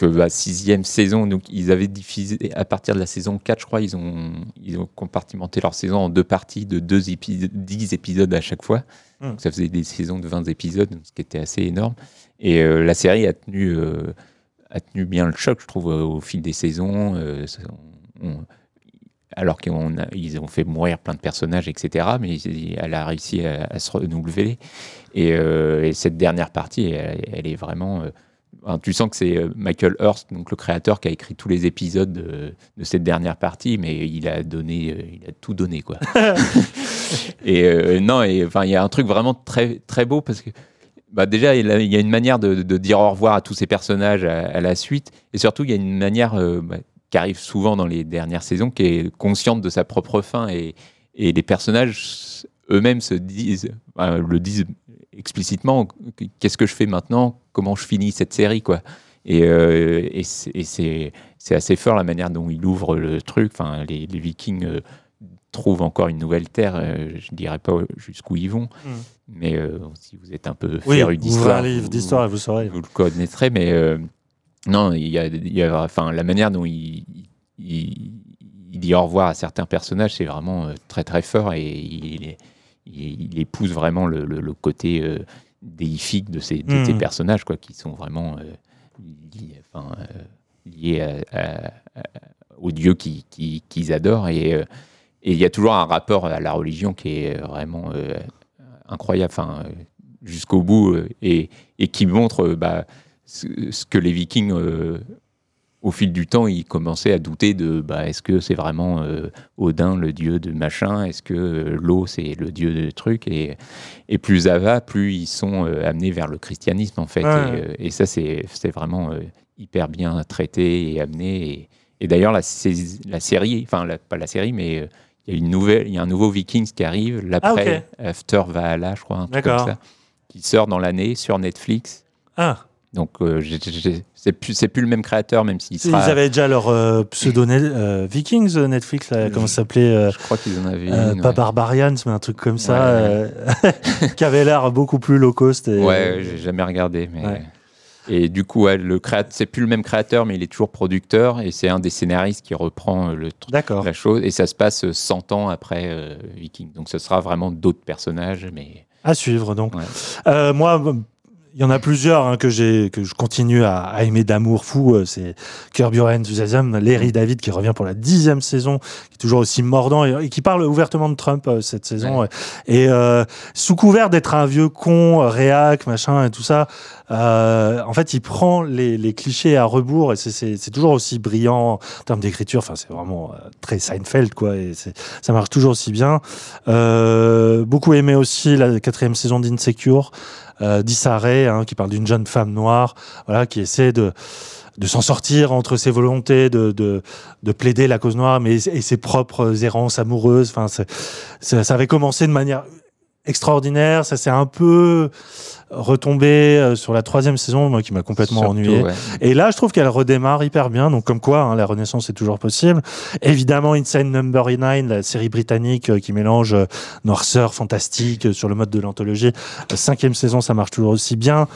donc euh, bah, sixième saison, donc ils avaient diffusé à partir de la saison 4, je crois, ils ont ils ont compartimenté leur saison en deux parties de deux épisodes, 10 épisodes à chaque fois. Hmm. Donc ça faisait des saisons de 20 épisodes, ce qui était assez énorme. Et euh, la série a tenu euh, a tenu bien le choc, je trouve, au fil des saisons. euh, on- alors qu'ils ont fait mourir plein de personnages, etc. Mais elle a réussi à, à se renouveler. Et, et cette dernière partie, elle, elle est vraiment. Enfin, tu sens que c'est euh, Michael Hurst, donc le créateur, qui a écrit tous les épisodes de, de cette dernière partie, mais il a donné, euh, il a tout donné, quoi. et euh, non, et enfin, il y a un truc vraiment très très beau parce que. Bah déjà, il y a- une manière de, de dire au revoir à tous ces personnages à, à la suite, et surtout, il y a une manière euh, bah, qui arrive souvent dans les dernières saisons, qui est consciente de sa propre fin, et, et les personnages eux-mêmes se disent, le disent explicitement, qu'est-ce que je fais maintenant, comment je finis cette série, quoi. Et, euh, et c'est- assez fort la manière dont il ouvre le truc. Enfin, les, les Vikings euh, trouvent encore une nouvelle terre. euh, je dirais pas jusqu'où ils vont, Mm. mais si vous êtes un peu Oui, féru d'histoire, vous- vous saurez. vous le connaîtrez, mais non, il y a, il y a- enfin, la manière dont il, il, il dit au revoir à certains personnages, c'est vraiment très très fort et il, il, il épouse vraiment le, le- le côté euh, déifique de ces, de ces personnages, quoi, qui sont vraiment euh, liés, enfin, euh, liés à- à- qui- qui- qu'ils adorent. Et euh, et il y a toujours un rapport à la religion qui est vraiment euh, incroyable. Enfin, jusqu'au bout et, et qui montre bah, ce, ce que les Vikings, au fil du temps, ils commençaient à douter de bah, est-ce que c'est vraiment euh, Odin le dieu de machin? Est-ce que euh, l'eau c'est le dieu de truc? Et, et plus ça va, plus ils sont euh, amenés vers le christianisme en fait. Ouais. Et, euh, et ça, c'est vraiment hyper bien traité et amené. Et, et d'ailleurs, la, série, enfin, la- pas la série, mais il y a une nouvelle, il y a un nouveau Vikings qui arrive, l'après After Valhalla, je crois, un truc comme ça, qui sort dans l'année sur Netflix. Ah, Donc, euh, c'est plus, plus le même créateur, même s'il ils sera. avaient déjà leur euh, pseudo euh, Vikings euh, Netflix, là, comment ça s'appelait Je crois qu'ils en avaient une. Pas ouais. Barbarians, mais un truc comme ça, Ouais, qui avait l'air beaucoup plus low cost. Et, Ouais, j'ai jamais regardé, mais. Et du coup, le c'est plus le même créateur, mais il est toujours producteur et c'est un des scénaristes qui reprend le. La chose, et ça se passe euh, 100 ans après euh, Viking. Donc ce sera vraiment d'autres personnages, mais À suivre, donc. Ouais. Euh, moi, il y en a plusieurs hein, que, j'ai, que je continue à, à aimer d'amour fou. euh, C'est Curb Your Enthusiasm, Larry David qui revient pour la dixième saison, qui est toujours aussi mordant et, et qui parle ouvertement de Trump euh, cette saison. Ouais. Et euh, sous couvert d'être un vieux con, euh, réac, machin et tout ça, euh, en fait, il prend les, les clichés à rebours et c'est, toujours aussi brillant en termes d'écriture. Enfin, c'est vraiment euh, très Seinfeld, quoi. Et ça marche toujours aussi bien. Euh, beaucoup aimé aussi la quatrième saison d'Insecure, euh, d'Issa Rae, hein, qui parle d'une jeune femme noire, voilà, qui essaie de de s'en sortir entre ses volontés de, de, de, plaider la cause noire mais, et ses propres errances amoureuses. Enfin, ça avait commencé de manière extraordinaire. Ça s'est un peu retombé euh, sur la troisième saison, moi qui m'a complètement ennuyé. Et là, je trouve qu'elle redémarre hyper bien. Donc, comme quoi, hein, la renaissance est toujours possible. Évidemment, Insane Number 9, la série britannique euh, qui mélange euh, noirceur, fantastique sur le mode de l'anthologie. cinquième saison, ça marche toujours aussi bien.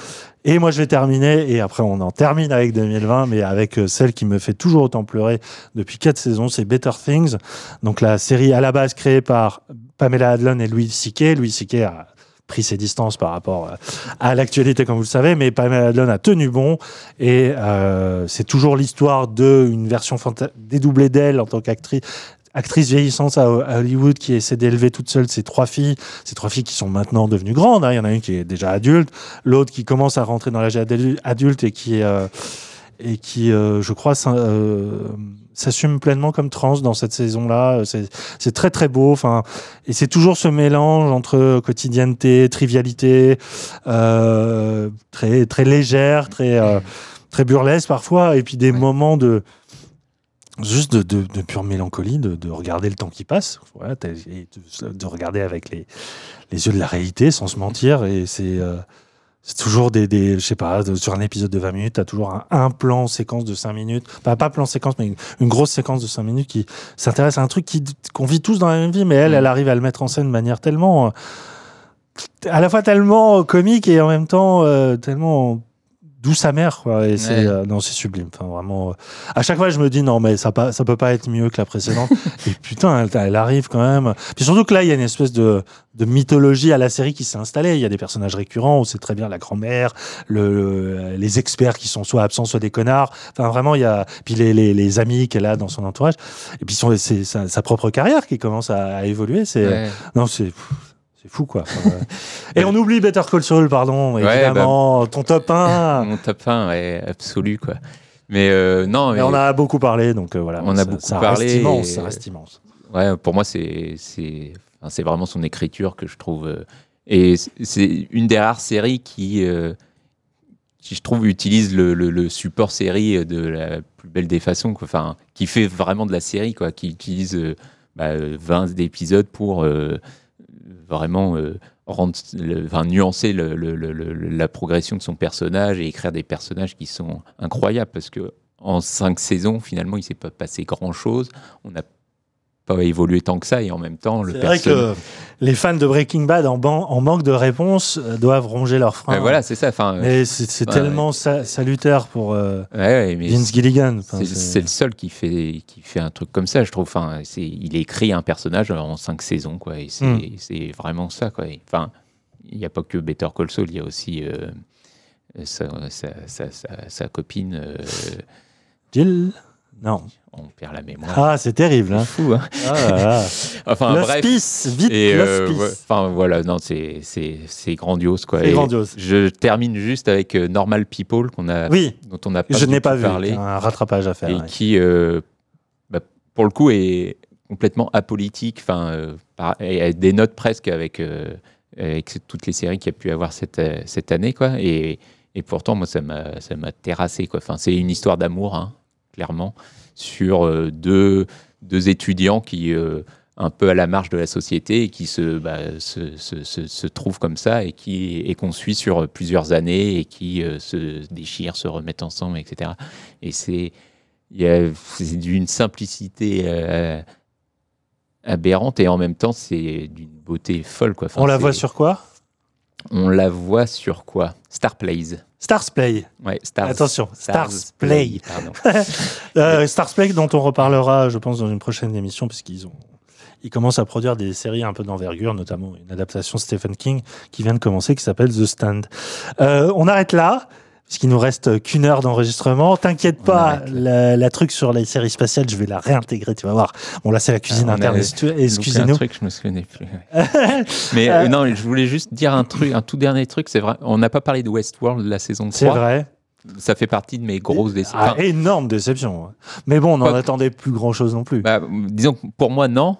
Et moi, je vais terminer, et après, on en termine avec 2020, mais avec celle qui me fait toujours autant pleurer depuis quatre saisons, c'est Better Things. Donc, la série à la base créée par Pamela Adlon et Louis C.K. Louis C.K. a pris ses distances par rapport à l'actualité, comme vous le savez, mais Pamela Adlon a tenu bon. Et euh, c'est toujours l'histoire d'une version dédoublée d'elle en tant qu'actrice actrice vieillissante à Hollywood qui essaie d'élever toute seule ses trois filles, ces trois filles qui sont maintenant devenues grandes. Hein. Il y en a une qui est déjà adulte, l'autre qui commence à rentrer dans l'âge adulte et qui, euh, et qui euh, je crois, s'assume pleinement comme trans dans cette saison-là. C'est très très beau. Enfin, et c'est toujours ce mélange entre quotidienneté, trivialité, euh, très très légère, très euh, très burlesque parfois, et puis des moments de juste de, de, de, pure mélancolie, de, de, regarder le temps qui passe, voilà, de, de, regarder avec les, les yeux de la réalité, sans se mentir, et c'est euh, c'est toujours des, des, je sais pas, sur un épisode de 20 minutes, tu as toujours un, plan séquence de 5 minutes. Pas, pas plan séquence, mais une, grosse séquence de 5 minutes qui s'intéresse à un truc qu'on vit tous dans la même vie, mais elle, mm. elle arrive à le mettre en scène de manière tellement, euh, à la fois tellement comique et en même temps euh, tellement d'où sa mère quoi. Et c'est euh, non c'est sublime. Enfin vraiment euh, à chaque fois je me dis non mais ça pas ça peut pas être mieux que la précédente. Et putain elle, elle, arrive quand même. Puis surtout que là il y a une espèce de, de mythologie à la série qui s'est installée. Il y a des personnages récurrents on sait très bien la grand-mère le, les experts qui sont soit absents soit des connards. Enfin vraiment il y a puis les, les, les amis qu'elle a dans son entourage. Et puis c'est sa, sa, propre carrière qui commence à, à évoluer. C'est non c'est c'est fou, quoi. et on oublie Better Call Saul, pardon, évidemment. Bah, ton top 1. Mon top 1, ouais, absolu, quoi. Mais euh, non. Mais... on a beaucoup parlé, donc euh, voilà. On a beaucoup parlé. Reste immense, Ça reste immense. Ouais, pour moi, c'est c'est vraiment son écriture que je trouve. Euh, et c'est une des rares séries qui, qui je trouve, utilise le, le, support série de la plus belle des façons. Quoi. Enfin, qui fait vraiment de la série, quoi. Qui utilise bah, 20 épisodes pour vraiment euh, rendre, enfin, nuancer la progression de son personnage et écrire des personnages qui sont incroyables parce que en cinq saisons, finalement, il s'est pas passé grand chose. On a pas évolué tant que ça et en même temps le c'est vrai que les fans de Breaking Bad en, en manque de réponses euh, doivent ronger leurs freins voilà c'est ça enfin mais c'est, tellement salutaire pour euh, Vince Gilligan c'est, le seul qui fait qui fait un truc comme ça je trouve enfin c'est il écrit un personnage en cinq saisons quoi et c'est, hmm. vraiment ça quoi enfin il n'y a pas que Better Call Saul il y a aussi euh, sa, sa, sa, copine Jill? Non on perd la mémoire. Ah, c'est terrible. Hein. fou. Hein ah, enfin, bref. vite, et, euh, Enfin, voilà, non, c'est, c'est, grandiose, quoi. C'est grandiose. Je termine juste avec euh, Normal People, qu'on a, oui. dont on a pas Je n'ai pas vu, parlé. un rattrapage à faire. Et qui, euh, bah, pour le coup, est complètement apolitique, enfin, et des notes presque avec, avec toutes les séries qu'il y a pu avoir cette, cette année, quoi. Et, et pourtant, moi, ça m'a, ça m'a terrassé, quoi. Enfin, c'est une histoire d'amour, hein, clairement sur euh, deux, deux étudiants qui, euh, un peu à la marge de la société, et qui se, bah, se, se, se, trouvent comme ça et qui et qu'on suit sur plusieurs années et qui euh, se déchirent, se remettent ensemble, etc. Et c'est d'une simplicité aberrante et en même temps c'est d'une beauté folle. Quoi. On la voit sur quoi? On la voit sur quoi? Star Plays. Stars Play. Ouais, Stars, Attention, Stars, Play. euh, Stars Play, dont on reparlera, je pense, dans une prochaine émission, puisqu'ils ont, ils commencent à produire des séries un peu d'envergure, notamment une adaptation Stephen King qui vient de commencer, qui s'appelle The Stand. Euh, on arrête là puisqu'il nous reste qu'une heure d'enregistrement. T'inquiète pas, la, truc sur les séries spatiales, je vais la réintégrer, tu vas voir. Bon, là, c'est la cuisine ah, interne, excusez-nous. un truc, je me souvenais plus. Mais euh, non, je voulais juste dire un truc, un tout dernier truc, c'est vrai, on n'a pas parlé de Westworld la saison 3. C'est vrai. Ça fait partie de mes grosses déceptions. Ah, énorme déception. Mais bon, on n'en attendait plus grand-chose non plus. Bah, disons que pour moi, non.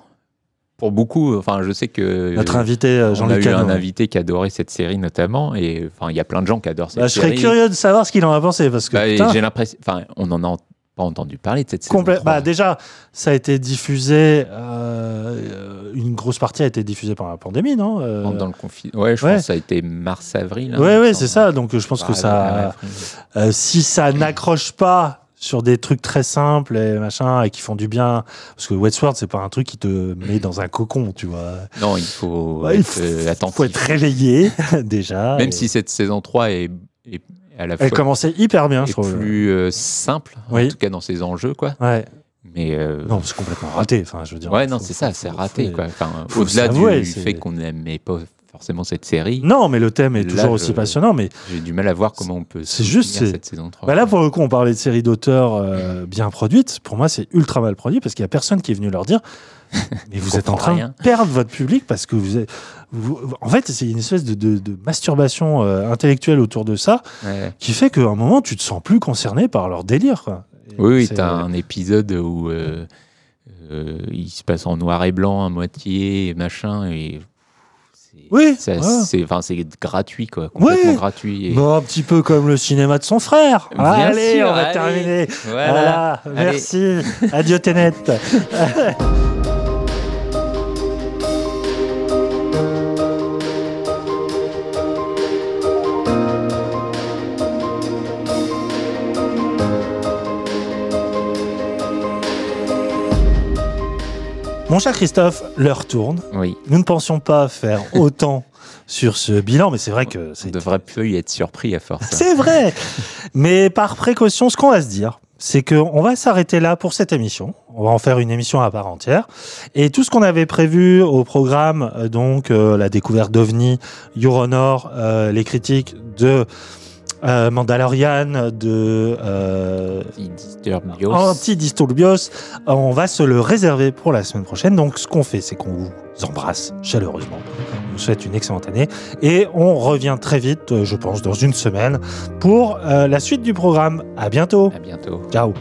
Pour beaucoup, enfin, je sais que Notre invité, euh, on a Jean-Luc eu un invité qui adorait cette série notamment, et enfin, il y a plein de gens qui adorent cette Bah, je série. serais curieux de savoir ce qu'il en a pensé parce que Bah, j'ai l'impression, enfin, on en a pas entendu parler de cette série. bah, déjà, ça a été diffusé. euh, une grosse partie a été diffusée pendant la pandémie, non Euh, dans le confinement. Ouais, je ouais. pense que ça a été mars-avril. hein, Ouais, ouais, c'est ça. Donc, je pense que Ouais, ça, avril. euh, si ça n'accroche pas sur des trucs très simples et machin et qui font du bien, parce que Westworld, c'est pas un truc qui te met dans un cocon, tu vois. Non, il faut Ouais, il être faut- euh, attentif. Faut être réveillé déjà. Même et- si cette saison 3 est, est à la elle fois commençait hyper bien, je trouve. plus euh, simple, Oui. en tout cas dans ses enjeux, quoi. Ouais. Mais euh, Non, c'est complètement raté. Enfin, je veux dire. ouais, non, c'est ça, c'est raté, faut- quoi. Enfin, au-delà du fait qu'on n'aimait pas forcément cette série, Non, mais le thème est Là, toujours je- aussi passionnant. Mais j'ai du mal à voir comment on peut c'est juste, cette saison 3. bah là, pour le coup, on parlait de séries d'auteurs euh, bien produites. Pour moi, c'est ultra mal produit parce qu'il y a personne qui est venu leur dire. Mais vous êtes en train rien. de perdre votre public parce que vous, êtes, vous- en fait, c'est une espèce de, de- de masturbation euh, intellectuelle autour de ça Ouais. qui fait qu'à un moment, tu te sens plus concerné par leur délire. Quoi. Oui, t'as un épisode où euh, euh, il se passe en noir et blanc à moitié, et machin, et Oui, ouais. c'est enfin, c'est gratuit, quoi, complètement Ouais. gratuit. et- Bon, un petit peu comme le cinéma de son frère. Bien allez, sûr, on va allez. terminer. Voilà. Voilà, merci. Adieu Tenet. Mon cher Christophe, l'heure tourne. Oui, Nous ne pensions pas faire autant sur ce bilan, mais c'est vrai que on devrait plus y être surpris à force. c'est vrai. Mais par précaution, ce qu'on va se dire, c'est qu'on va s'arrêter là pour cette émission. On va en faire une émission à part entière. Et tout ce qu'on avait prévu au programme, euh, donc euh, la découverte d'OVNI, Euronor, euh, les critiques de euh, Mandalorian, de euh, Anti-Disturbios. Anti-Disturbios, on va se le réserver pour la semaine prochaine. Donc ce qu'on fait, c'est qu'on vous embrasse chaleureusement. On vous souhaite une excellente année. Et on revient très vite, euh, je pense, dans une semaine, pour euh, la suite du programme. À bientôt. À bientôt. Ciao.